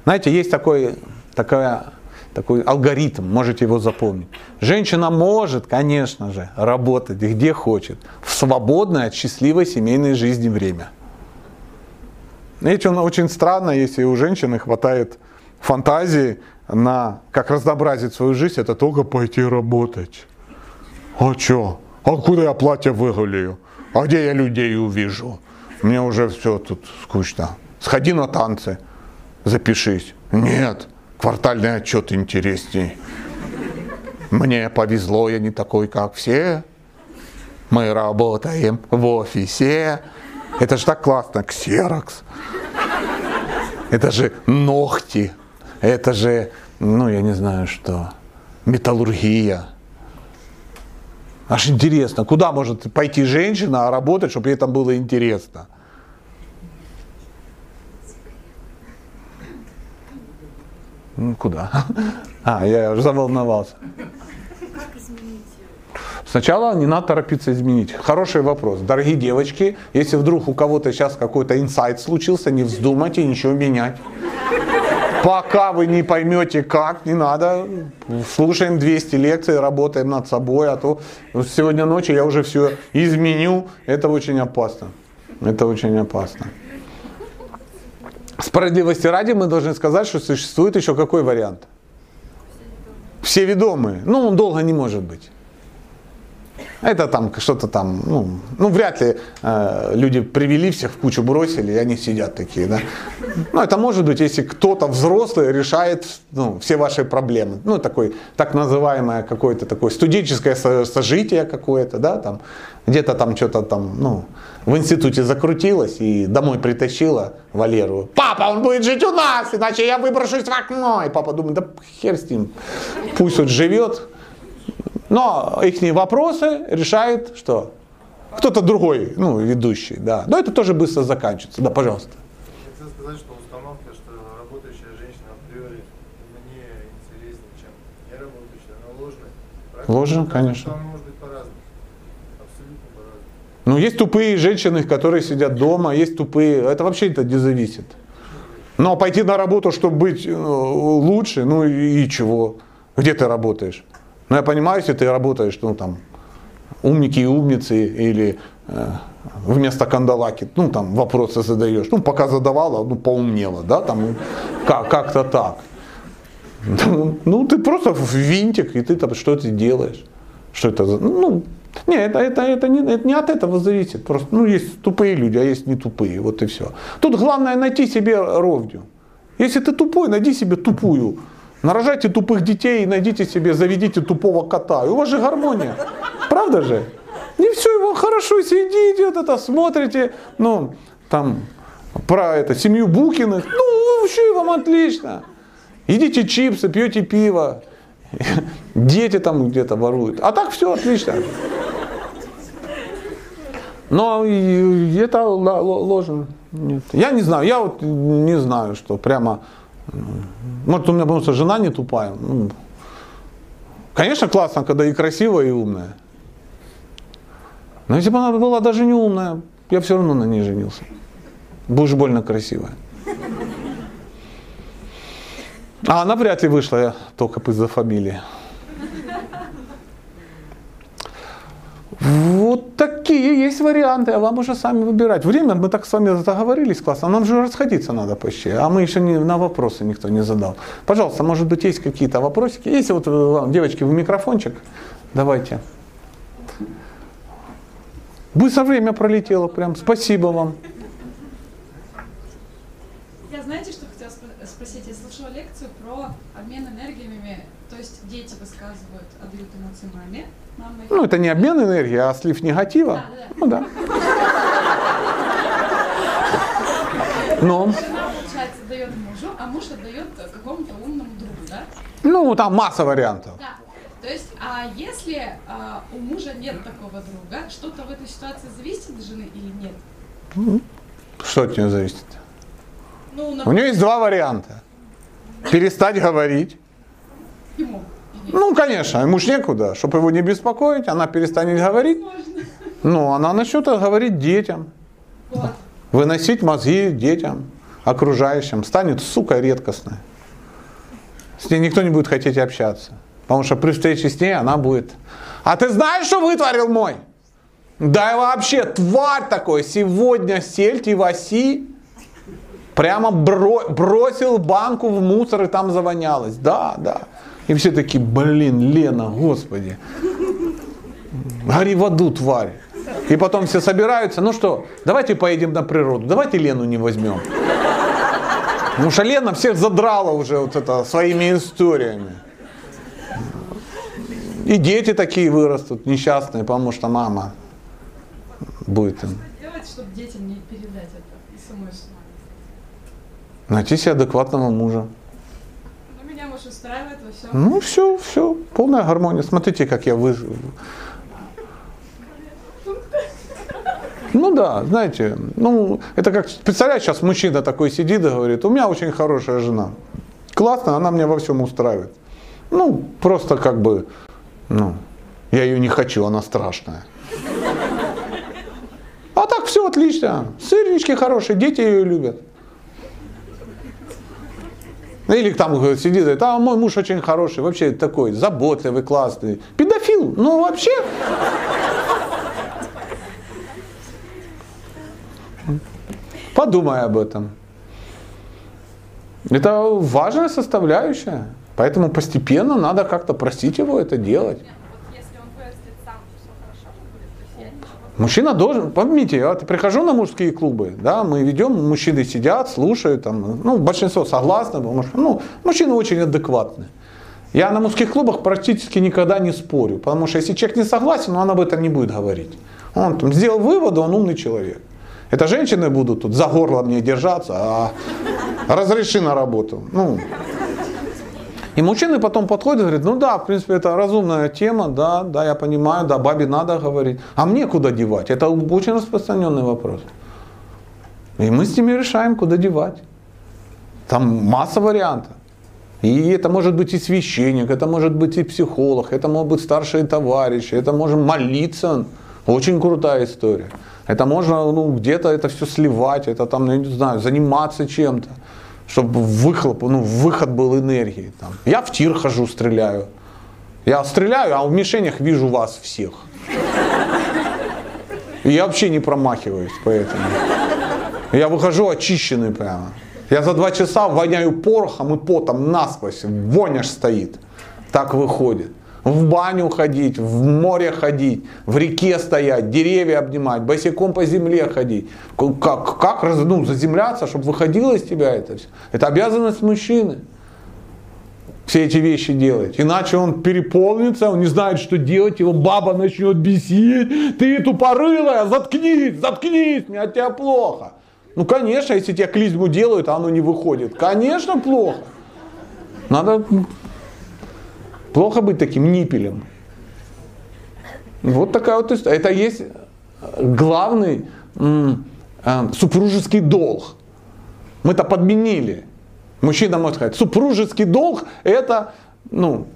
Знаете, есть такой, такая, такой алгоритм, можете его запомнить. Женщина может, конечно же, работать где хочет, в свободное от счастливой семейной жизни время. Он очень странно, если у женщины хватает фантазии на как разнообразить свою жизнь, это только пойти работать. А чё? А куда я платье выгуляю? А где я людей увижу? Мне уже все тут скучно. Сходи на танцы, запишись. Нет, квартальный отчет интересней. Мне повезло, я не такой, как все. Мы работаем в офисе. Это же так классно, ксерокс. Это же ногти. Это же, ну, я не знаю что, металлургия. Аж интересно, куда может пойти женщина работать, чтобы ей там было интересно? Ну, куда? А, я уже заволновался. Сначала не надо торопиться изменить. Хороший вопрос. Дорогие девочки, если вдруг у кого-то сейчас какой-то инсайт случился, не вздумайте ничего менять. Пока вы не поймете как, не надо. Слушаем 200 лекций, работаем над собой, а то сегодня ночью я уже все изменю. Это очень опасно. Это очень опасно. Справедливости ради мы должны сказать, что существует еще какой вариант? Все ведомые. Ну, он долго не может быть. Это там что-то там, ну, ну вряд ли э, люди привели всех в кучу бросили, и они сидят такие, да. Ну, это может быть, если кто-то взрослый решает ну, все ваши проблемы. Ну, такой, так называемое какое-то такое студенческое сожитие какое-то, да, там, где-то там что-то там, ну, в институте закрутилось и домой притащила Валеру. Папа, он будет жить у нас, иначе я выброшусь в окно. И папа думает, да хер с ним, пусть он живет, но их вопросы решает что? Кто-то другой, ну, ведущий, да. Но это тоже быстро заканчивается. Да, пожалуйста. Я хотел сказать, что установка, что работающая женщина априори мне интереснее, чем не работающая, она ложная. Правильно? Ложно, конечно. Там может быть по-разному. Абсолютно по-разному. Ну, есть тупые женщины, которые сидят дома, есть тупые. Это вообще это не зависит. Но пойти на работу, чтобы быть э, лучше, ну и чего? Где ты работаешь? Но я понимаю, если ты работаешь, ну там, умники и умницы, или э, вместо кандалаки, ну там вопросы задаешь. Ну, пока задавала, ну, поумнела, да, там, как, как-то так. Ну, ты просто винтик, и ты там что ты делаешь. Что это за. Ну, не, это, это, это, не, это не от этого зависит. Просто, ну, есть тупые люди, а есть не тупые. Вот и все. Тут главное найти себе ровню. Если ты тупой, найди себе тупую. Нарожайте тупых детей найдите себе, заведите тупого кота. И у вас же гармония. Правда же? Не все его хорошо сидит, идет это, смотрите, ну, там, про это, семью Букиных. Ну, вообще вам отлично. Едите чипсы, пьете пиво. Дети там где-то воруют. А так все отлично. Но это ложно. Нет. Я не знаю, я вот не знаю, что прямо может, у меня просто жена не тупая. Ну, конечно, классно, когда и красивая, и умная. Но если бы она была даже не умная, я все равно на ней женился. Будешь больно красивая. А она вряд ли вышла только из-за фамилии. Вот такие есть варианты, а вам уже сами выбирать. Время мы так с вами договорились классно, а нам же расходиться надо почти, а мы еще не, на вопросы никто не задал. Пожалуйста, может быть есть какие-то вопросики? Если вот вам, девочки, в микрофончик, давайте. Быстро время пролетело прям, спасибо вам. Я знаете, что хотела спросить? Я слушала лекцию про обмен энергиями, то есть дети высказывают, отдают эмоции маме, ну, это не обмен энергии, а слив негатива. Да, да. Ну да. Но. Жена, получается, дает мужу, а муж отдает какому-то умному другу, да? Ну, там масса вариантов. Да. То есть, а если а, у мужа нет такого друга, что-то в этой ситуации зависит от жены или нет? Что от нее зависит? Ну, например... У нее есть два варианта. Перестать говорить. Ему. Ну, конечно, ему ж некуда. Чтобы его не беспокоить, она перестанет говорить. Ну, она начнет говорить детям. Выносить мозги детям, окружающим. Станет, сука, редкостной. С ней никто не будет хотеть общаться. Потому что при встрече с ней она будет. А ты знаешь, что вытворил мой? Да и вообще, тварь такой, сегодня сельти Васи прямо бро- бросил банку в мусор и там завонялось. Да, да. И все таки блин, Лена, господи, гори в аду, тварь. И потом все собираются, ну что, давайте поедем на природу, давайте Лену не возьмем. Потому что Лена всех задрала уже вот это своими историями. И дети такие вырастут, несчастные, потому что мама будет им. Что делать, чтобы детям не передать это и самой с Найти себе адекватного мужа устраивает вы все? Ну все, все, полная гармония. Смотрите, как я выжил. Ну да, знаете, ну это как, представляешь, сейчас мужчина такой сидит и говорит, у меня очень хорошая жена. Классно, она меня во всем устраивает. Ну, просто как бы, ну, я ее не хочу, она страшная. А так все отлично. Сырнички хорошие, дети ее любят. Или там говорит, сидит, говорит, а мой муж очень хороший, вообще такой, заботливый, классный. Педофил, ну вообще. Подумай об этом. Это важная составляющая. Поэтому постепенно надо как-то простить его это делать. Нет, вот если он вырастет сам, все хорошо будет. То есть я ничего Мужчина должен, помните, я прихожу на мужские клубы, да, мы ведем, мужчины сидят, слушают, там, ну, большинство согласны, потому что, ну, мужчины очень адекватны. Я на мужских клубах практически никогда не спорю, потому что если человек не согласен, он об этом не будет говорить. Он там сделал выводы, он умный человек. Это женщины будут тут за горло мне держаться, а разреши на работу. Ну, и мужчины потом подходят и говорят, ну да, в принципе, это разумная тема, да, да, я понимаю, да, бабе надо говорить. А мне куда девать? Это очень распространенный вопрос. И мы с ними решаем, куда девать. Там масса вариантов. И это может быть и священник, это может быть и психолог, это могут быть старшие товарищи, это можем молиться. Очень крутая история. Это можно ну, где-то это все сливать, это там, я не знаю, заниматься чем-то, чтобы выхлоп, ну, выход был энергии. Там. Я в тир хожу, стреляю. Я стреляю, а в мишенях вижу вас всех. И я вообще не промахиваюсь поэтому. Я выхожу очищенный прямо. Я за два часа воняю порохом и потом насквозь. Вонь аж стоит. Так выходит. В баню ходить, в море ходить, в реке стоять, деревья обнимать, босиком по земле ходить. Как, как ну, заземляться, чтобы выходило из тебя это все. Это обязанность мужчины. Все эти вещи делать. Иначе он переполнится, он не знает, что делать, его баба начнет бесить. Ты тупорылая, заткнись, заткнись, мне от тебя плохо. Ну, конечно, если тебе клизму делают, а оно не выходит. Конечно, плохо. Надо плохо быть таким ниппелем. Вот такая вот история. Это есть главный э, супружеский долг. Мы-то подменили. Мужчина может сказать, супружеский долг это, ну,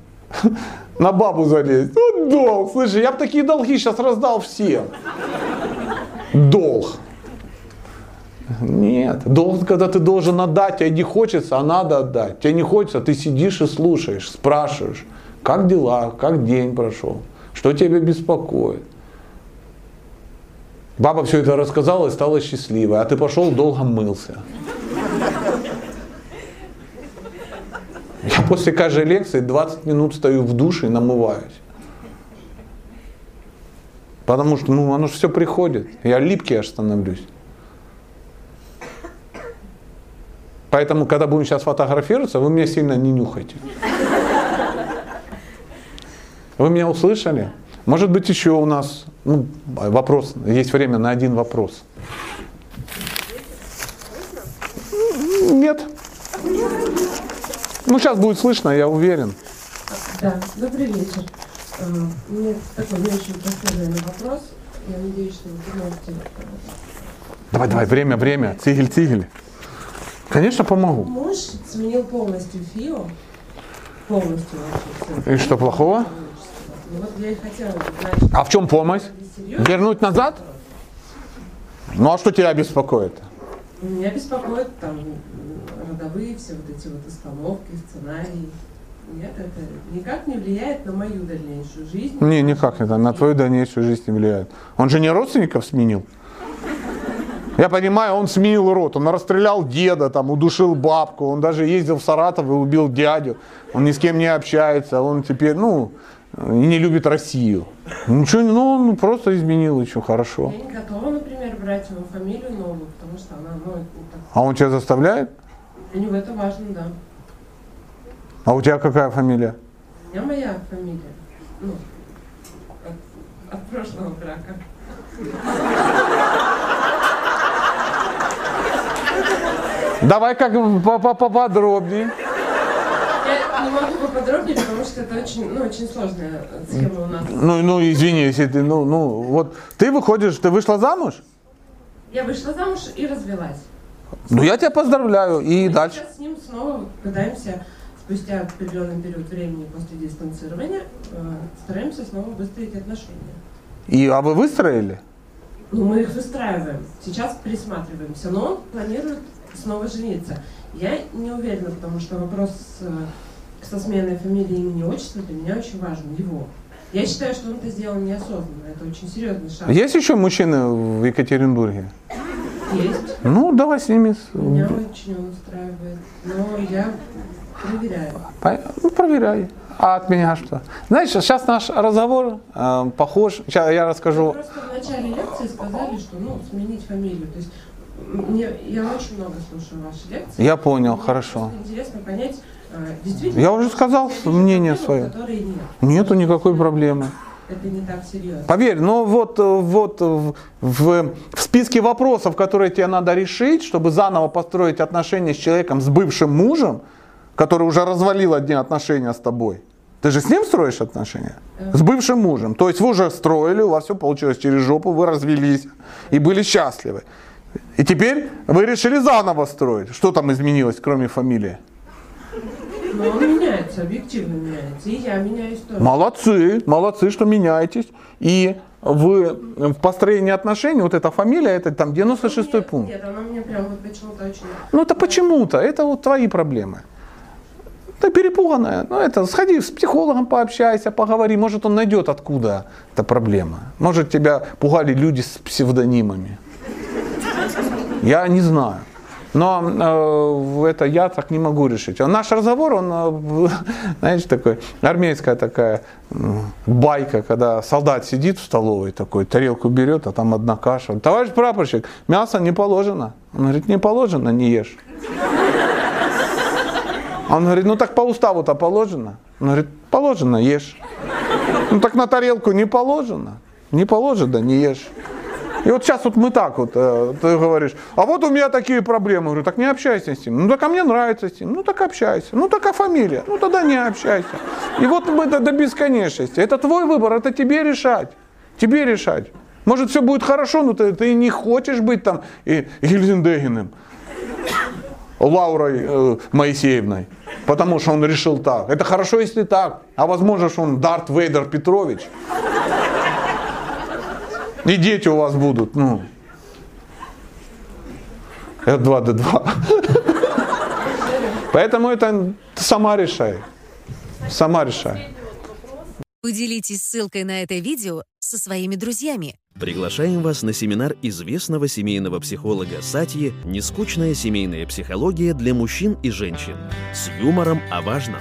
на бабу залезть. Вот долг, слушай, я бы такие долги сейчас раздал всем. Долг. Нет, долг, когда ты должен отдать, тебе не хочется, а надо отдать. Тебе не хочется, ты сидишь и слушаешь, спрашиваешь, как дела, как день прошел, что тебя беспокоит. Баба все это рассказала и стала счастливой, а ты пошел долго мылся. Я после каждой лекции 20 минут стою в душе и намываюсь. Потому что ну, оно же все приходит. Я липкий аж становлюсь. Поэтому, когда будем сейчас фотографироваться, вы меня сильно не нюхайте. Вы меня услышали? Может быть, еще у нас ну, вопрос, есть время на один вопрос. Нет. Ну, сейчас будет слышно, я уверен. Да, добрый вечер. Э, У меня такой не очень простой, наверное, вопрос. Я надеюсь, что вы поможете. Давай, давай, время, время. Цигель, цигель. Конечно, помогу. Муж сменил полностью ФИО. Полностью вообще все. И что плохого? Ну вот я и хотела узнать, А в чем помощь? Вернуть назад? Ну а что тебя беспокоит? Меня беспокоят там родовые все вот эти вот установки, сценарии. Нет, это никак не влияет на мою дальнейшую жизнь. Не, никак это на твою дальнейшую жизнь не влияет. Он же не родственников сменил. Я понимаю, он сменил род, он расстрелял деда, там, удушил бабку, он даже ездил в Саратов и убил дядю, он ни с кем не общается, он теперь, ну, и не любит Россию. Ничего, ну, он просто изменил еще хорошо. Я не готова, например, брать его фамилию новую, потому что она, ну, так- А он тебя заставляет? для него это важно, да. А у тебя какая фамилия? У меня моя фамилия. Ну, от, от прошлого брака. Давай как по- по- поподробнее. Я не могу поподробнее, потому что это очень, ну, очень сложная схема у нас. Ну, ну, извини, если ты, ну, ну, вот ты выходишь, ты вышла замуж? Я вышла замуж и развелась. Ну я тебя поздравляю. И Мы дальше. сейчас с ним снова пытаемся, спустя определенный период времени после дистанцирования, э, стараемся снова выстроить отношения. И, а вы выстроили? Ну, мы их выстраиваем. Сейчас присматриваемся, но он планирует снова жениться. Я не уверена, потому что вопрос э, со сменой фамилии, имени, отчества для меня очень важен, его. Я считаю, что он это сделал неосознанно. Это очень серьезный шаг. Есть еще мужчины в Екатеринбурге? Есть. Ну, давай с ними. Меня очень он устраивает. Но я проверяю. Ну, проверяй. А от меня что? Знаешь, сейчас наш разговор э, похож. Сейчас я расскажу. Просто в начале лекции сказали, что ну, сменить фамилию. То есть мне, я очень много слушаю ваши лекции. Я понял, Мне хорошо. Интересно понять, действительно. Я уже сказал мнение свое. нет. Нету никакой проблемы. Это не так серьезно. Поверь, но вот, э, вот в, в- в списке вопросов, которые тебе надо решить, чтобы заново построить отношения с человеком, с бывшим мужем, который уже развалил одни отношения с тобой. Ты же с ним строишь отношения? С бывшим мужем. То есть вы уже строили, у вас все получилось через жопу, вы развелись и были счастливы. И теперь вы решили заново строить. Что там изменилось, кроме фамилии? Но он меняется, объективно меняется. И я меняюсь тоже. Молодцы, молодцы, что меняетесь. И в, в построении отношений, вот эта фамилия, это там 96-й нет, пункт. Нет, она мне прям вот почему-то очень... Ну это почему-то, это вот твои проблемы. Ты перепуганная, ну это сходи с психологом пообщайся, поговори, может он найдет откуда эта проблема. Может тебя пугали люди с псевдонимами. Я не знаю. Но э, это я так не могу решить. А Наш разговор, он, э, знаешь, такой, армейская такая байка, когда солдат сидит в столовой такой, тарелку берет, а там одна каша. Товарищ прапорщик, мясо не положено. Он говорит, не положено, не ешь. Он говорит, ну так по уставу-то положено. Он говорит, положено, ешь. Ну так на тарелку не положено. Не положено, не ешь. И вот сейчас вот мы так вот, э, ты говоришь, а вот у меня такие проблемы. Говорю, так не общайся с ним. Ну так а мне нравится с ним. Ну так общайся. Ну так а фамилия? Ну тогда не общайся. И вот мы до, до бесконечности. Это твой выбор, это тебе решать. Тебе решать. Может все будет хорошо, но ты, ты не хочешь быть там и, Гельзендегиным. Лаурой э, Моисеевной. Потому что он решил так. Это хорошо, если так. А возможно, что он Дарт Вейдер Петрович. И дети у вас будут, ну. R2D2. Поэтому это сама решай. Сама решай. Поделитесь ссылкой на это видео со своими друзьями. Приглашаем вас на семинар известного семейного психолога Сатьи «Нескучная семейная психология для мужчин и женщин» с юмором о важном.